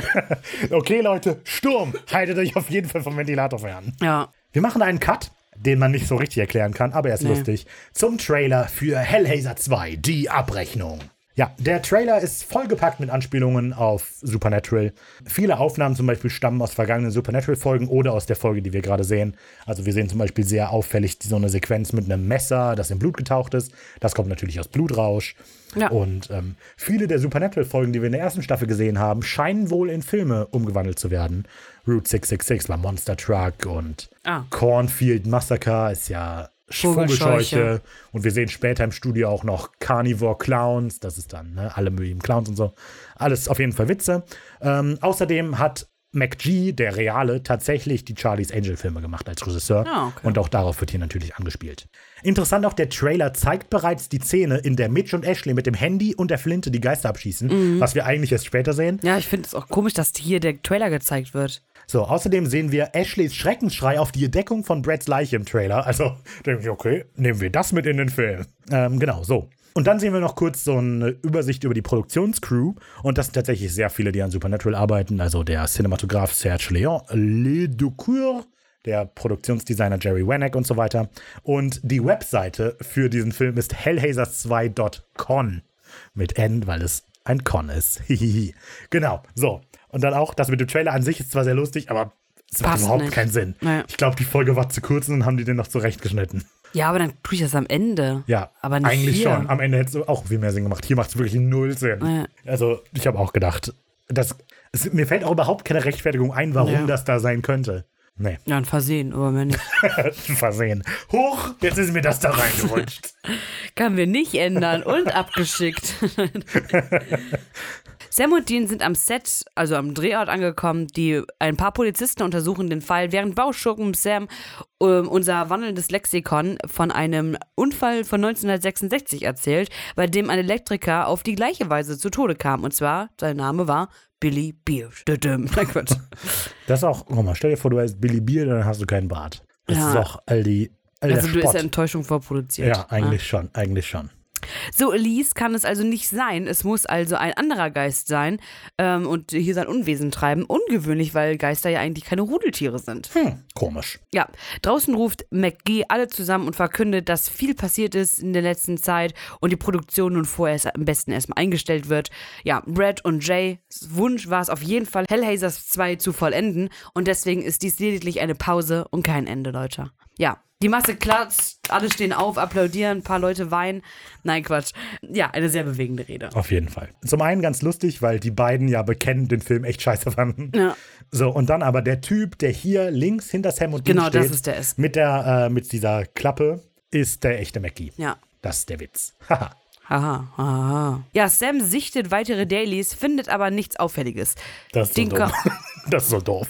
okay, Leute, Sturm. Haltet euch auf jeden Fall vom Ventilator fern. Ja. Wir machen einen Cut, den man nicht so richtig erklären kann, aber er ist nee. lustig, zum Trailer für Hellhazer 2, die Abrechnung. Ja, der Trailer ist vollgepackt mit Anspielungen auf Supernatural. Viele Aufnahmen zum Beispiel stammen aus vergangenen Supernatural-Folgen oder aus der Folge, die wir gerade sehen. Also wir sehen zum Beispiel sehr auffällig so eine Sequenz mit einem Messer, das in Blut getaucht ist. Das kommt natürlich aus Blutrausch. Ja. Und ähm, viele der Supernatural-Folgen, die wir in der ersten Staffel gesehen haben, scheinen wohl in Filme umgewandelt zu werden. Route 666 war Monster Truck und ah. Cornfield Massacre ist ja Vogelscheuche. Und wir sehen später im Studio auch noch Carnivore Clowns. Das ist dann ne, alle möglichen Clowns und so. Alles auf jeden Fall Witze. Ähm, außerdem hat McGee, der Reale, tatsächlich die Charlie's Angel-Filme gemacht als Regisseur. Ah, okay. Und auch darauf wird hier natürlich angespielt. Interessant auch, der Trailer zeigt bereits die Szene, in der Mitch und Ashley mit dem Handy und der Flinte die Geister abschießen, mhm. was wir eigentlich erst später sehen. Ja, ich finde es auch komisch, dass hier der Trailer gezeigt wird. So, außerdem sehen wir Ashleys Schreckensschrei auf die Entdeckung von Brads Leiche im Trailer. Also denke ich, okay, nehmen wir das mit in den Film. Ähm, genau, so. Und dann sehen wir noch kurz so eine Übersicht über die Produktionscrew. Und das sind tatsächlich sehr viele, die an Supernatural arbeiten. Also der Cinematograph Serge Leon Leducour, der Produktionsdesigner Jerry Wennick und so weiter. Und die Webseite für diesen Film ist hellhazers2.con mit N, weil es ein Con ist. genau, so. Und dann auch, das mit dem Trailer an sich ist zwar sehr lustig, aber es macht überhaupt nicht. keinen Sinn. Naja. Ich glaube, die Folge war zu kurz und dann haben die den noch zurechtgeschnitten. Ja, aber dann tue ich das am Ende. Ja, aber nicht eigentlich hier. schon. Am Ende hätte es auch viel mehr Sinn gemacht. Hier macht es wirklich null Sinn. Naja. Also, ich habe auch gedacht, das, es, mir fällt auch überhaupt keine Rechtfertigung ein, warum ja. das da sein könnte. Nee. Ja, ein Versehen, aber mehr nicht. ein Versehen. Hoch, jetzt ist mir das da reingerutscht. Kann wir nicht ändern und abgeschickt. Sam und Dean sind am Set, also am Drehort angekommen. Die, ein paar Polizisten untersuchen den Fall, während Bauschurken Sam äh, unser wandelndes Lexikon von einem Unfall von 1966 erzählt, bei dem ein Elektriker auf die gleiche Weise zu Tode kam. Und zwar, sein Name war Billy Beard. Das ist auch, guck mal, stell dir vor, du heißt Billy Beard, dann hast du keinen Bart. Das ja. ist auch all die. All also, du bist ja Enttäuschung vorproduziert. Ja, eigentlich ja. schon, eigentlich schon. So, Elise kann es also nicht sein. Es muss also ein anderer Geist sein ähm, und hier sein Unwesen treiben. Ungewöhnlich, weil Geister ja eigentlich keine Rudeltiere sind. Hm, komisch. Ja, draußen ruft McGee alle zusammen und verkündet, dass viel passiert ist in der letzten Zeit und die Produktion nun vorerst am besten erstmal eingestellt wird. Ja, Brad und Jays Wunsch war es auf jeden Fall, Hellhazers 2 zu vollenden und deswegen ist dies lediglich eine Pause und kein Ende, Leute. Ja, die Masse klatscht, alle stehen auf, applaudieren, ein paar Leute weinen. Nein, Quatsch. Ja, eine sehr bewegende Rede. Auf jeden Fall. Zum einen ganz lustig, weil die beiden ja bekennen den Film echt scheiße fanden. Ja. So, und dann aber der Typ, der hier links hinter Sam und genau, steht, das ist der ist. Mit, der, äh, mit dieser Klappe, ist der echte Mackie. Ja. Das ist der Witz. Haha. Aha, aha. Ja, Sam sichtet weitere Dailies, findet aber nichts Auffälliges. Das ist so Den dumm. Ko- Das ist so doof.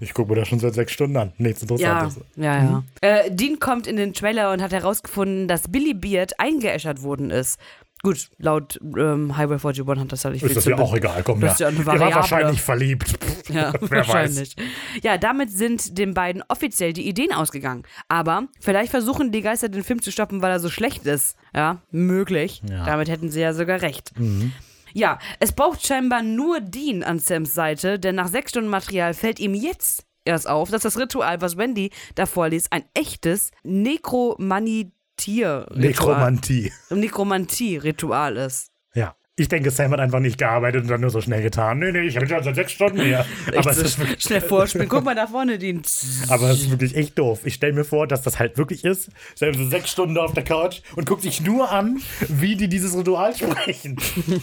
Ich gucke mir das schon seit sechs Stunden an. Nichts Ja, Interessantes. ja, ja. Äh, Dean kommt in den Trailer und hat herausgefunden, dass Billy Beard eingeäschert worden ist. Gut, laut ähm, Highway 41 hat das ja nicht Ist das ja auch egal, komm ja. ja wart Variable. wahrscheinlich verliebt. Pff, Ja, Wer wahrscheinlich. Ja, damit sind den beiden offiziell die Ideen ausgegangen. Aber vielleicht versuchen die Geister den Film zu stoppen, weil er so schlecht ist. Ja, möglich. Ja. Damit hätten sie ja sogar recht. Ja, es braucht scheinbar nur Dean an Sams Seite, denn nach sechs Stunden Material fällt ihm jetzt erst auf, dass das Ritual, was Wendy da vorliest, ein echtes Nekromanier-Ritual Nekromantie. Nekromantie-Ritual ist. Ich denke, Sam hat einfach nicht gearbeitet und dann nur so schnell getan. Nee, nee, ich habe schon seit sechs Stunden hier. Aber es, ist wirklich, schnell vorspielen. Guck mal da vorne, Dean. aber es ist wirklich echt doof. Ich stelle mir vor, dass das halt wirklich ist. Sam so sechs Stunden auf der Couch und guckt sich nur an, wie die dieses Ritual sprechen.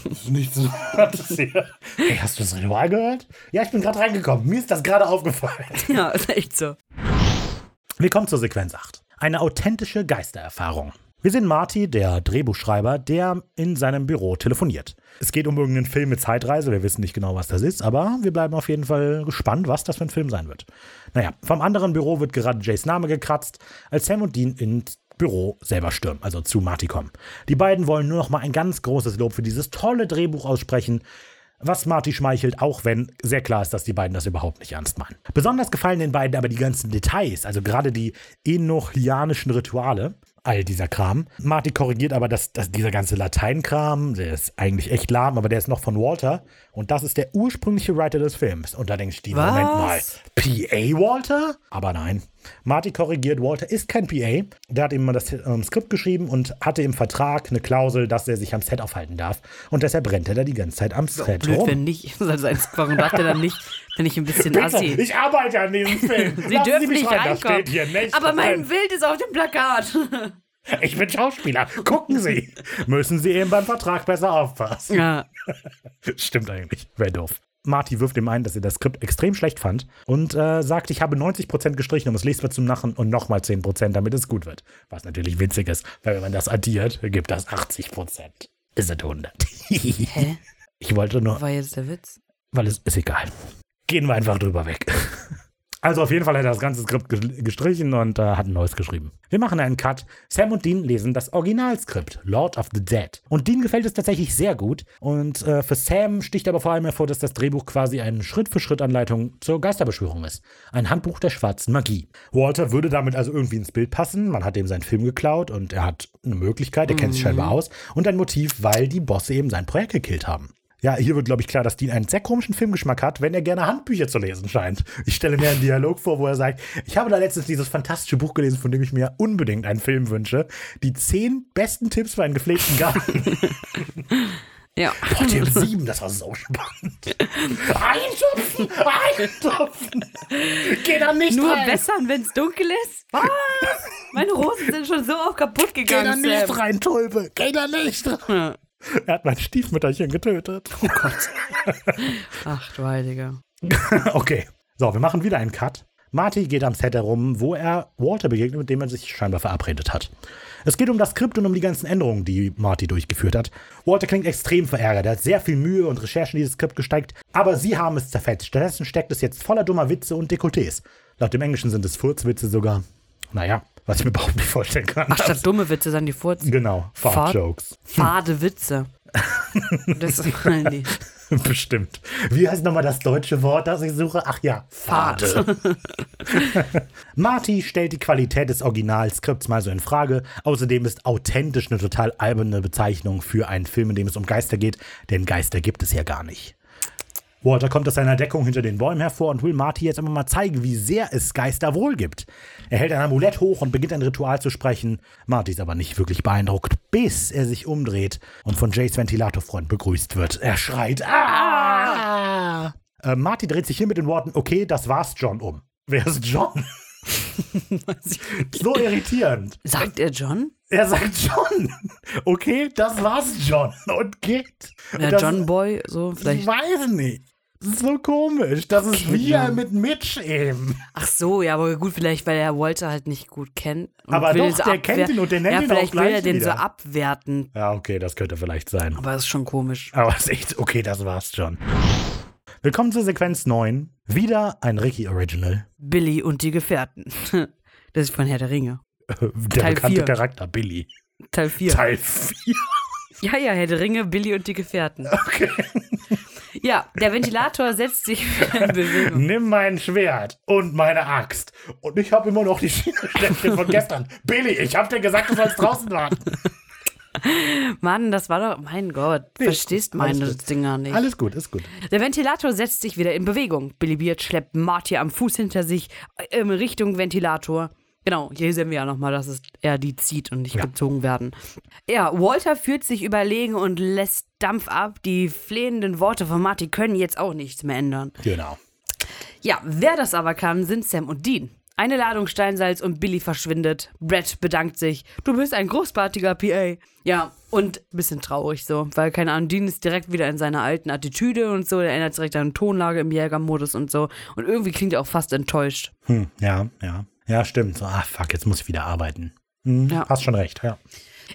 Das ist nicht so interessiert. Hey, hast du das Ritual gehört? Ja, ich bin gerade reingekommen. Mir ist das gerade aufgefallen. Ja, ist echt so. Wir kommen zur Sequenz 8. Eine authentische Geistererfahrung. Wir sehen Marty, der Drehbuchschreiber, der in seinem Büro telefoniert. Es geht um irgendeinen Film mit Zeitreise, wir wissen nicht genau, was das ist, aber wir bleiben auf jeden Fall gespannt, was das für ein Film sein wird. Naja, vom anderen Büro wird gerade Jays Name gekratzt, als Sam und Dean ins Büro selber stürmen, also zu Marty kommen. Die beiden wollen nur noch mal ein ganz großes Lob für dieses tolle Drehbuch aussprechen, was Marty schmeichelt, auch wenn sehr klar ist, dass die beiden das überhaupt nicht ernst meinen. Besonders gefallen den beiden aber die ganzen Details, also gerade die enochianischen Rituale, all dieser Kram. Marty korrigiert aber, dass, dass dieser ganze Lateinkram, der ist eigentlich echt lahm, aber der ist noch von Walter und das ist der ursprüngliche Writer des Films. Und da denkst du, Was? Moment mal, PA Walter? Aber nein. Marty korrigiert, Walter ist kein PA. Der hat ihm mal das ähm, Skript geschrieben und hatte im Vertrag eine Klausel, dass er sich am Set aufhalten darf. Und deshalb rennt er da die ganze Zeit am Set Blöd, rum. wenn nicht. Warum dachte er dann nicht, wenn ich ein bisschen Bitte, assi? ich arbeite an diesem Film. Sie Lassen dürfen mich nicht rein, reinkommen. nicht. Aber mein. Bild ist auf dem Plakat. Ich bin Schauspieler. Gucken Sie. Müssen Sie eben beim Vertrag besser aufpassen. ja. Stimmt eigentlich. Wäre doof. Marty wirft ihm ein, dass er das Skript extrem schlecht fand und äh, sagt, ich habe 90% gestrichen, um es lesbar zu machen und nochmal 10%, damit es gut wird. Was natürlich witzig ist, weil wenn man das addiert, gibt das 80%. Ist es 100. Hä? Ich wollte nur, War jetzt der Witz? weil es ist egal. Gehen wir einfach drüber weg. Also auf jeden Fall hat er das ganze Skript ge- gestrichen und äh, hat ein neues geschrieben. Wir machen einen Cut. Sam und Dean lesen das Originalskript, Lord of the Dead. Und Dean gefällt es tatsächlich sehr gut. Und äh, für Sam sticht aber vor allem hervor, dass das Drehbuch quasi eine Schritt-für-Schritt-Anleitung zur Geisterbeschwörung ist. Ein Handbuch der schwarzen Magie. Walter würde damit also irgendwie ins Bild passen. Man hat ihm seinen Film geklaut und er hat eine Möglichkeit, er kennt sich scheinbar aus. Und ein Motiv, weil die Bosse eben sein Projekt gekillt haben. Ja, hier wird, glaube ich, klar, dass Dean einen sehr komischen Filmgeschmack hat, wenn er gerne Handbücher zu lesen scheint. Ich stelle mir einen Dialog vor, wo er sagt, ich habe da letztens dieses fantastische Buch gelesen, von dem ich mir unbedingt einen Film wünsche. Die zehn besten Tipps für einen gepflegten Garten. Ja. Boah, Tipp 7, das war so spannend. Eintupfen, eintupfen. Geh da nicht Nur rein. wässern, wenn es dunkel ist? Was? Meine Rosen sind schon so oft kaputt Geh da gegangen, nicht Sam. rein, Tulpe. Geh da nicht rein. Er hat mein Stiefmütterchen getötet. Oh Gott. Ach du Heiliger. Okay. So, wir machen wieder einen Cut. Marty geht am Set herum, wo er Walter begegnet, mit dem er sich scheinbar verabredet hat. Es geht um das Skript und um die ganzen Änderungen, die Marty durchgeführt hat. Walter klingt extrem verärgert. Er hat sehr viel Mühe und Recherchen in dieses Skript gesteckt, aber sie haben es zerfetzt. Stattdessen steckt es jetzt voller dummer Witze und Dekolletés. Laut dem Englischen sind es Furzwitze sogar. Naja, was ich mir überhaupt nicht vorstellen kann. Ach, statt dumme Witze sind die Furz. genau, Fahrt- Fart-Jokes. Fade Witze. Das nee. Bestimmt. Wie heißt nochmal das deutsche Wort, das ich suche? Ach ja, Fade. Marty stellt die Qualität des Originalskripts mal so in Frage. Außerdem ist authentisch eine total alberne Bezeichnung für einen Film, in dem es um Geister geht, denn Geister gibt es ja gar nicht. Walter kommt aus seiner Deckung hinter den Bäumen hervor und will Marty jetzt einfach mal zeigen, wie sehr es Geister wohl gibt. Er hält ein Amulett hoch und beginnt ein Ritual zu sprechen. Marty ist aber nicht wirklich beeindruckt, bis er sich umdreht und von Jays Ventilatorfreund begrüßt wird. Er schreit, ah! Äh, Marty dreht sich hier mit den Worten, okay, das war's, John, um. Wer ist John? so irritierend. Sagt er John? Er sagt John. Okay, das war's, John. Und geht. Ja, Das- John Boy, so Ich vielleicht. weiß nicht. So komisch. Das ist Okay, wie mit Mitch eben. Ach so, ja, aber gut, vielleicht, weil er Walter halt nicht gut kennt. Aber doch, ihn der kennt ihn und der nennt ja, ihn auch vielleicht will er gleich den so wieder. abwerten. Ja, okay, das könnte vielleicht sein. Aber das ist schon komisch. Aber es ist echt, okay, das war's schon. Willkommen zur Sequenz 9. Wieder ein Ricky Original. Billy und die Gefährten. Das ist von Herr der Ringe. Der Teil bekannte vier. Charakter Billy. Teil 4. Teil 4. Ja, ja, Herr der Ringe, Billy und die Gefährten. Okay. Ja, der Ventilator setzt sich wieder in Bewegung. Nimm mein Schwert und meine Axt. Und ich habe immer noch die Schienestäbchen von gestern. Billy, ich hab dir gesagt, du sollst draußen warten. Mann, das war doch, mein Gott, Nee, verstehst meine. Dinger nicht. Alles gut, ist gut. Der Ventilator setzt sich wieder in Bewegung. Billy Beard schleppt Marty am Fuß hinter sich äh, in Richtung Ventilator. Genau, hier sehen wir ja nochmal, dass es eher die zieht und nicht Ja. gezogen werden. Ja, Walter fühlt sich überlegen und lässt Dampf ab. Die flehenden Worte von Marty können jetzt auch nichts mehr ändern. Genau. Ja, wer das aber kann, sind Sam und Dean. Eine Ladung Steinsalz und Billy verschwindet. Brett bedankt sich. Du bist ein großartiger PA. Ja, und ein bisschen traurig so, weil keine Ahnung, Dean ist direkt wieder in seiner alten Attitüde und so. Er ändert direkt an Tonlage im Jägermodus und so. Und irgendwie klingt er auch fast enttäuscht. Hm, ja, ja. Ja, stimmt. So, ah, fuck, jetzt muss ich wieder arbeiten. Hm, Ja. Hast schon recht, ja.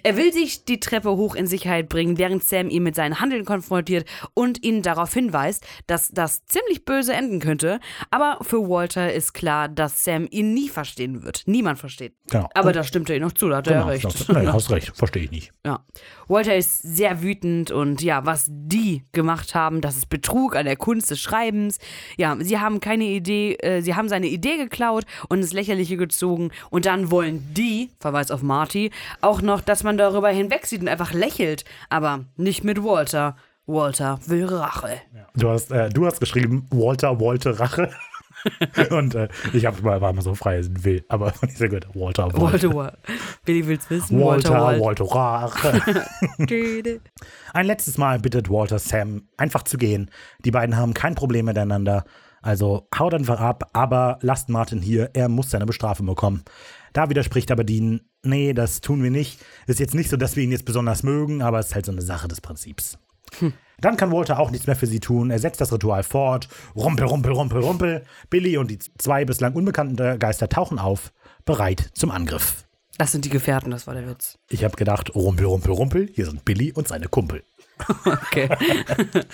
Er will sich die Treppe hoch in Sicherheit bringen, während Sam ihn mit seinen Handeln konfrontiert und ihn darauf hinweist, dass das ziemlich böse enden könnte. Aber für Walter ist klar, dass Sam ihn nie verstehen wird. Niemand versteht. Genau. Aber da stimmt er ihm noch zu, da hat er Genau, ja recht. das- Nee, hast recht, verstehe ich nicht. Ja. Walter ist sehr wütend und ja, was die gemacht haben, das ist Betrug an der Kunst des Schreibens. Ja, sie haben keine Idee, äh, sie haben seine Idee geklaut und ins Lächerliche gezogen und dann wollen die, Verweis auf Marty, auch noch, dass man darüber hinwegsieht und einfach lächelt. Aber nicht mit Walter. Walter will Rache. Du hast, äh, du hast geschrieben, Walter, Walter, Rache. Und äh, ich habe mal, war mal so frei will, aber ich sehr gut. Walter, Walter. Walter, Walter. Billy will's wissen. Walter, Walter, Walter. Ein letztes Mal bittet Walter Sam, einfach zu gehen. Die beiden haben kein Problem miteinander. Also haut einfach ab, aber lasst Martin hier, er muss seine Bestrafung bekommen. Da widerspricht aber Dean, nee, das tun wir nicht. Ist jetzt nicht so, dass wir ihn jetzt besonders mögen, aber es ist halt so eine Sache des Prinzips. Dann kann Walter auch nichts mehr für sie tun. Er setzt das Ritual fort. Rumpel, rumpel, rumpel, rumpel. Billy und die zwei bislang unbekannten Geister tauchen auf, bereit zum Angriff. Das sind die Gefährten, das war der Witz. Ich habe gedacht, rumpel, rumpel, rumpel. Hier sind Billy und seine Kumpel. Okay.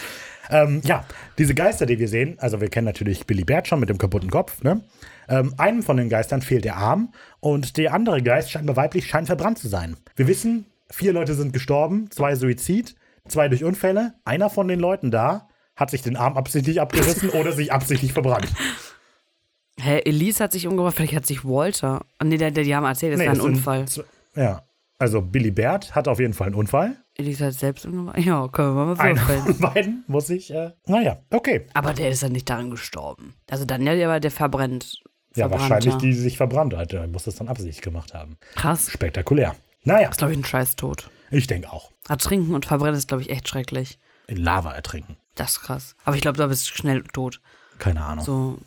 Ähm, ja, diese Geister, die wir sehen, also wir kennen natürlich Billy Bert schon mit dem kaputten Kopf, ne? Ähm, einem von den Geistern fehlt der Arm und der andere Geist, scheinbar weiblich, scheint verbrannt zu sein. Wir wissen, vier Leute sind gestorben, zwei Suizid, zwei durch Unfälle. Einer von den Leuten da hat sich den Arm absichtlich abgerissen oder sich absichtlich verbrannt. Hä, Elise hat sich umgebracht, vielleicht hat sich Walter. Nee, der, der, die haben erzählt, es war ein das Unfall. z- Ja, also Billy Bert hat auf jeden Fall einen Unfall. Elise hat selbst umgebracht. Ja, können wir mal Einer würfeln. von beiden muss ich, äh, naja, okay. Aber der ist ja nicht daran gestorben. Also Daniel, der, war- der verbrennt. Ja, wahrscheinlich die, die sich verbrannt hat. Der muss das dann absichtlich gemacht haben. Krass. Spektakulär. Naja, ist, glaube ich, ein Scheißtod. Ich denke auch. Ertrinken und verbrennen ist, glaube ich, echt schrecklich. In Lava ertrinken. Das ist krass. Aber ich glaube, da bist du schnell tot. Keine Ahnung. So.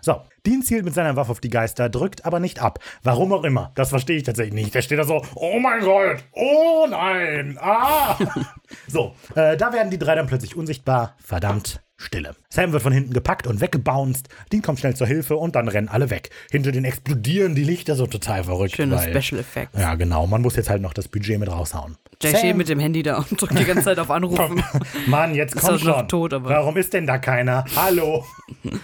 So, Dean zielt mit seiner Waffe auf die Geister, drückt aber nicht ab. Warum auch immer. Das verstehe ich tatsächlich nicht. Der steht da so, oh mein Gott, oh nein, ah. so, äh, da werden die drei dann plötzlich unsichtbar. Verdammt, Stille. Sam wird von hinten gepackt und weggebounced. Dean kommt schnell zur Hilfe und dann rennen alle weg. Hinter den explodieren die Lichter so total verrückt. schöne weil, Special Effects. Ja, genau. Man muss jetzt halt noch das Budget mit raushauen. Jay steht mit dem Handy da und drückt die ganze Zeit auf Anrufen. Mann, jetzt Ist komm schon. tot, aber- Warum ist denn da keiner? Hallo.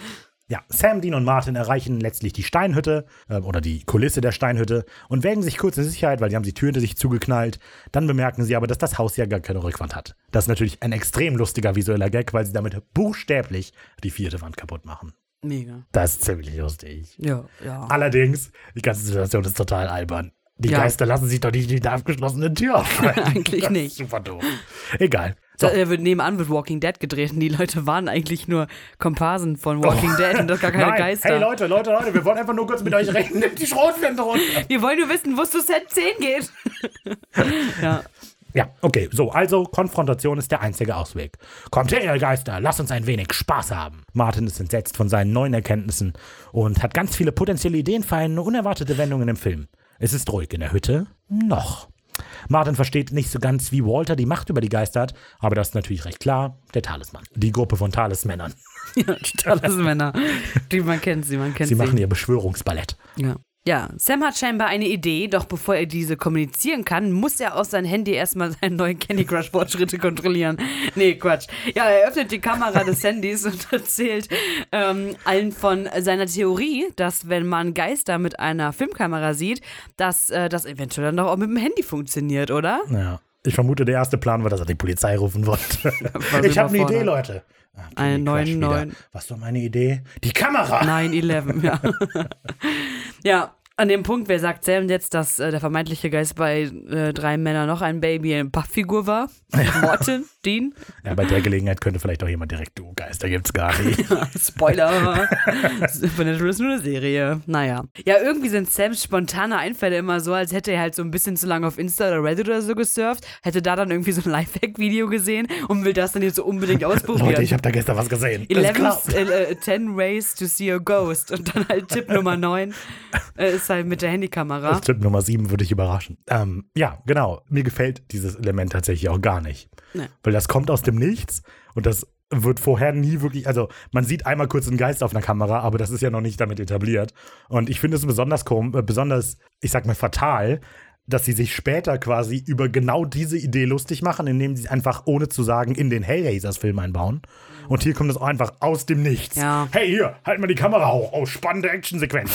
Ja, Sam, Dean und Martin erreichen letztlich die Steinhütte äh, oder die Kulisse der Steinhütte und wägen sich kurz in Sicherheit, weil sie haben die Tür hinter sich zugeknallt. Dann bemerken sie aber, dass das Haus ja gar keine Rückwand hat. Das ist natürlich ein extrem lustiger visueller Gag, weil sie damit buchstäblich die vierte Wand kaputt machen. Mega. Das ist ziemlich lustig. Ja, ja. Allerdings, die ganze Situation ist total albern. Die Ja. Geister lassen sich doch nicht in die abgeschlossene Tür aufhalten. Eigentlich Das nicht. Super doof. Egal. So. Da, er wird nebenan wird Walking Dead gedreht und die Leute waren eigentlich nur Komparsen von Walking Dead und das gar keine Nein. Geister. Hey Leute, Leute, Leute, wir wollen einfach nur kurz mit euch reden. Nimmt die Schrotflinte runter. Wir wollen nur wissen, wo es zu Set 10 geht. ja. Ja, okay, so, also Konfrontation ist der einzige Ausweg. Kommt her, ihr Geister, lasst uns ein wenig Spaß haben. Martin ist entsetzt von seinen neuen Erkenntnissen und hat ganz viele potenzielle Ideen für eine unerwartete Wendung in dem Film. Es ist ruhig in der Hütte. Noch. Martin versteht nicht so ganz, wie Walter die Macht über die Geister hat, aber das ist natürlich recht klar. Der Talisman. Die Gruppe von Talismännern. Ja, die Talismänner. Die, man kennt sie, man kennt Sie sie. machen ihr Beschwörungsballett. Ja. Ja, Sam hat scheinbar eine Idee, doch bevor er diese kommunizieren kann, muss er aus seinem Handy erstmal seine neuen Candy Crush Fortschritte kontrollieren. Nee, Quatsch. Ja, er öffnet die Kamera des Handys und erzählt ähm, allen von seiner Theorie, dass wenn man Geister mit einer Filmkamera sieht, dass äh, das eventuell dann doch auch mit dem Handy funktioniert, oder? Ja. Ich vermute, der erste Plan war, dass er die Polizei rufen wollte. Ich habe eine. Idee, Leute. Eine Candy Crush neuen- neuen- Was war meine Idee? Die Kamera! 9-11, ja. ja, an dem Punkt, wer sagt Sam jetzt, dass äh, der vermeintliche Geist bei äh, drei Männern noch ein Baby eine Pappfigur war? Morton, Dean? Ja, bei der Gelegenheit könnte vielleicht auch jemand direkt, du Geister gibt's gar nicht. Spoiler. Supernatural ist nur eine Serie. Naja. Ja, irgendwie sind Sams spontane Einfälle immer so, als hätte er halt so ein bisschen zu lange auf Insta oder Reddit oder so gesurft, hätte da dann irgendwie so ein Lifehack-Video gesehen und will das dann jetzt so unbedingt ausprobieren. Leute, ich habe da gestern was gesehen. Das 11, klappt. äh, äh, 10 Ways to see a ghost. Und dann halt Tipp Nummer 9 äh, ist halt mit der Handykamera. Tipp Nummer 7 würde ich überraschen. Ähm, ja, genau. Mir gefällt dieses Element tatsächlich auch gar nicht. Nee. Weil das kommt aus dem Nichts und das wird vorher nie wirklich, also man sieht einmal kurz einen Geist auf einer Kamera, aber das ist ja noch nicht damit etabliert. Und ich finde es besonders, kom- äh, besonders, ich sag mal, fatal, dass sie sich später quasi über genau diese Idee lustig machen, indem sie es einfach, ohne zu sagen, in den Hellraisers-Film einbauen. Und hier kommt es auch einfach aus dem Nichts. Ja. Hey, hier, halt mal die Kamera hoch. Oh, spannende Actionsequenz.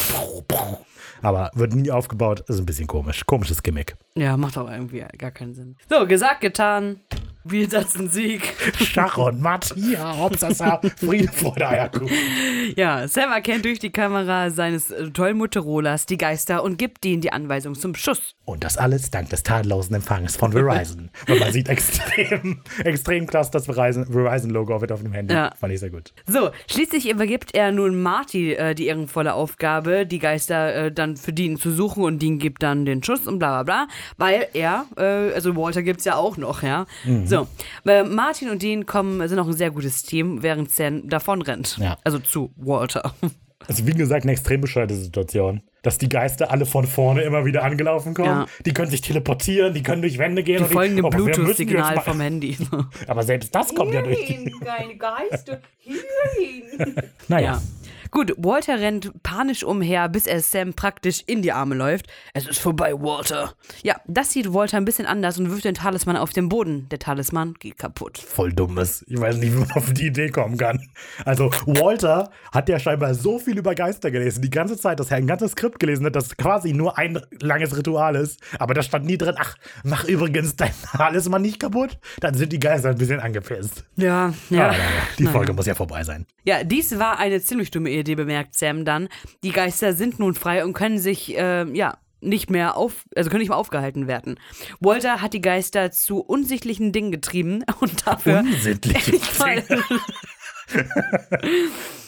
Aber wird nie aufgebaut. Ist ein bisschen komisch. Komisches Gimmick. Ja, macht auch irgendwie gar keinen Sinn. So, gesagt, getan. Spielplatz ein Sieg. Schach und Matt, ja, Hauptsache Friede, Freude, Eierkuchen. Ja, Sam erkennt durch die Kamera seines äh, tollen Motorolers die Geister und gibt ihnen die Anweisung zum Schuss. Und das alles dank des tadellosen Empfangs von Verizon. Und man sieht extrem, extrem krass das Verizon- Verizon-Logo auf auf dem Handy. Ja. Fand ich sehr gut. So, schließlich übergibt er nun Marty äh, die ehrenvolle Aufgabe, die Geister äh, dann für Dean zu suchen und Dean gibt dann den Schuss und bla bla bla, weil er, äh, also Walter gibt's ja auch noch, ja. So, äh, Martin und Dean kommen, sind auch ein sehr gutes Team, während Sam davon rennt. Ja. Also zu Walter. Also wie gesagt, eine extrem bescheuerte Situation. Dass die Geister alle von vorne immer wieder angelaufen kommen. Ja. Die können sich teleportieren, die können durch Wände gehen. Die und folgen dem oh, Bluetooth-Signal vom Handy. Aber selbst das kommt ja durch die... keine Geister, hierhin. Naja. Ja. Gut, Walter rennt panisch umher, bis er Sam praktisch in die Arme läuft. Es ist vorbei, Walter. Ja, das sieht Walter ein bisschen anders und wirft den Talisman auf den Boden. Der Talisman geht kaputt. voll dummes. Ich weiß nicht, wie man auf die Idee kommen kann. Also, Walter hat ja scheinbar so viel über Geister gelesen, die ganze Zeit, dass er ein ganzes Skript gelesen hat, das quasi nur ein langes Ritual ist. Aber da stand nie drin, ach, mach übrigens dein Talisman nicht kaputt. Dann sind die Geister ein bisschen angepisst. Ja, Ja, ja. naja, die Folge muss ja vorbei sein. Ja, dies war eine ziemlich dumme Idee, bemerkt Sam dann. Die Geister sind nun frei und können sich, äh, ja, nicht mehr auf, also können nicht mehr aufgehalten werden. Walter hat die Geister zu unsichtlichen Dingen getrieben und dafür. Unsittliche Ich meine-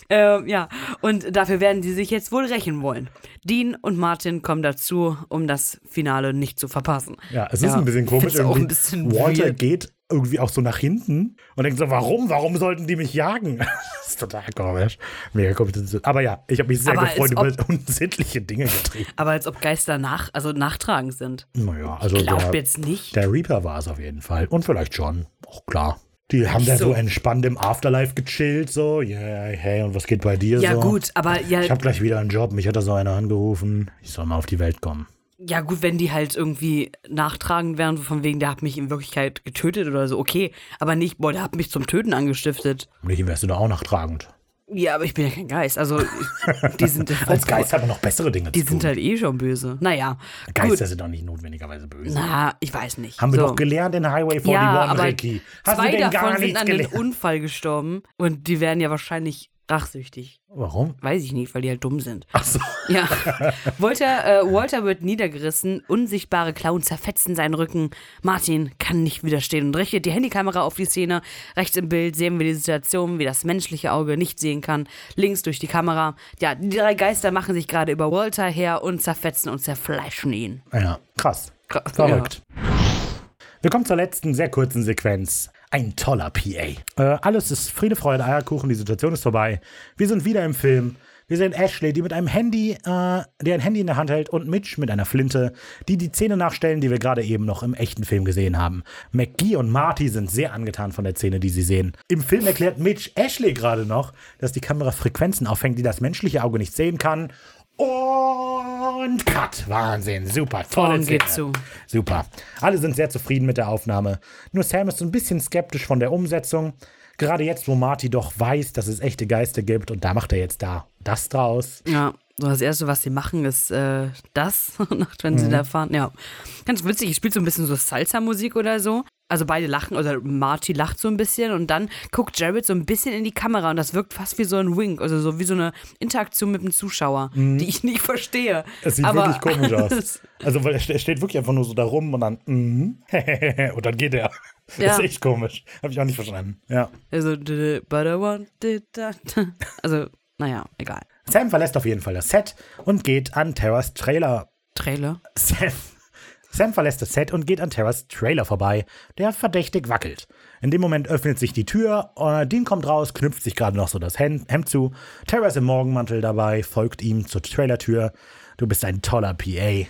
ähm, ja, und dafür werden sie sich jetzt wohl rächen wollen. Dean und Martin kommen dazu, um das Finale nicht zu verpassen. Ja, es ist Ja, ein bisschen komisch. Irgendwie. ein bisschen Walter weird. geht irgendwie auch so nach hinten und denkt so, warum? Warum sollten die mich jagen? das ist total komisch. Mega komisch. Aber ja, ich habe mich sehr Aber gefreut über unsittliche Dinge getrieben. Aber als ob Geister nach, also nachtragend sind. Naja, also Ich glaube jetzt nicht. der Reaper war es auf jeden Fall. Und vielleicht John. Auch klar. Die haben da so. so. entspannt im Afterlife gechillt, so, yeah, hey, und was geht bei dir Ja, so? gut, aber ja, Ich habe gleich wieder einen Job, mich hat da so einer angerufen. Ich soll mal auf die Welt kommen. Ja, gut, wenn die halt irgendwie nachtragend wären, so von wegen, der hat mich in Wirklichkeit getötet oder so, okay. Aber nicht, boah, der hat mich zum Töten angestiftet. Mich wärst du da auch nachtragend. Ja, aber ich bin ja kein Geist. Also, die sind, Als Geist hat man noch bessere Dinge die zu tun. sind halt eh schon böse. Naja, Geister gut. sind doch nicht notwendigerweise böse. Na, ich weiß nicht. Haben wir so. doch gelernt in Highway 41, Ja, aber Ricky. Hast du zwei denn gar davon sind nichts an den gelernt? Unfall gestorben und die werden ja wahrscheinlich rachsüchtig. Warum? Weiß ich nicht, weil die halt dumm sind. Ach so. Ja. Walter, äh, Walter wird niedergerissen, unsichtbare Klauen zerfetzen seinen Rücken. Martin kann nicht widerstehen und richtet die Handykamera auf die Szene. Rechts im Bild sehen wir die Situation, wie das menschliche Auge nicht sehen kann. Links durch die Kamera. Ja, die drei Geister machen sich gerade über Walter her und zerfetzen und zerfleischen ihn. Ja, krass. Krass, Verrückt. Wir kommen zur letzten, sehr kurzen Sequenz. Ein toller PA. Äh, alles ist Friede, Freude, Eierkuchen, die Situation ist vorbei. Wir sind wieder im Film. Wir sehen Ashley, die mit einem Handy, äh, der ein Handy in der Hand hält und Mitch mit einer Flinte, die die Szene nachstellen, die wir gerade eben noch im echten Film gesehen haben. McGee und Marty sind sehr angetan von der Szene, die sie sehen. Im Film erklärt Mitch Ashley gerade noch, dass die Kamera Frequenzen auffängt, die das menschliche Auge nicht sehen kann. Und Cut. Wahnsinn. Super. Tolle Ton geht zu. Super. Alle sind sehr zufrieden mit der Aufnahme. Nur Sam ist so ein bisschen skeptisch von der Umsetzung. Gerade jetzt, wo Marty doch weiß, dass es echte Geister gibt und da macht er jetzt da das draus. Ja, so das Erste, was sie machen, ist äh, das, wenn sie da fahren. Ja, ganz witzig. Ich spiele so ein bisschen so Salsa-Musik oder so. Also beide lachen, oder Marty lacht so ein bisschen und dann guckt Jared so ein bisschen in die Kamera und das wirkt fast wie so ein Wink, also so wie so eine Interaktion mit dem Zuschauer, die ich nicht verstehe. Es sieht Aber wirklich komisch aus. Also, weil er ste- steht wirklich einfach nur so da rum und dann, mhm, und dann geht er. Das Ja. ist echt komisch. Habe ich auch nicht verstanden. Ja. Also, but I want it, da- da. also, naja, egal. Sam verlässt auf jeden Fall das Set und geht an Terras Trailer. Trailer. Sam, Sam verlässt das Set und geht an Terras Trailer vorbei, der verdächtig wackelt. In dem Moment öffnet sich die Tür, Dean kommt raus, knüpft sich gerade noch so das Hemd, zu. Terra ist im Morgenmantel dabei, folgt ihm zur Trailertür. Du bist ein toller PA.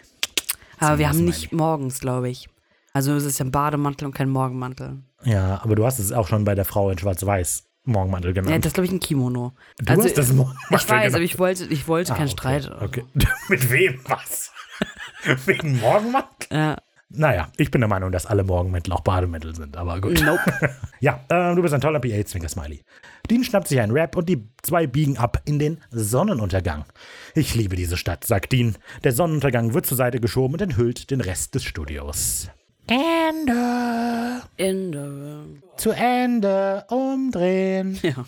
Aber wir haben nicht morgens, glaube ich. Also es ist ja ein Bademantel und kein Morgenmantel. Ja, aber du hast es auch schon bei der Frau in Schwarz-Weiß Morgenmantel Ja, genannt. das ist, glaube ich, ein Kimono. du hast das Morgenmantel Ich weiß, genannt. aber ich wollte, ich wollte Ah, keinen okay, Streit. Okay. Mit wem was? Wegen Morgenmantel? Ja, Naja, ich bin der Meinung, dass alle Morgenmäntel auch Bademäntel sind, aber gut. nope. Ja, äh, du bist ein toller PA, Zwinker Smiley. Dean schnappt sich einen Rap und die zwei biegen ab in den Sonnenuntergang. Ich liebe diese Stadt, sagt Dean. Der Sonnenuntergang wird zur Seite geschoben und enthüllt den Rest des Studios. Ende. Ende. Zu Ende. Umdrehen. Ja.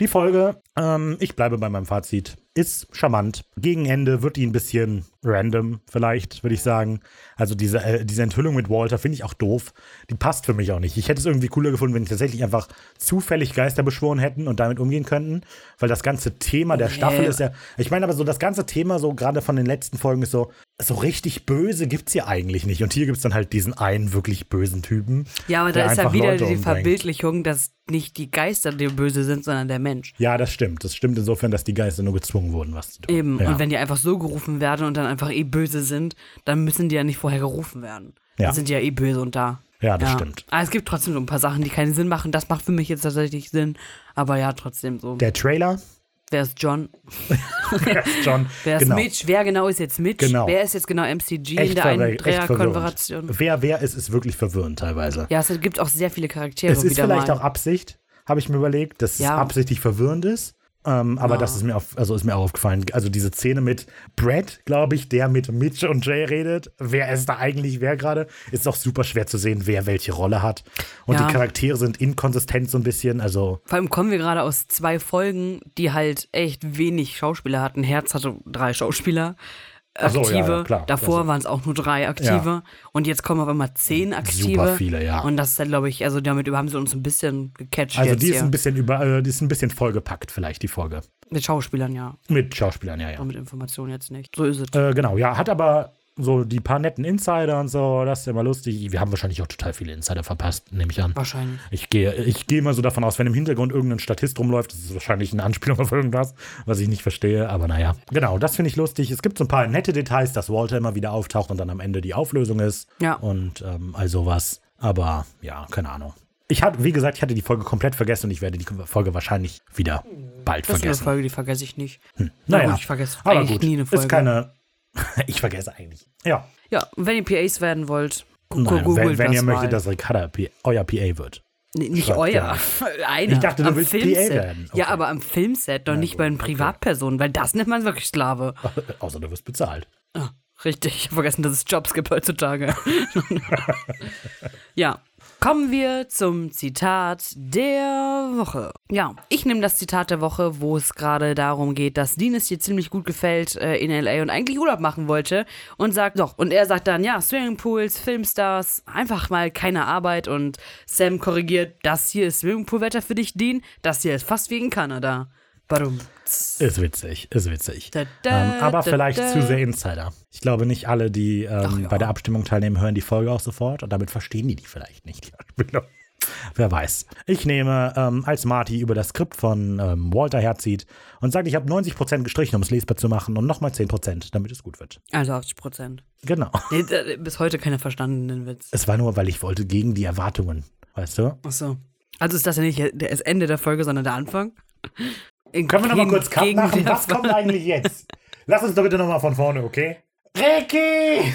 Die Folge, ähm, ich bleibe bei meinem Fazit, ist charmant. Gegen Ende wird die ein bisschen random, vielleicht, würde ich sagen. Also diese, äh, diese Enthüllung mit Walter finde ich auch doof. Die passt für mich auch nicht. Ich hätte es irgendwie cooler gefunden, wenn die tatsächlich einfach zufällig Geister beschworen hätten und damit umgehen könnten. Weil das ganze Thema der Staffel ist ja. Ich meine aber so, das ganze Thema, so gerade von den letzten Folgen, ist so, so richtig böse gibt es hier eigentlich nicht. Und hier gibt es dann halt diesen einen wirklich bösen Typen. Ja, aber da ist ja wieder Leute die umbringt. Verbildlichung, dass nicht die Geister die böse sind, sondern der Mensch. Ja, das stimmt. Das stimmt insofern, dass die Geister nur gezwungen wurden, was zu tun. Eben. Ja. Und wenn die einfach so gerufen werden und dann einfach eh böse sind, dann müssen die ja nicht vorher gerufen werden. Ja. Dann sind die ja eh böse und da. Ja, das stimmt. Aber es gibt trotzdem so ein paar Sachen, die keinen Sinn machen. Das macht für mich jetzt tatsächlich Sinn. Aber ja, trotzdem so. Der Trailer, Wer ist John? John, Wer ist genau. Mitch? Wer genau ist jetzt Mitch? Genau. Wer ist jetzt genau MCG in Echt, der echt Eindreher-Konversation? verwirrend. Wer wer ist, ist wirklich verwirrend teilweise. Ja, es gibt auch sehr viele Charaktere es ist vielleicht mal. auch Absicht, habe ich mir überlegt, dass Ja. es absichtlich verwirrend ist. Ähm, aber das ist mir, auf, also ist mir auch aufgefallen. Also diese Szene mit Brad, glaube ich, der mit Mitch und Jay redet. Wer ist da eigentlich wer gerade? Ist auch super schwer zu sehen, wer welche Rolle hat. Und Ja. die Charaktere sind inkonsistent so ein bisschen. Also Vor allem kommen wir gerade aus zwei Folgen, die halt echt wenig Schauspieler hatten. Herz hatte drei Schauspieler. Ach so, Aktive. ja, ja, klar. Davor Also- waren es auch nur drei aktive. Und jetzt kommen auf einmal zehn aktive. Super viele, ja. Und das ist, glaube ich, also damit haben sie uns ein bisschen gecatcht also die ist hier. ein bisschen über, äh, die ist ein bisschen vollgepackt vielleicht die Folge Mit Schauspielern, ja. mit Schauspielern, ja ja. Aber mit Informationen jetzt nicht. So ist es. Äh, genau, ja, hat aber so die paar netten Insider und so, das ist immer lustig. Wir haben wahrscheinlich auch total viele Insider verpasst, nehme ich an. Wahrscheinlich. Ich gehe ich gehe mal so davon aus, wenn im Hintergrund irgendein Statist rumläuft, das ist wahrscheinlich eine Anspielung auf irgendwas, was ich nicht verstehe, aber naja. Genau, das finde ich lustig. Es gibt so ein paar nette Details, dass Walter immer wieder auftaucht und dann am Ende die Auflösung ist. Ja. Und ähm, all sowas. Aber ja, keine Ahnung. Ich hatte, wie gesagt, ich hatte die Folge komplett vergessen und ich werde die Folge wahrscheinlich wieder bald Das ist eine vergessen. Folge, die vergesse ich nicht. Na Naja, gut, ich vergesse aber eigentlich gut. nie eine Folge. Ist keine. ich vergesse eigentlich. Ja. Ja, und wenn ihr PAs werden wollt, Nein, googelt wenn, wenn das ihr mal. möchtet, dass Ricarda P euer PA wird. Nee, nicht Schreibt euer. Einer. Ich dachte, du am willst PA Filmset. werden. Ja, Okay. aber am Filmset, doch nicht bei den Privatpersonen, weil das nennt man wirklich Sklave. Außer du wirst bezahlt. Ah, richtig, ich habe vergessen, dass es Jobs gibt heutzutage. ja. Kommen wir zum Zitat der Woche. Ja, ich nehme das Zitat der Woche, wo es gerade darum geht, dass Dean es dir ziemlich gut gefällt äh, in LA und eigentlich Urlaub machen wollte und sagt doch. Und er sagt dann, ja, Swimmingpools, Filmstars, einfach mal keine Arbeit und Sam korrigiert, das hier ist Swimmingpoolwetter für dich, Dean, das hier ist fast wie in Kanada. Warum? Ist witzig, ist witzig. Da, da, ähm, aber da, vielleicht zu sehr Insider. Ich glaube nicht alle, die ähm, Ach ja. bei der Abstimmung teilnehmen, hören die Folge auch sofort und damit verstehen die die vielleicht nicht, die. Wer weiß. Ich nehme, ähm, als Marty über das Skript von ähm, Walter herzieht und sagt, ich habe 90% gestrichen, um es lesbar zu machen und nochmal 10%, damit es gut wird. Also 80 Prozent. Genau. Nee, bis heute keiner verstandenen Witz. Es war nur, weil ich wollte gegen die Erwartungen, weißt du? Achso. Also ist das ja nicht das Ende der Folge, sondern der Anfang? Können wir nochmal kurz Cut machen? Was kommt eigentlich jetzt? Lass uns doch bitte nochmal von vorne, okay? Ricky!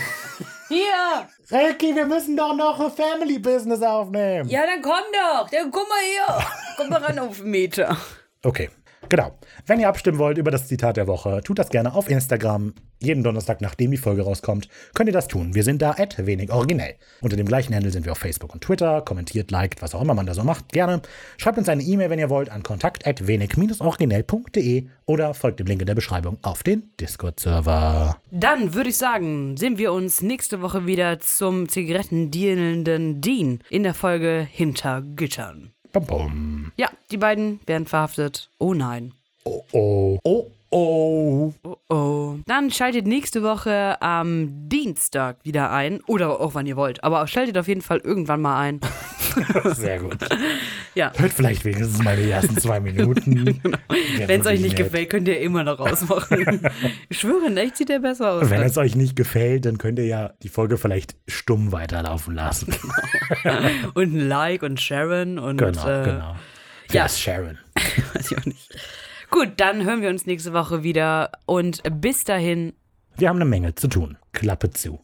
Hier! Ricky, wir müssen doch noch ein Family Business aufnehmen. Ja, dann komm doch. Dann komm mal hier. Komm mal ran auf den Meter. Okay, genau. Wenn ihr abstimmen wollt über das Zitat der Woche, tut das gerne auf Instagram. Jeden Donnerstag, nachdem die Folge rauskommt, könnt ihr das tun. Wir sind da at wenig originell. Unter dem gleichen Handle sind wir auf Facebook und Twitter. Kommentiert, liked, was auch immer man da so macht, gerne. Schreibt uns eine E-Mail, wenn ihr wollt, an kontakt at wenig-originell.de oder folgt dem Link in der Beschreibung auf den Discord-Server. Dann würde ich sagen, sehen wir uns nächste Woche wieder zum Zigarettendealenden Dean in der Folge Hinter Gittern. Bum, bum. Ja, die beiden werden verhaftet. Oh nein. Oh, oh, oh, oh. Oh oh. Dann schaltet nächste Woche am Dienstag wieder ein. Oder auch wann ihr wollt. Aber schaltet auf jeden Fall irgendwann mal ein. Sehr gut. Ja. Hört vielleicht wenigstens mal die ersten zwei Minuten. Wenn es euch nicht gefällt. gefällt, könnt ihr immer noch rausmachen. ich schwöre, in echt sieht der besser aus. Wenn es euch nicht gefällt, dann könnt ihr ja die Folge vielleicht stumm weiterlaufen lassen. und ein Like und Sharon und genau, äh, genau. ja. Wer ist Sharon? weiß ich auch nicht. Gut, dann hören wir uns nächste Woche wieder und bis dahin, Wir haben eine Menge zu tun. Klappe zu.